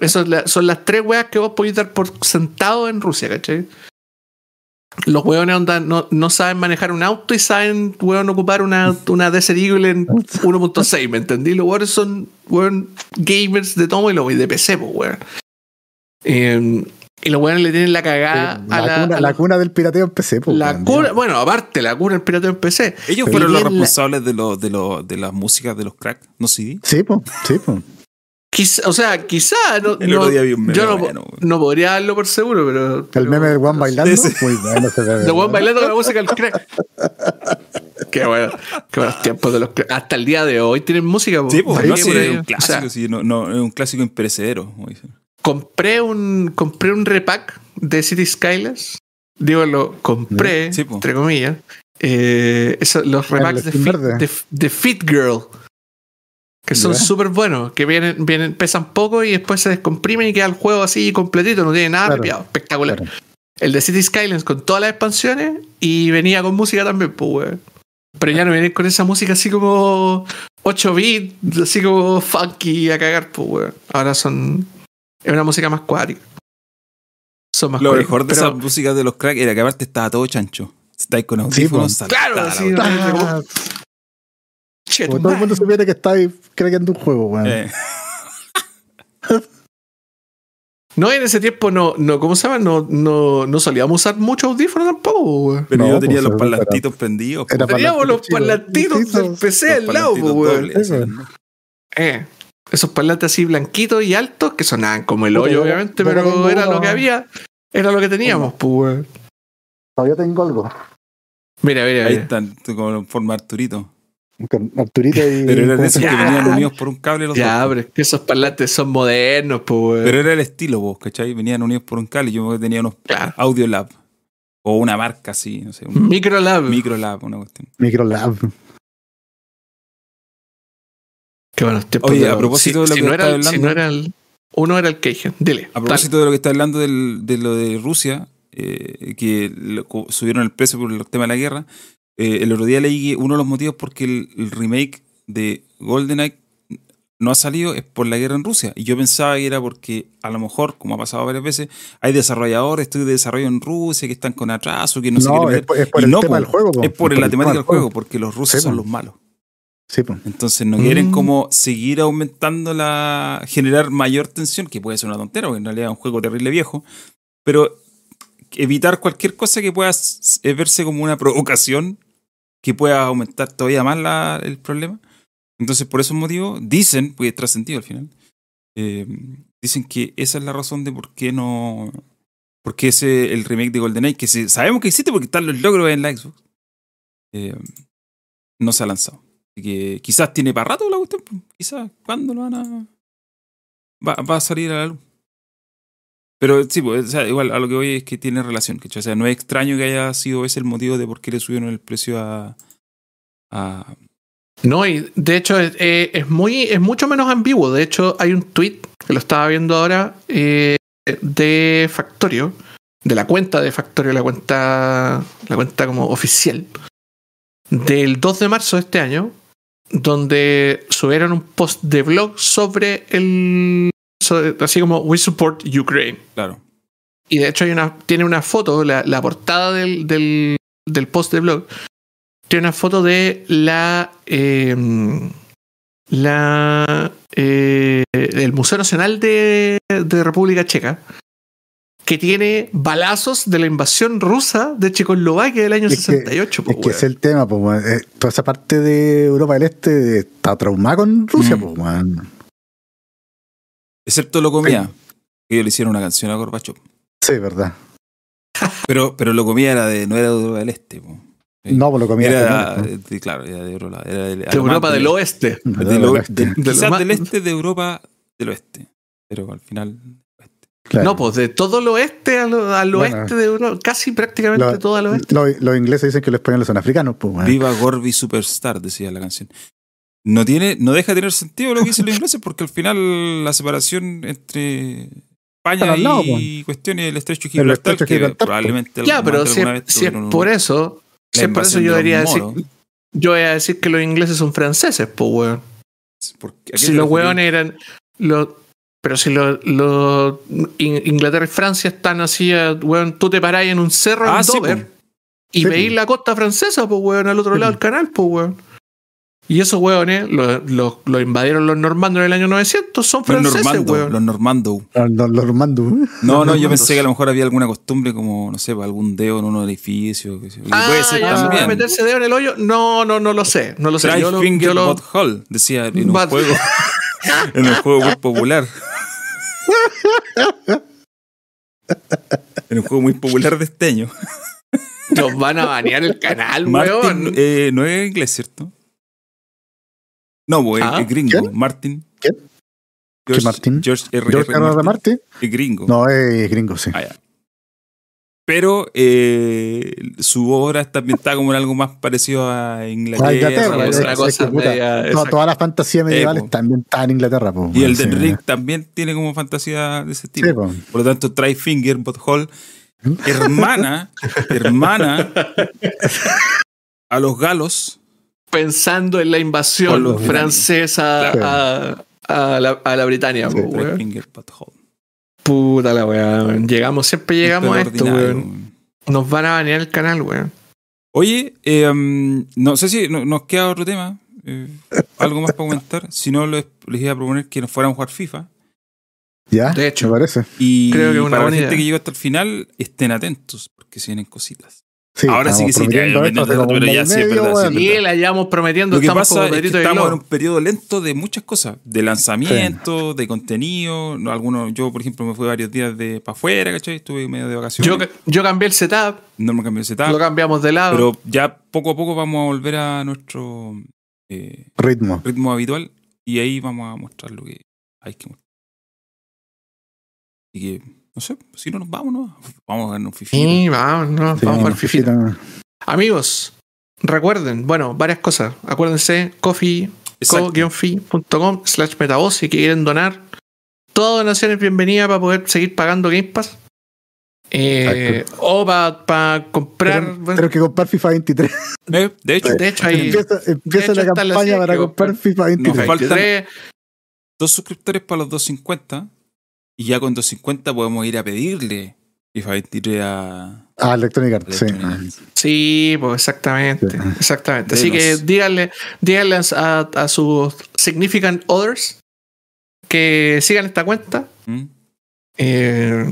Esas son la- son las tres weas que vos podés dar por sentado en Rusia, ¿cachai? Los weones onda, no, no saben manejar un auto y saben, weón, ocupar una, una Desert Eagle en 1.6, ¿me entendí? Los weones son, weón, gamers de todo y lo de PC, po, weón. Eh, y los weones le tienen la cagada la, a la, cuna, a la la- cuna del pirateo en PC, po, la weón, cuna, bueno, aparte, la cuna del pirateo en PC. Ellos Pero fueron los la- responsables de, lo, de, lo, de las músicas de los crack, ¿no CD? Sí, po, sí, po. Quizá- o sea, quizá no, El no- otro día vi un meme yo no, no podría darlo por seguro, pero. El pero- meme del Juan bailando. Ese. Muy bueno ese meme. De Juan bailando con la música del crack. Qué bueno, qué buenos tiempos de los crack. Hasta el día de hoy tienen música. Sí, pues, no, sí, es un O clásico, sea, sí, no, no, es un clásico imperecedero, como dicen. Compré un compré un repack de City Skylers. Digo, lo compré, Sí, entre comillas. Eh, eso- los repacks de Fit, verde. de, de Fit Girl. Que son súper buenos. Que vienen, vienen, pesan poco y después se descomprimen y queda el juego así completito. No tiene nada Claro. arrepiado. Espectacular. Claro. El de City Skylines con todas las expansiones y venía con música también, pues, weón. Pero ya no vienen con esa música así como 8 bits, así como funky a cagar, pues, weón. Ahora son. Es una música más cuática. Son más Lo cuáticos, mejor de pero- esa música de los crack era que aparte estaba todo chancho. Estáis con audífonos. po. saltara, Claro, sí, tu como todo el mundo supiera que está ahí creando un juego, weón. Eh, No, en ese tiempo no, no ¿cómo se llama? No, no, no solíamos usar mucho audífono tampoco, weón. pero No, yo tenía pues, los era- parlantitos prendidos. po. era Teníamos los parlantitos del PC al lado, pues, weón. Eh, esos parlantes así blanquitos y altos que sonaban como el hoyo, yo- obviamente, pero era uno- lo que había, era lo que teníamos, pues, weón. Todavía tengo algo. Mira, mira, Ahí mira. están, como en forma Arturito. Con Arturito y. Pero eran ¿cómo esos que venían unidos por un cable los Ya, dos. pero es que esos parlantes son modernos, pues, weón. Pero era el estilo, vos, ¿cachai? Venían unidos por un cable. Yo tenía unos Claro. Audiolab. O una marca así, no sé. Un Microlab. Microlab, una cuestión. Microlab. Qué. Oye, de- a propósito si, de lo si que no era, estaba el- si hablando- no era el. Uno era el Keigen. Dile. A propósito de lo que está hablando del- de lo de Rusia, eh, que lo- subieron el precio por el tema de la guerra, eh, el otro día leí que uno de los motivos por que el, el remake de GoldenEye no ha salido es por la guerra en Rusia. Y yo pensaba que era porque, a lo mejor, como ha pasado varias veces, hay desarrolladores, estudios de desarrollo en Rusia que están con atraso, que no, se quieren es meter. por, es por el no, tema del juego. po. Es por la el temática tema del juego, porque los rusos Sí, son los malos. Sí. Entonces no quieren Mm. como seguir aumentando la. generar mayor tensión, que puede ser una tontera, porque en realidad es un juego terrible viejo, pero evitar cualquier cosa que pueda eh, verse como una provocación que pueda aumentar todavía más la- el problema. Entonces, por esos motivos, dicen, porque es trascendido al final, eh, dicen que esa es la razón de por qué no. por qué ese el remake de GoldenEye, que sabemos que existe porque están los logros en la Xbox, eh, no se ha lanzado. Que quizás tiene para rato la cuestión. pues. Quizás, ¿cuándo lo van a.? Va, va a salir a la luz. Pero sí, pues, o sea, igual a lo que voy es que tiene relación. O sea, no es extraño que haya sido ese el motivo de por qué le subieron el precio a. No, y de hecho es, eh, es muy, es mucho menos ambiguo. De hecho, hay un tweet que lo estaba viendo ahora eh, de Factorio, de la cuenta de Factorio, la cuenta, la cuenta como oficial, del 2 de marzo de este año, donde subieron un post de blog sobre el. sobre- así como We Support Ukraine. claro. Y de hecho hay una, tiene una foto, la, la portada del, del, del post de blog, tiene una foto de la eh, la eh, el Museo Nacional de, de República Checa, que tiene balazos de la invasión rusa de Checoslovaquia del año Es que- 68. po, Es que es el tema. Eh, toda esa parte de Europa del Este está traumada con Rusia, Mm. pues, weón. Excepto lo comía. Que ellos le hicieron una canción a Gorbachev. Sí, verdad. Pero, pero lo comía era de, no era de Europa del Este. po. Sí. No, pues lo comía. Era, también, de- claro, era de Europa. Era de, de Europa del Oeste. del De quizás del este de Europa del oeste. Pero al final. Claro. No, pues de todo el oeste al, al Bueno. oeste de Europa, casi prácticamente Lo- todo al oeste. Los, los ingleses dicen que los españoles son africanos, pues, weón. Viva Gorby Superstar, decía la canción. No, tiene, no deja de tener sentido lo que dicen los ingleses, porque al final la separación entre España Están al lado, y cuestiones del estrecho Gibraltar, que Gibraltar, probablemente Ya, pero si alguna es, vez si es por eso, la si es por eso yo debería decir, yo voy a decir que los ingleses son franceses, pues, weón. ¿Por qué? ¿A qué Si los weones eran. Los, pero si los. los- In- Inglaterra y Francia están así, eh, weón, tú te parás en un cerro Ah, en sí, Dover po. y Sí, veís po. la costa francesa, pues, weón, al otro Sí, lado del canal, pues, weón. Y esos weones lo, lo- lo invadieron los normandos en el año 900, son Los franceses, normando, weón. los normando. Los, los, los mando. No, Los no, yo normandos. pensé que a lo mejor había alguna costumbre como, no sé, algún dedo en un edificio. Que Ah, puede ser ya, ¿se puede también. meterse dedo en el hoyo? No, no, no lo sé. No lo sé. Yo lo, finger yo lo- hole, decía en un juego. en un juego muy popular. en un juego muy popular de este año. nos van a banear el canal, Martin weón. eh, no es inglés, ¿cierto? No, pues Ah, es gringo. ¿quién? Martin. ¿Quién? George, ¿Qué Martin? George R. George R. R. R. Martin. Martin. Es gringo. No, es gringo, sí. Ah, ya. Pero eh, su obra está ambientada como en algo más parecido a Inglaterra. Ah, Inglaterra, o sea, cosa que, puta, media- toda la fantasía medieval Eh, está ambientada en Inglaterra. Po, y el sí. de Rick también tiene como fantasía de ese tipo. Sí, po. Por lo tanto, Try Finger, But Hole, hermana, hermana a los galos. Pensando en la invasión francesa a, a la, a la Britania, Sí, po. Finger, But Hole. Puta la weá, weón. Llegamos, siempre llegamos a Esto weón. Nos van a banear el canal, weón. Oye, eh, um, no sé si no- nos queda otro tema. eh, algo más para comentar. Si no, les, les iba a proponer que nos fueran a jugar FIFA. Ya, De hecho. me parece. Y Creo que una para la gente idea. que llegó hasta el final, estén atentos, porque se vienen cositas. Sí, Ahora sí que sí, vendiendo esto rato, pero ya mes y sí es medio, sí es verdad. Y la llevamos prometiendo, Lo que estamos pasa es que estamos en un periodo lento de muchas cosas, de lanzamiento, de contenido. No, algunos, yo, por ejemplo, me fui varios días de para afuera, ¿cachai? Estuve medio de vacaciones. Yo, yo cambié el setup, no me cambié de setup. lo cambiamos de lado. Pero ya poco a poco vamos a volver a nuestro eh, Ritmo. ritmo habitual y ahí vamos a mostrar lo que hay que mostrar. Así que, no sé, si no nos vamos, ¿no? Vamos a ganar un fifi. Sí, vamos, no, Sí, vamos a jugar no, fifita. no. Amigos, recuerden, bueno, varias cosas. Acuérdense, coffee.com slash metavoz si quieren donar. Toda donación es bienvenida para poder seguir pagando Game Pass. Eh, o para comprar. Bueno, tenemos que comprar FIFA 23. Eh, de hecho, de hecho, hay Empieza, empieza hecho, la campaña para que comprar. FIFA 23. Nos falta- 23. dos suscriptores para los 250 y ya con 250 podemos ir a pedirle FIFA 23 a Ah, Electronic Arts, sí. Electronic Arts. Sí, pues exactamente. Sí. Exactamente. Así que díganle, díganle a, a sus significant others que sigan esta cuenta. ¿Mm? eh,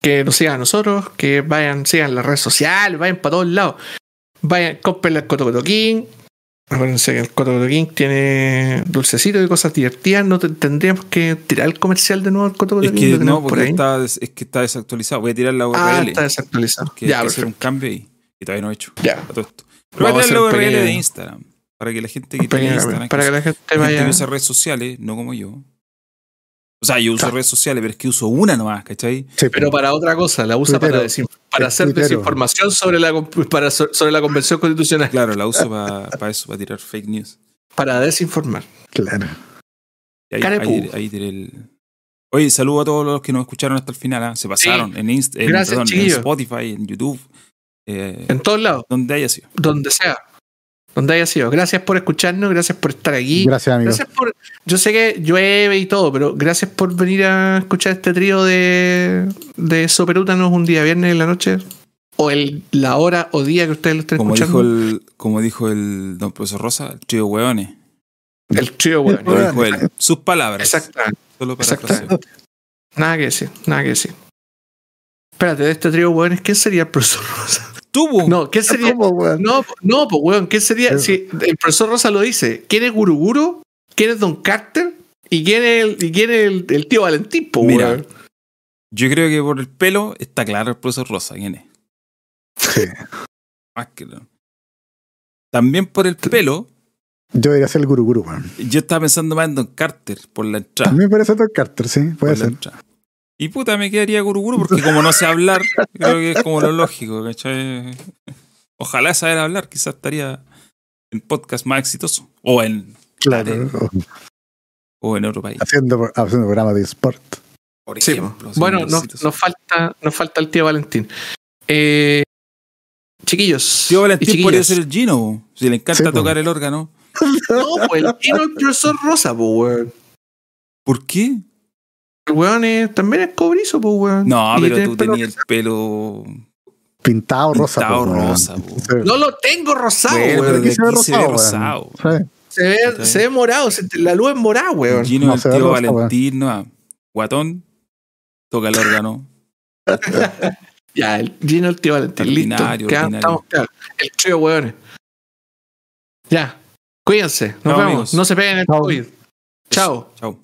que nos sigan a nosotros, que vayan, sigan las redes sociales, vayan para todos lados. Vayan, compren el Coto Coto King. Acuérdense que el Coto King tiene dulcecitos y cosas divertidas. No te- tendríamos que tirar el comercial de nuevo al Coto Es que no, por porque ahí. está, es que está desactualizado. Voy a tirar la URL. Ah, está desactualizado. que hay Ya, que hacer un cambio ahí. Que todavía no he hecho. Ya. todo esto. Voy a tirar la URL de Instagram. Para que la gente que tiene Instagram. para que la gente la gente vaya. usa redes sociales, no como yo. O sea, yo uso Claro. redes sociales, pero es que uso una nomás, ¿cachai? Sí, Pero para otra cosa, la usa para, desin- para hacer desinformación sobre la, para, so- sobre la convención constitucional. Claro, la uso para eso, para tirar fake news. Para desinformar. claro. Ahí, ahí, ahí tiré el. Oye, saludo a todos los que nos escucharon hasta el final. ¿ah? Se pasaron en, Inst en, Gracias, perdón, en. Spotify, en YouTube, eh, En todos lados, donde haya sido. donde sea. Donde haya sido. Gracias por escucharnos, gracias por estar aquí. Gracias, amigos. Gracias por. Yo sé que llueve y todo, pero gracias por venir a escuchar este trío de, de Soperútanos un día viernes en la noche. O el, la hora o día que ustedes lo estén Como escuchando. dijo, el, como dijo el don profesor Rosa, el trío hueones. el trío, weón. Lo dijo él. Sus palabras. Exactamente. Solo para Exactamente. Nada que decir, nada que decir. Espérate, de este trío, weón, ¿quién sería el profesor Rosa? Tuvo. No, ¿quién sería? ¿Cómo, weón? No, no, pues weón, ¿quién sería? Eh. Si el profesor Rosa lo dice, ¿quién es Guruguru? ¿Quién es Don Carter? ¿Y quién es el, y quién es el, el tío Valentín, pues Mira. weón? Yo creo que por el pelo está claro el profesor Rosa. ¿Quién es? Sí. Más que no. También por el pelo, Yo debería ser el guru guru, weón. yo estaba pensando más en Don Carter por la A entrada. mí me parece Don Carter, sí, puede ser. Y puta, me quedaría Guruguru porque como no sé hablar, creo que es como lo lógico, ¿cachai? Ojalá saber hablar, quizás estaría en podcast más exitoso. O en, Claro. o en otro país. Haciendo, haciendo programas de sport. Por ejemplo. bueno, no nos, nos falta, nos falta el tío Valentín. Eh, Chiquillos. Tío Valentín podría ser el Gino, po. si le encanta Sí, po. tocar el órgano. No, pues el Gino el profesor Rosa, pues, weón. ¿Por qué? El weón es- también es cobrizo, pues, weón. No, Y pero tú tenías el pelo. Pintado rosa. Pintado po, weón. rosa, po. Sí. No lo tengo rosado, weón. de se ve se ve rosado, weón. Se ve, se morado, se- la luz es morada, weón. Gino No, el tío rosa, weón. Valentín, no. Guatón, toca el órgano. Ya, el Gino el tío Valentín. Listo. Ordinario, Queda- ordinario. estamos. El trío, weones. Ya. Cuídense. Nos vemos. amigos. No se peguen el. COVID. Chao. Chao.